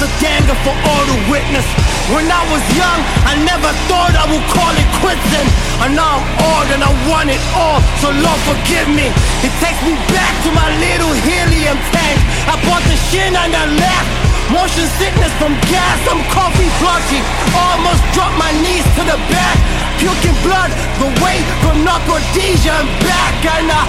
Of danger for all to witness. When I was young, I never thought I would call it quits. And now I'm old and I want it all, so Lord forgive me. It takes me back to my little helium tank. I bought the shit and I left. Motion sickness from gas, I'm coffee blotchy. Almost dropped my knees to the back. Puking blood, the weight from narcodesia and back. And I,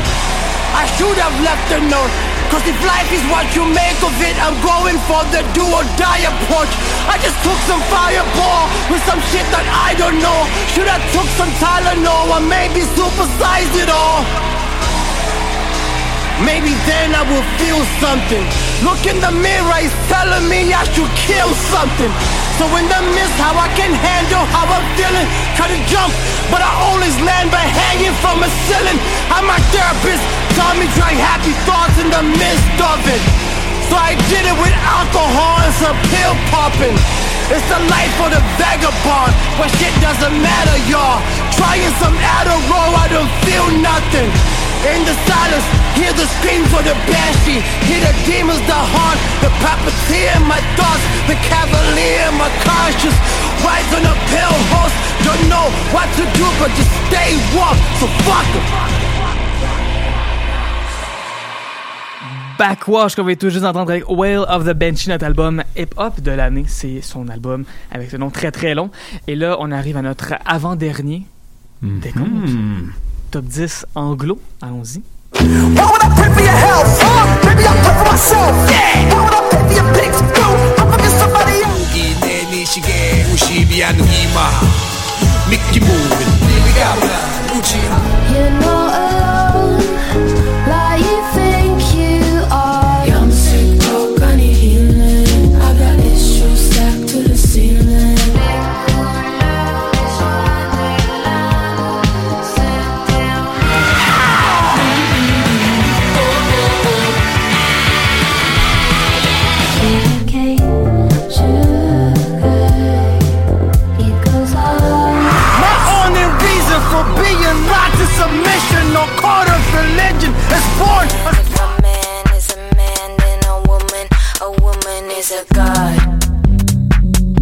I should have left a note. Cause if life is what you make of it, I'm going for the do or die approach. I just took some fireball with some shit that I don't know. Should have took some Tylenol or maybe supersized it all. Maybe then I will feel something. Look in the mirror, it's telling me I should kill something. So in the mist, how I can handle how I'm feeling. Try to jump, but I always land by hanging from a ceiling. And my therapist told me drag happy thoughts in the midst of it. So I did it with alcohol and some pill popping. It's the life for the vagabond, where shit doesn't matter, y'all. Trying some Adderall, I don't feel nothing. In the silence, hear the scream for the banshee Hear the demons that haunt The puppeteer in my thoughts The cavalier in my conscience Rise on a pale horse Don't know what to do but just stay warm So fuck 'em. Backwash qu'on va tout juste entendre avec Whale of the Banshee, notre album hip-hop de l'année. C'est son album avec ce nom très très long. Et là, on arrive à notre avant-dernier des comptes. Top 10 anglo. Allons-y. Why would I pray for your health? Uh, maybe I'll pray for myself. Yeah. Why would I pay for your pics? No, I'm fucking somebody else. 내 미시게 50이 안 이마 미끼 moving 네가 뭐라 우지 You're not alone, is a god.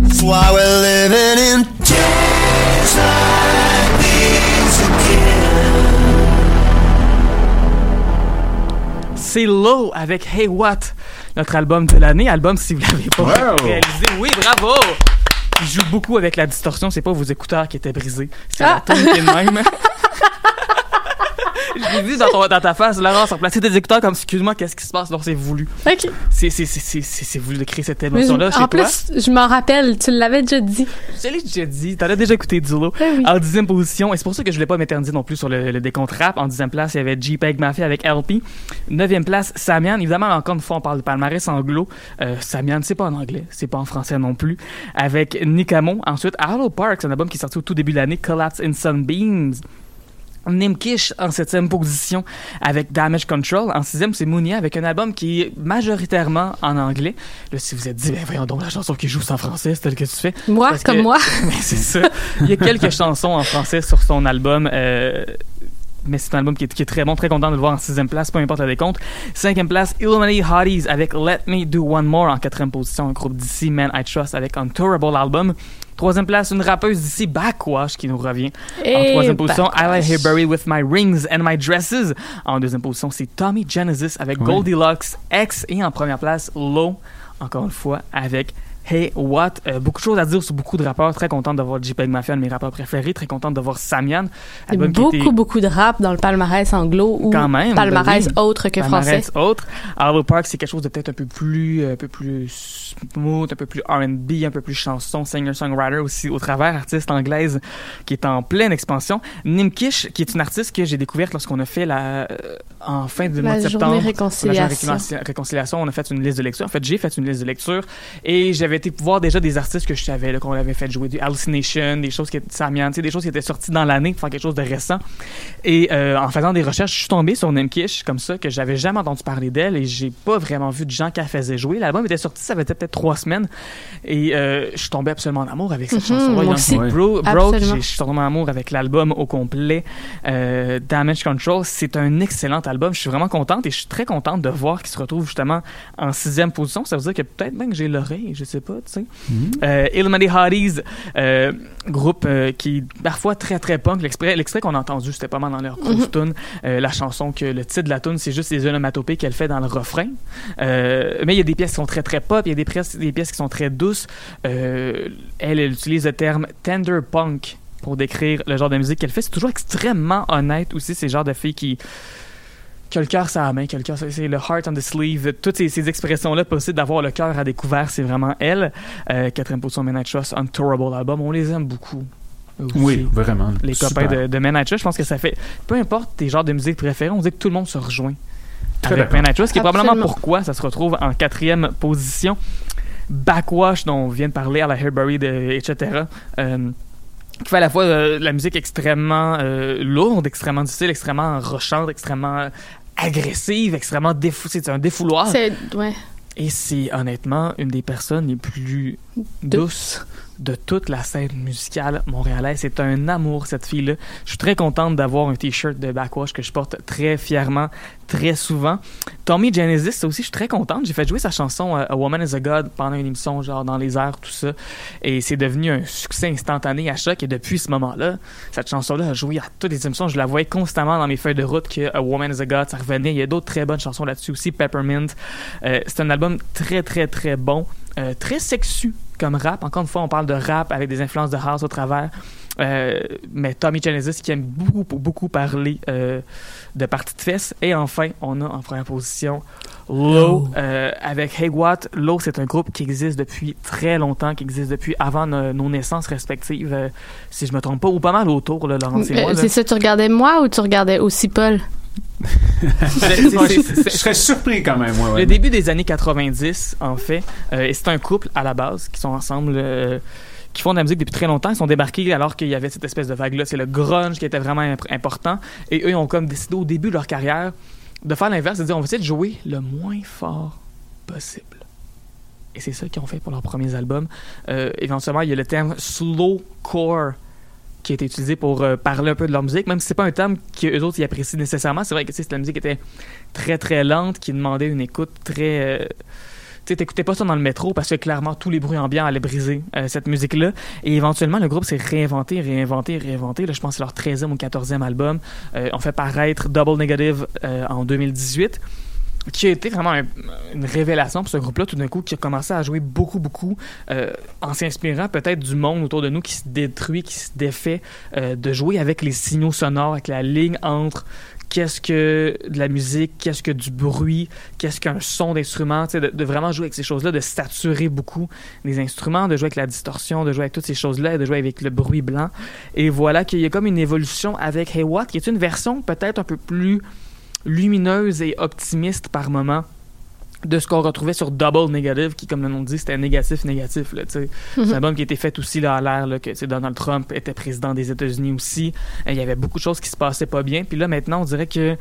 That's why we're living in days like these again. C'est Low avec Hey What, notre album de l'année. Album, si vous l'avez pas Wow. réalisé. Oui, bravo! Il joue beaucoup avec la distorsion. C'est pas vos écouteurs qui étaient brisés. C'est Ah. la tune qui est de même. Je l'ai vu dans, ton- dans ta face, Laurence, replacer des écouteurs comme excuse-moi, qu'est-ce qui se passe? Non, c'est voulu. OK. C'est c'est- c'est- c'est- c'est- c'est voulu de créer cette émotion-là chez en toi. plus, je m'en rappelle, tu l'avais déjà dit. Je l'ai déjà dit, t'en as déjà écouté Dilo. oui. En dixième position, et c'est pour ça que je voulais pas m'éterniser non plus sur le, le décompte rap. En dixième place, il y avait JPEG Mafia avec LP. Neuvième place, Samian. Évidemment, encore une fois, on parle de palmarès anglo. Euh, Samian, c'est pas en anglais, c'est pas en français non plus. Avec Nikamo. Ensuite, Hollow Park, c'est un album qui est sorti au tout début de l'année, Collapse in Sunbeams. Nimkish en septième position avec Damage Control. En sixième, c'est Mounia avec un album qui est majoritairement en anglais. Là, si vous êtes dit, ben voyons donc, la chanson qui joue en français, c'est telle que tu fais. Moi, Parce comme que- moi. Ben, c'est ça. Il y a quelques chansons en français sur son album. euh, mais c'est un album qui est, qui est très bon, très content de le voir en sixième place, peu importe le décompte. Cinquième place, Illuminati Hotties avec Let Me Do One More en quatrième position, un groupe d'ici, Man I Trust avec Untourable Album. Troisième place, une rappeuse d'ici, Backwash, qui nous revient. en troisième position, I Backwash. Here Buried With My Rings and My Dresses. En deuxième position, c'est Tommy Genesis avec Oui. Goldilocks X. Et en première place, Low, encore une fois, avec Hey What? Euh, beaucoup de choses à dire sur beaucoup de rappeurs. Très contente de voir JPEG Mafia, un de mes rappeurs préférés. Très contente de voir Samian. Beaucoup, était- beaucoup de rap dans le palmarès anglo ou quand même. palmarès ben oui. autre que Palmarès français. autre. Hollow Park, c'est quelque chose de peut-être un peu plus, un peu plus smooth, un peu plus R&B, un peu plus chanson, singer-songwriter aussi au travers, artiste anglaise qui est en pleine expansion. Nimkish, qui est une artiste que j'ai découverte lorsqu'on a fait la, euh, en fin de La mois de septembre. réconciliation. La journée réconciliation, on a fait une liste de lecture. En fait, j'ai fait une liste de lecture et j'avais été voir déjà des artistes que je savais, qu'on avait fait jouer du Hallucination, des choses qui Samian, sais, des choses qui étaient sorties dans l'année pour faire quelque chose de récent. Et euh, en faisant des recherches, je suis tombé sur Nemkish comme ça, que j'avais jamais entendu parler d'elle et j'ai pas vraiment vu de gens qui la faisaient jouer. L'album était sorti, ça avait peut-être trois semaines. Et euh, je suis tombé absolument en amour avec cette Mhm, chanson-là. moi Young aussi. Bro, Broke, je suis tombé en amour avec l'album au complet. Euh, Damage Control, c'est un excellent album. Je suis vraiment contente et je suis très contente de voir qu'il se retrouve justement en sixième position. Ça veut dire que peut-être même que j'ai l'oreille, je sais pas, tu sais. Euh, Illuminati Hotties, euh, groupe euh, qui est parfois très très punk. L'extrait, qu'on a entendu, c'était pas mal dans leur grosse Mhm. tune. Euh, la chanson que le titre de la tune, c'est juste les onomatopées qu'elle fait dans le refrain. Euh, mais il y a des pièces qui sont très très pop, il y a des pièces, des pièces qui sont très douces. Euh, elle, elle utilise le terme tender punk pour décrire le genre de musique qu'elle fait. C'est toujours extrêmement honnête aussi, c'est le genre de fille qui qui a le cœur sur la main, qui a le cœur c'est le heart on the sleeve, toutes ces, ces expressions-là possibles d'avoir le cœur à découvert, c'est vraiment elle. Euh, quatrième position, Men I Trust, Untourable album, on les aime beaucoup. aussi. Oui, vraiment. Les Super. copains de, de Men I Trust, je pense que ça fait, peu importe tes genres de musique préférés, on dit que tout le monde se rejoint Très avec I Trust, qui est probablement pourquoi ça se retrouve en quatrième position. Backwash, dont on vient de parler, à la Hairbury, de, etc. Euh, qui fait à la fois euh, la musique extrêmement euh, lourde, extrêmement difficile, extrêmement rochante, extrêmement agressive, extrêmement défou c'est un défouloir. C'est, ouais. Et c'est honnêtement une des personnes les plus douces de toute la scène musicale montréalaise. C'est un amour, cette fille-là. Je suis très contente d'avoir un T-shirt de Backwash que je porte très fièrement, très souvent. Tommy Genesis, aussi, je suis très contente. J'ai fait jouer sa chanson euh, A Woman is a God pendant une émission, genre dans les airs, tout ça. Et c'est devenu un succès instantané à choc. Et depuis ce moment-là, cette chanson-là a joué à toutes les émissions. Je la voyais constamment dans mes feuilles de route que A Woman is a God, ça revenait. Il y a d'autres très bonnes chansons là-dessus aussi, Peppermint. Euh, c'est un album très, très, très bon. Euh, très sexu comme rap. Encore une fois, on parle de rap avec des influences de house au travers. Euh, mais Tommy Genesis qui aime beaucoup, beaucoup parler euh, de parties de fesses. Et enfin, on a en première position Low euh, avec Hey Watt. Low, c'est un groupe qui existe depuis très longtemps, qui existe depuis avant no- nos naissances respectives. euh, si je me trompe pas, ou pas mal autour, là, Laurence et moi. Là. c'est ça, tu regardais moi ou tu regardais aussi Paul? Je serais surpris quand même, ouais, ouais. Le début des années 90, en fait, euh, et c'est un couple à la base qui sont ensemble, euh, qui font de la musique depuis très longtemps. Ils sont débarqués alors qu'il y avait cette espèce de vague-là. C'est le grunge qui était vraiment imp- important. Et eux, ils ont comme décidé au début de leur carrière de faire l'inverse, de dire on va essayer de jouer le moins fort possible. Et c'est ça qu'ils ont fait pour leurs premiers albums. Euh, éventuellement, il y a le terme slowcore qui a été utilisé pour euh, parler un peu de leur musique, même si c'est pas un terme qu'eux autres y apprécient nécessairement. C'est vrai que la musique était très très lente, qui demandait une écoute très. euh, tu t'écoutais pas ça dans le métro parce que clairement tous les bruits ambiants allaient briser euh, cette musique-là. Et éventuellement, le groupe s'est réinventé, réinventé, réinventé. Là, je pense que c'est leur 13e ou 14e album. Euh, on fait paraître Double Negative en 2018 qui a été vraiment un- une révélation pour ce groupe-là, tout d'un coup, qui a commencé à jouer beaucoup, beaucoup, euh, en s'inspirant peut-être du monde autour de nous qui se détruit, qui se défait, euh, de jouer avec les signaux sonores, avec la ligne entre qu'est-ce que de la musique, qu'est-ce que du bruit, qu'est-ce qu'un son d'instrument, de, de vraiment jouer avec ces choses-là, de saturer beaucoup les instruments, de jouer avec la distorsion, de jouer avec toutes ces choses-là, de jouer avec le bruit blanc. Et voilà qu'il y a comme une évolution avec Hey What, qui est une version peut-être un peu plus lumineuse et optimiste par moment de ce qu'on retrouvait sur Double Negative, qui, comme le nom dit, c'était négatif, négatif. Là. C'est Mhm. un album qui a été fait aussi là, à l'air là, que Donald Trump était président des États-Unis aussi. Et Il y avait beaucoup de choses qui se passaient pas bien. Puis là, maintenant, on dirait que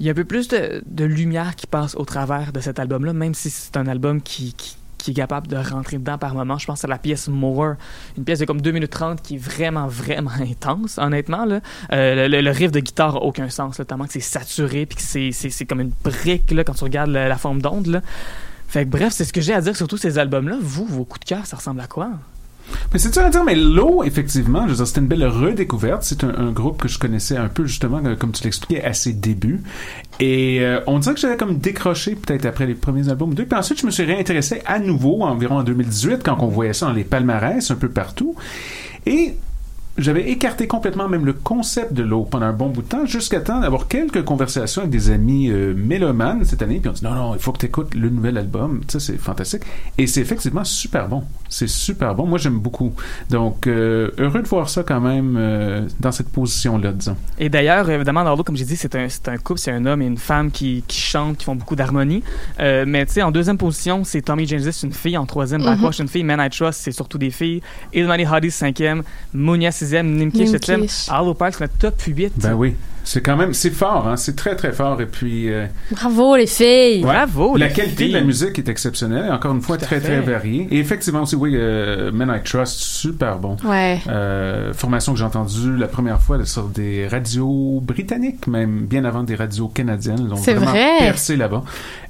il y a un peu plus de, de lumière qui passe au travers de cet album-là, même si c'est un album qui, qui, qui est capable de rentrer dedans par moment. Je pense à la pièce More, une pièce de comme 2 minutes 30 qui est vraiment, vraiment intense, honnêtement. Euh, le, riff de guitare a aucun sens, là, tellement que c'est saturé puis que c'est, comme une brique là, quand tu regardes la, forme d'onde. Fait bref, c'est ce que j'ai à dire sur tous ces albums-là. Vous, vos coups de cœur, ça ressemble à quoi? Mais c'est dur à dire, mais Low, effectivement, je c'était une belle redécouverte. C'est un, un groupe que je connaissais un peu, justement, euh, comme tu l'expliquais, à ses débuts. Et euh, on dirait que j'avais comme décroché peut-être après les premiers albums d'eux. Puis ensuite, je me suis réintéressé à nouveau, environ en 2018, quand on voyait ça dans les palmarès un peu partout. Et j'avais écarté complètement même le concept de l'eau pendant un bon bout de temps, jusqu'à temps d'avoir quelques conversations avec des amis euh, mélomanes cette année, puis on dit non, non, il faut que tu écoutes le nouvel album, tu sais, c'est fantastique. Et c'est effectivement super bon. C'est super bon. Moi, j'aime beaucoup. Donc, euh, heureux de voir ça quand même euh, dans cette position-là, disons. Et d'ailleurs, évidemment, dans l'eau, comme j'ai dit, c'est un, c'est un couple, c'est un homme et une femme qui, qui chantent, qui font beaucoup d'harmonie. Euh, mais tu sais, en deuxième position, c'est Tommy James, c'est une fille. En troisième, Mhm. Blackwash, une fille. Man I Trust, c'est surtout des filles. Ilmani Hadi, cinquième. Munya, sixième. Nimkish, septième. Nimkish. Arlo Parks, le top 8. Ben oui. C'est quand même, c'est fort, hein? c'est très très fort. Et puis, euh, Bravo, les filles. Bravo. la les qualité filles. de la musique est exceptionnelle. Encore une fois, très très variée. Et effectivement aussi, oui, euh, Men I Trust, super bon. Ouais. Euh, formation que j'ai entendue la première fois sur des radios britanniques, même bien avant des radios canadiennes. Donc C'est vraiment vrai. percé là-bas.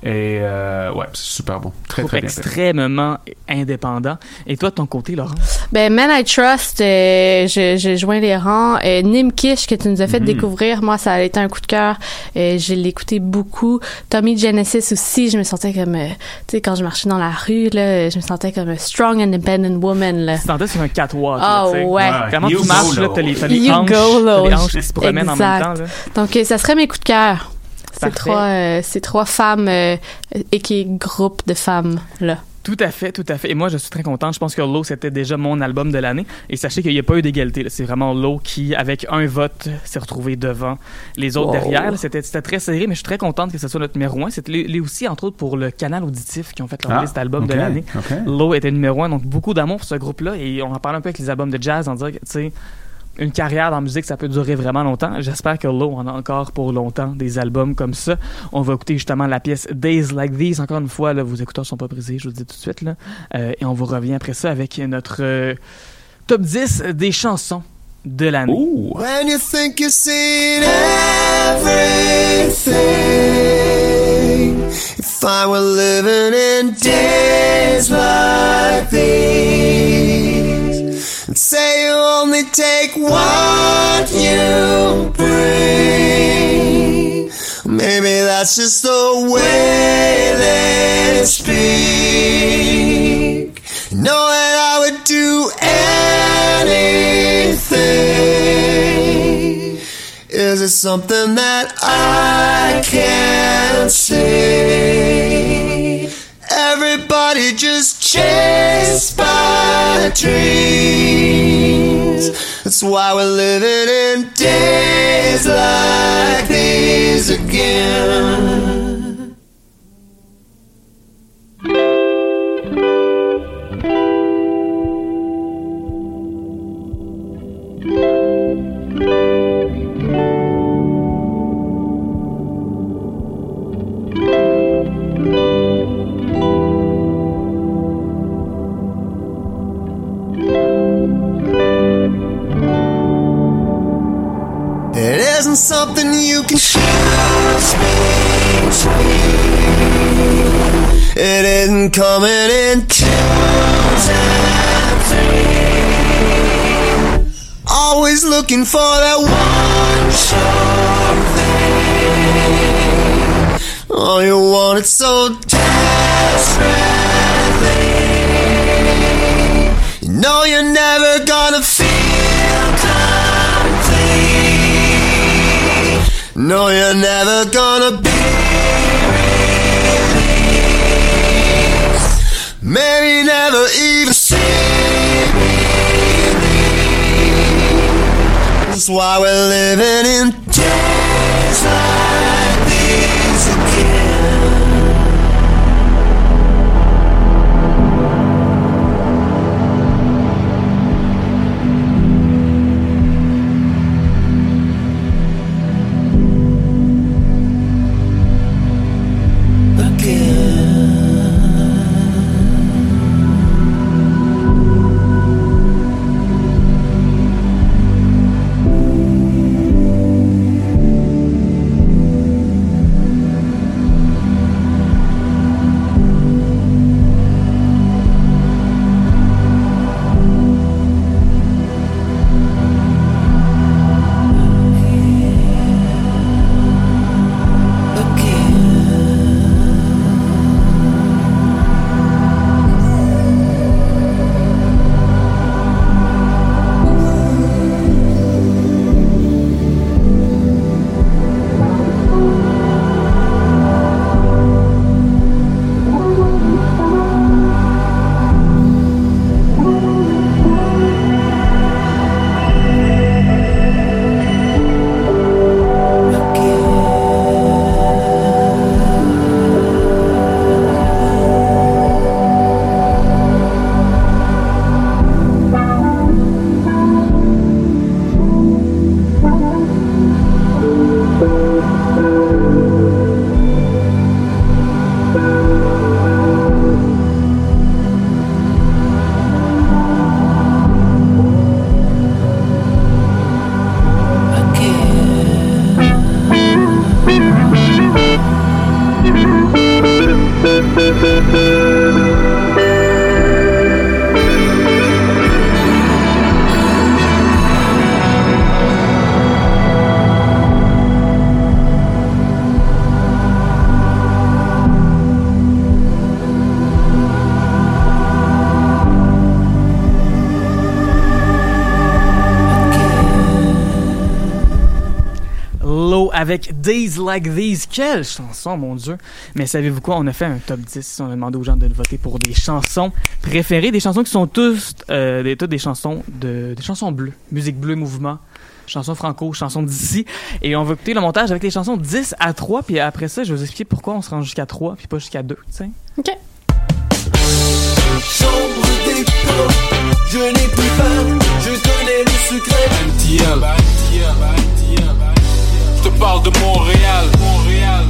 Et euh, ouais, c'est super bon. Très très bien. fait. extrêmement indépendant. Et toi, de ton côté, Laurent? Ben, Man I Trust, euh, j'ai joint les rangs. Euh, Nimkish, que tu nous as fait Mhm. découvrir, moi, ça a été un coup de cœur. Euh, je l'ai écouté beaucoup. Tommy Genesis aussi, je me sentais comme, euh, tu sais, quand je marchais dans la rue, là, je me sentais comme a strong independent woman, là. Tu sentais sur un catwalk. Ah, là, tu sais. ouais. Comment You tu marches, là, t'as les, t'as les You hanches, go t'as les hanches qui se promènent en même temps. Là. Donc, euh, ça serait mes coups de cœur. Ces trois, euh, ces trois femmes euh, et qui groupe de femmes, là. Tout à fait, tout à fait. Et moi, je suis très content. Je pense que Low, c'était déjà mon album de l'année. Et sachez qu'il n'y a pas eu d'égalité. C'est vraiment Low qui, avec un vote, s'est retrouvé devant les autres Wow. derrière. C'était très serré, mais je suis très contente que ce soit notre numéro un. C'était aussi, entre autres, pour le canal auditif qui ont fait leur Ah, liste album de ok, l'année. ok. Low était numéro un, donc beaucoup d'amour pour ce groupe-là. Et on en parle un peu avec les albums de jazz en disant que, tu sais, une carrière dans la musique, ça peut durer vraiment longtemps. J'espère que Low en a encore pour longtemps des albums comme ça. On va écouter justement la pièce Days Like These. Encore une fois, là, vos écouteurs sont pas brisés, je vous le dis tout de suite. Là. Euh, et on vous revient après ça avec notre euh, top 10 des chansons de l'année. When you think you've seen everything, if I were living in days like these, and say you only take what you bring, maybe that's just the way they speak. Know that I would do anything. Is it something that I can't see? Everybody just chased by dreams. That's why we're living in days like these again. You can choose between. It isn't coming in twos and. Always looking for that one sure thing. Oh, you want it so desperately. You know you're never gonna feel No, you're never gonna be released. Maybe never even see me. That's why we're living in days Days Like These. Quelle chanson, mon Dieu! Mais savez-vous quoi? On a fait un top 10. On a demandé aux gens de voter pour des chansons préférées, des chansons qui sont tous, euh, des, toutes des chansons de, des chansons bleues. Musique bleue, mouvement. Chansons franco, chansons d'ici. Et on va écouter le montage avec les chansons 10 à 3. Puis après ça, je vais vous expliquer pourquoi on se rend jusqu'à 3 puis pas jusqu'à 2. tu sais. OK. Chambre d'écho, je n'ai plus peur, je connais le secret. Je te parle de Montréal. Montréal.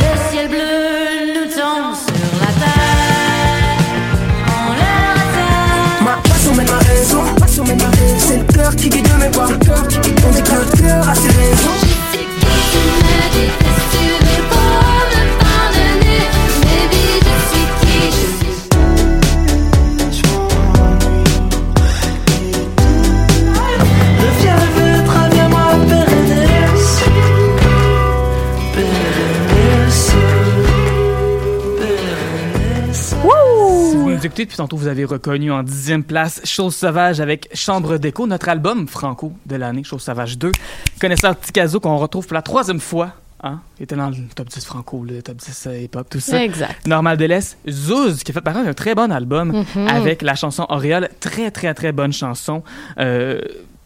Le ciel bleu nous tombe sur la terre. On. Ma passion mène ma raison, passion mène ma raison. C'est le cœur qui guide mes pas. On dit que le cœur a ses raisons. Écoutez depuis tantôt, vous avez reconnu en dixième place Chose Sauvage avec Chambre d'écho, notre album franco de l'année, Chose Sauvage 2. Connaisseur Ticazo qu'on retrouve pour la troisième fois. Hein? Il était dans le top 10 franco, le top 10 euh, hip-hop, tout ça. Exact. Normal de l'Est. Zouz, qui a fait paraître un très bon album Mhm. avec la chanson Auréole. Très, très, très bonne chanson. Euh,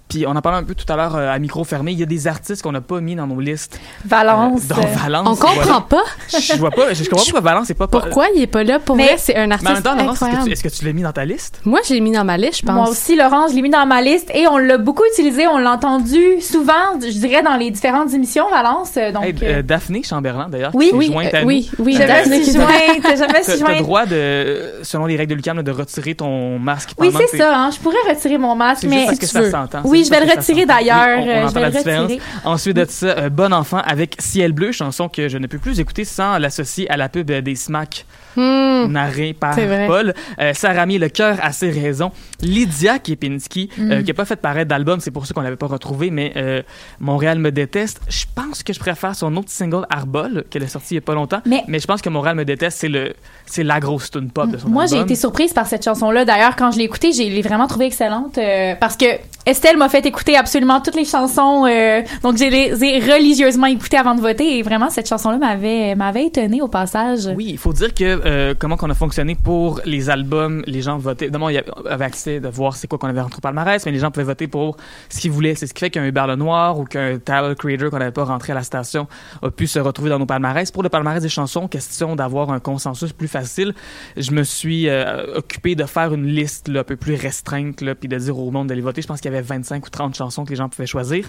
Puis on en parlait un peu tout à l'heure euh, à micro fermé. Il y a des artistes qu'on n'a pas mis dans nos listes. Valence. Euh, dans Valence. On comprend voilà. pas. Je vois pas. Je comprends pas pourquoi Valence est pas. Pourquoi il est pas là? Pour Mais- vrai, c'est un Mais en artiste même temps, Laurence, est-ce que incroyable. tu- est-ce que tu l'as mis dans ta liste? Moi, je l'ai mis dans ma liste, je pense. Moi aussi, Laurent, je l'ai mis dans ma liste et on l'a beaucoup utilisé. On l'a entendu souvent, je dirais, dans les différentes émissions Valence. euh, Donc, Hey, euh, euh, Daphné Chamberlain, d'ailleurs, Oui. qui Oui, jointe euh, à oui, oui, je me suis jointe, je me T'as suis t'as jointe. droit de, selon les règles de Lucam, de retirer ton masque. Oui, c'est ça. Hein, je pourrais retirer mon masque, C'est mais parce que ça tu veux. s'entend. Oui, je vais le retirer d'ailleurs. Oui, on- on euh, je vais le retirer. Ensuite de ça, euh, Bon Enfant avec Ciel Bleu, chanson que je ne peux plus écouter sans l'associer à la pub des Smacks. Hmm. narré par. Paul. Euh, Sarah Le cœur a ses raisons. Lydia Kepinski, euh, Mm. qui n'a pas fait paraître d'album, c'est pour ça qu'on l'avait pas retrouvé, mais euh, Montréal me déteste. Je pense que je préfère son autre single Arbol, qu'elle a sorti il y a pas longtemps. Mais- je pense que Montréal me déteste, c'est le c'est la grosse tune pop de son Moi, j'ai été surprise par cette chanson-là. D'ailleurs, quand je l'ai écoutée, je l'ai vraiment trouvée excellente parce que Estelle m'a fait écouter absolument toutes les chansons. euh, donc, j'ai les ai religieusement écoutées avant de voter et vraiment, cette chanson-là m'avait m'avait étonnée au passage. Oui, il faut dire que euh, comment qu'on a fonctionné pour les albums, les gens votaient. D'abord, il y avait accès de voir c'est quoi qu'on avait rentré au palmarès, mais les gens pouvaient voter pour ce qu'ils voulaient. C'est ce qui fait qu'un Hubert Lenoir ou qu'un Tyler Creator qu'on n'avait pas rentré à la station a pu se retrouver dans nos palmarès. Pour le palmarès des chansons, question d'avoir un consensus plus facile, je me suis euh, occupé de faire une liste un peu plus restreinte, puis de dire au monde d'aller voter. Je pense qu'il y avait 25 ou 30 chansons que les gens pouvaient choisir.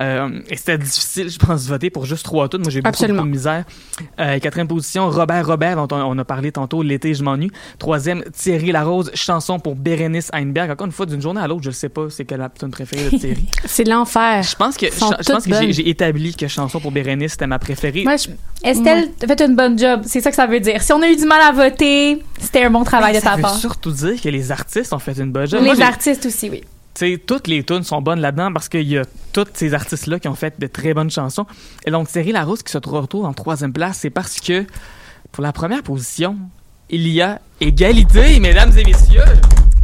Euh, et c'était difficile, je pense, de voter pour juste trois tunes. Moi, j'ai beaucoup, beaucoup de misère. Euh, quatrième position, Robert Robert, dont on, on a parlé tantôt, L'été, je m'ennuie. Troisième, Thierry Larose, chanson pour Bérénice Heinberg. Encore une fois, d'une journée à l'autre, je ne sais pas c'est quelle la tune préférée de Thierry. C'est l'enfer. je pense que, je, pense que j'ai- établi que chanson pour Bérénice, c'était ma préférée. Moi, je- Estelle, fait une bonne job. C'est ça que ça veut dire. Si on a eu du mal à voter, c'était un bon travail de ça ta veut part. surtout dire que les artistes ont fait une bonne job. Les artistes aussi, oui. Sais, toutes les tunes sont bonnes là-dedans parce qu'il y a tous ces artistes-là qui ont fait de très bonnes chansons. Et donc, Thierry Larose qui se retrouve en troisième place, c'est parce que pour la première position, il y a égalité, mesdames et messieurs.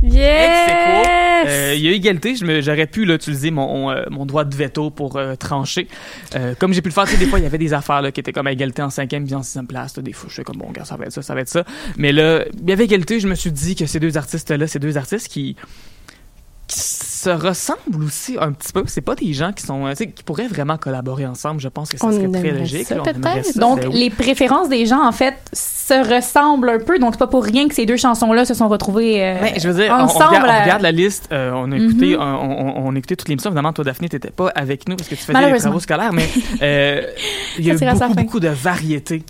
Yes! Euh, il y a égalité, je me- j'aurais pu là, utiliser mon, euh, mon droit de veto pour euh, trancher. Euh, comme j'ai pu le faire, tu sais, des fois, il y avait des affaires là, qui étaient comme à égalité en cinquième puis en sixième place. là. Des fois, je suis comme, bon, gars, ça va être ça, ça va être ça. Mais là, il y avait égalité, je me suis dit que ces deux artistes-là, ces deux artistes qui se ressemblent aussi un petit peu. C'est pas des gens qui sont, euh, qui pourraient vraiment collaborer ensemble. Je pense que ça On serait très logique. ça, là, on ça, Donc, ben les préférences des gens, en fait, se ressemblent un peu. Donc, c'est pas pour rien que ces deux chansons-là se sont retrouvées euh, Ben, je veux dire, on- on, ensemble. regarde, on euh, regarde la liste, euh, on a écouté, Mhm. on, on- on a écouté toute l'émission. Évidemment, toi, Daphné, t'étais pas avec nous parce que tu faisais les travaux scolaires, mais il y a eu beaucoup, beaucoup de variété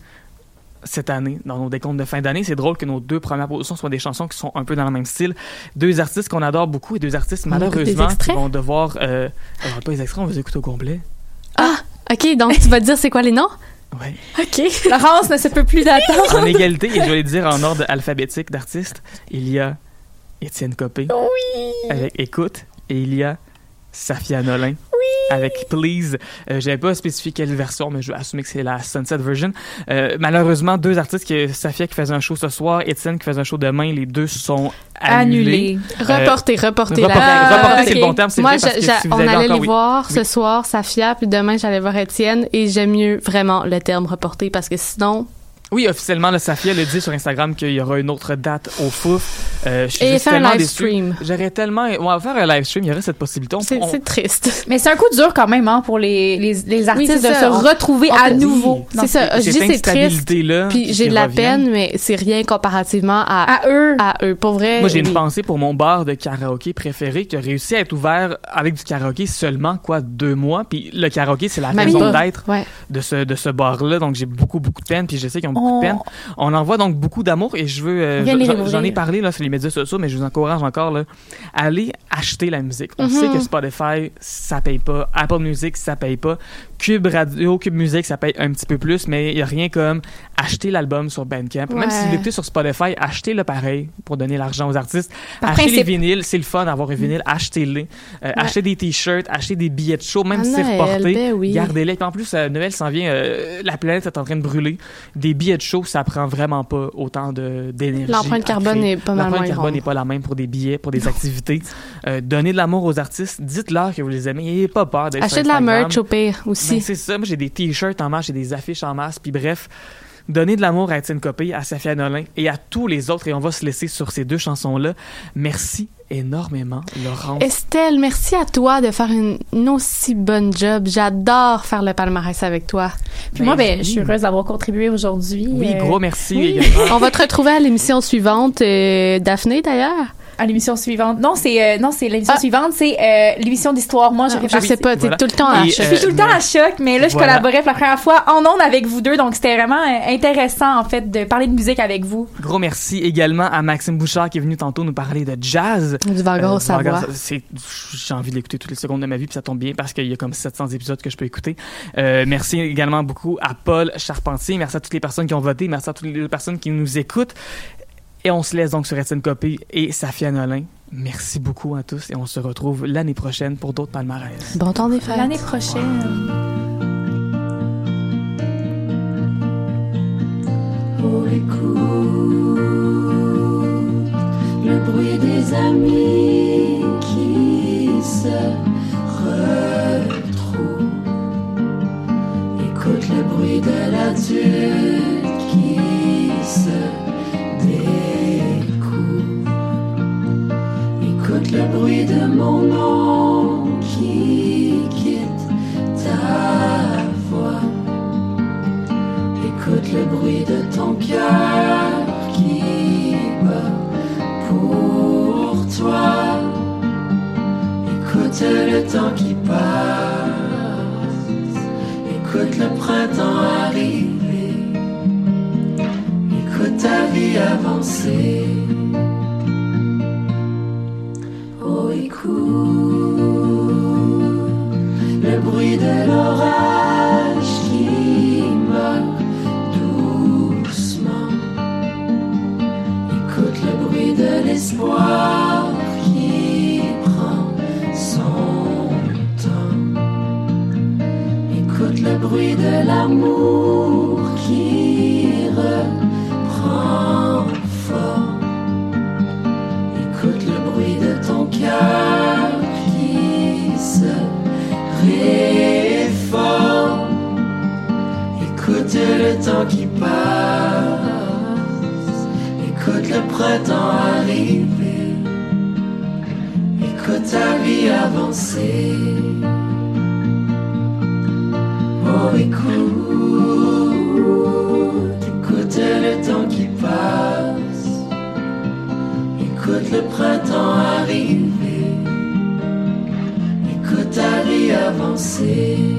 cette année dans nos décomptes de fin d'année. C'est drôle que nos deux premières positions soient des chansons qui sont un peu dans le même style. Deux artistes qu'on adore beaucoup et deux artistes, On malheureusement, qui vont devoir... Euh, alors, pas les extraits, on va les écouter au complet. Ah, OK, donc tu vas dire c'est quoi les noms? Ouais. OK. Laurence ne se peut plus d'attendre. En égalité, et je vais les dire en ordre alphabétique d'artistes, il y a Étienne Copé Oui. avec Écoute et il y a Safia Nolin avec Please. Euh, J'avais pas spécifié quelle version, mais je vais assumer que c'est la Sunset version. Euh, malheureusement, deux artistes, que Safia qui faisait un show ce soir, Étienne qui faisait un show demain, les deux sont annulés. Reporter, la- reporter, c'est le bon terme, Moi, vrai, je- si on allait encore- les oui. voir Oui. ce soir, Safia, puis demain, j'allais voir Étienne, et j'aime mieux vraiment le terme reporter parce que sinon. Oui, officiellement, le Safia le dit sur Instagram qu'il y aura une autre date au Fouf. Euh, je suis Et juste faire un tellement live déçu. stream. J'aurais tellement... On va faire un live stream, il y aurait cette possibilité. On- C'est on- c'est triste. Mais c'est un coup dur quand même hein, pour les, les, les artistes c'est de ça, se on- retrouver on à nouveau. C'est ça. Je dis c'est triste. instabilité-là Puis qui j'ai de la revient. peine, mais c'est rien comparativement à, à eux. À eux. Pour vrai. Moi, j'ai une oui. pensée pour mon bar de karaoké préféré qui a réussi à être ouvert avec du karaoké seulement, quoi, deux mois. Puis le karaoké, c'est la Même raison pas. d'être Ouais. de ce, de ce bar-là. Donc, j'ai beaucoup, beaucoup de peine. Puis je sais qu'ils ont beaucoup de peine. On envoie donc beaucoup d'amour et je veux... euh, j'en- ai parlé là, sur les médias sociaux, mais je vous encourage encore, là, allez acheter la musique. On Mhm. sait que Spotify, ça paye pas. Apple Music, ça paye pas. Cube Radio, Cube Music, ça paye un petit peu plus, mais il y a rien comme acheter l'album sur Bandcamp. Même si vous l'écoutez sur Spotify, achetez-le pareil pour donner l'argent aux artistes. Par achetez les vinyles, c'est le fun d'avoir un vinyle, achetez-les. Euh, Achetez des t-shirts, achetez des billets de show, même À si c'est reporté. ben oui. Gardez-les. Puis en plus, euh, Noël s'en vient, euh, la planète est en train de brûler. Des billets de show, ça prend vraiment pas autant d'énergie. L'empreinte carbone est pas mal L'empreinte carbone n'est pas la même pour des billets, pour des activités. Donnez de l'amour aux artistes. Dites-leur que vous les aimez. N'ayez pas peur d'être Achetez de la merch au pire aussi. Ben, c'est ça. Moi, j'ai des t-shirts en masse, j'ai des affiches en masse. Puis bref, donnez de l'amour à Étienne Copé, à Safia Nolin et à tous les autres. Et on va se laisser sur ces deux chansons-là. Merci énormément, Laurence. Estelle, merci à toi de faire une, une aussi bonne job. J'adore faire le palmarès avec toi. Puis moi, ben, je suis heureuse d'avoir contribué aujourd'hui. Oui, Euh, gros merci oui. On va te retrouver à l'émission suivante, euh, Daphné d'ailleurs. À l'émission suivante. Non, c'est euh, non, c'est l'émission suivante, c'est euh, l'émission d'histoire. Moi, je, Ah, je sais pas, t'es tout le temps à Et, choc. Je suis tout le temps à choc, mais là, je Voilà. collaborais pour la première fois en ondes avec vous deux, donc c'était vraiment euh, intéressant, en fait, de parler de musique avec vous. Gros merci également à Maxime Bouchard qui est venu tantôt nous parler de jazz. Du Savoie. c'est- J'ai envie de l'écouter toutes les secondes de ma vie, puis ça tombe bien parce qu'il y a comme 700 épisodes que je peux écouter. Euh, merci également beaucoup à Paul Charpentier. Merci à toutes les personnes qui ont voté. Merci à toutes les personnes qui nous écoutent. Et on se laisse donc sur Étienne Copé et Safia Nolin. Merci beaucoup à tous et on se retrouve l'année prochaine pour d'autres palmarès. Bon temps des fêtes. L'année prochaine. Oh, écoute le bruit des amis qui se retrouvent. Écoute le bruit de l'adulte qui le bruit de mon nom qui quitte ta voix. Écoute le bruit de ton cœur qui bat pour toi. Écoute le temps qui passe. Écoute le printemps arriver. Écoute ta vie avancer. Oh, écoute le bruit de l'orage qui meurt doucement. Écoute le bruit de l'espoir qui prend son temps. Écoute le bruit de l'amour printemps arriver. Écoute ta vie avancer. Oh, écoute, écoute le temps qui passe. Écoute le printemps arriver. Écoute ta vie avancer.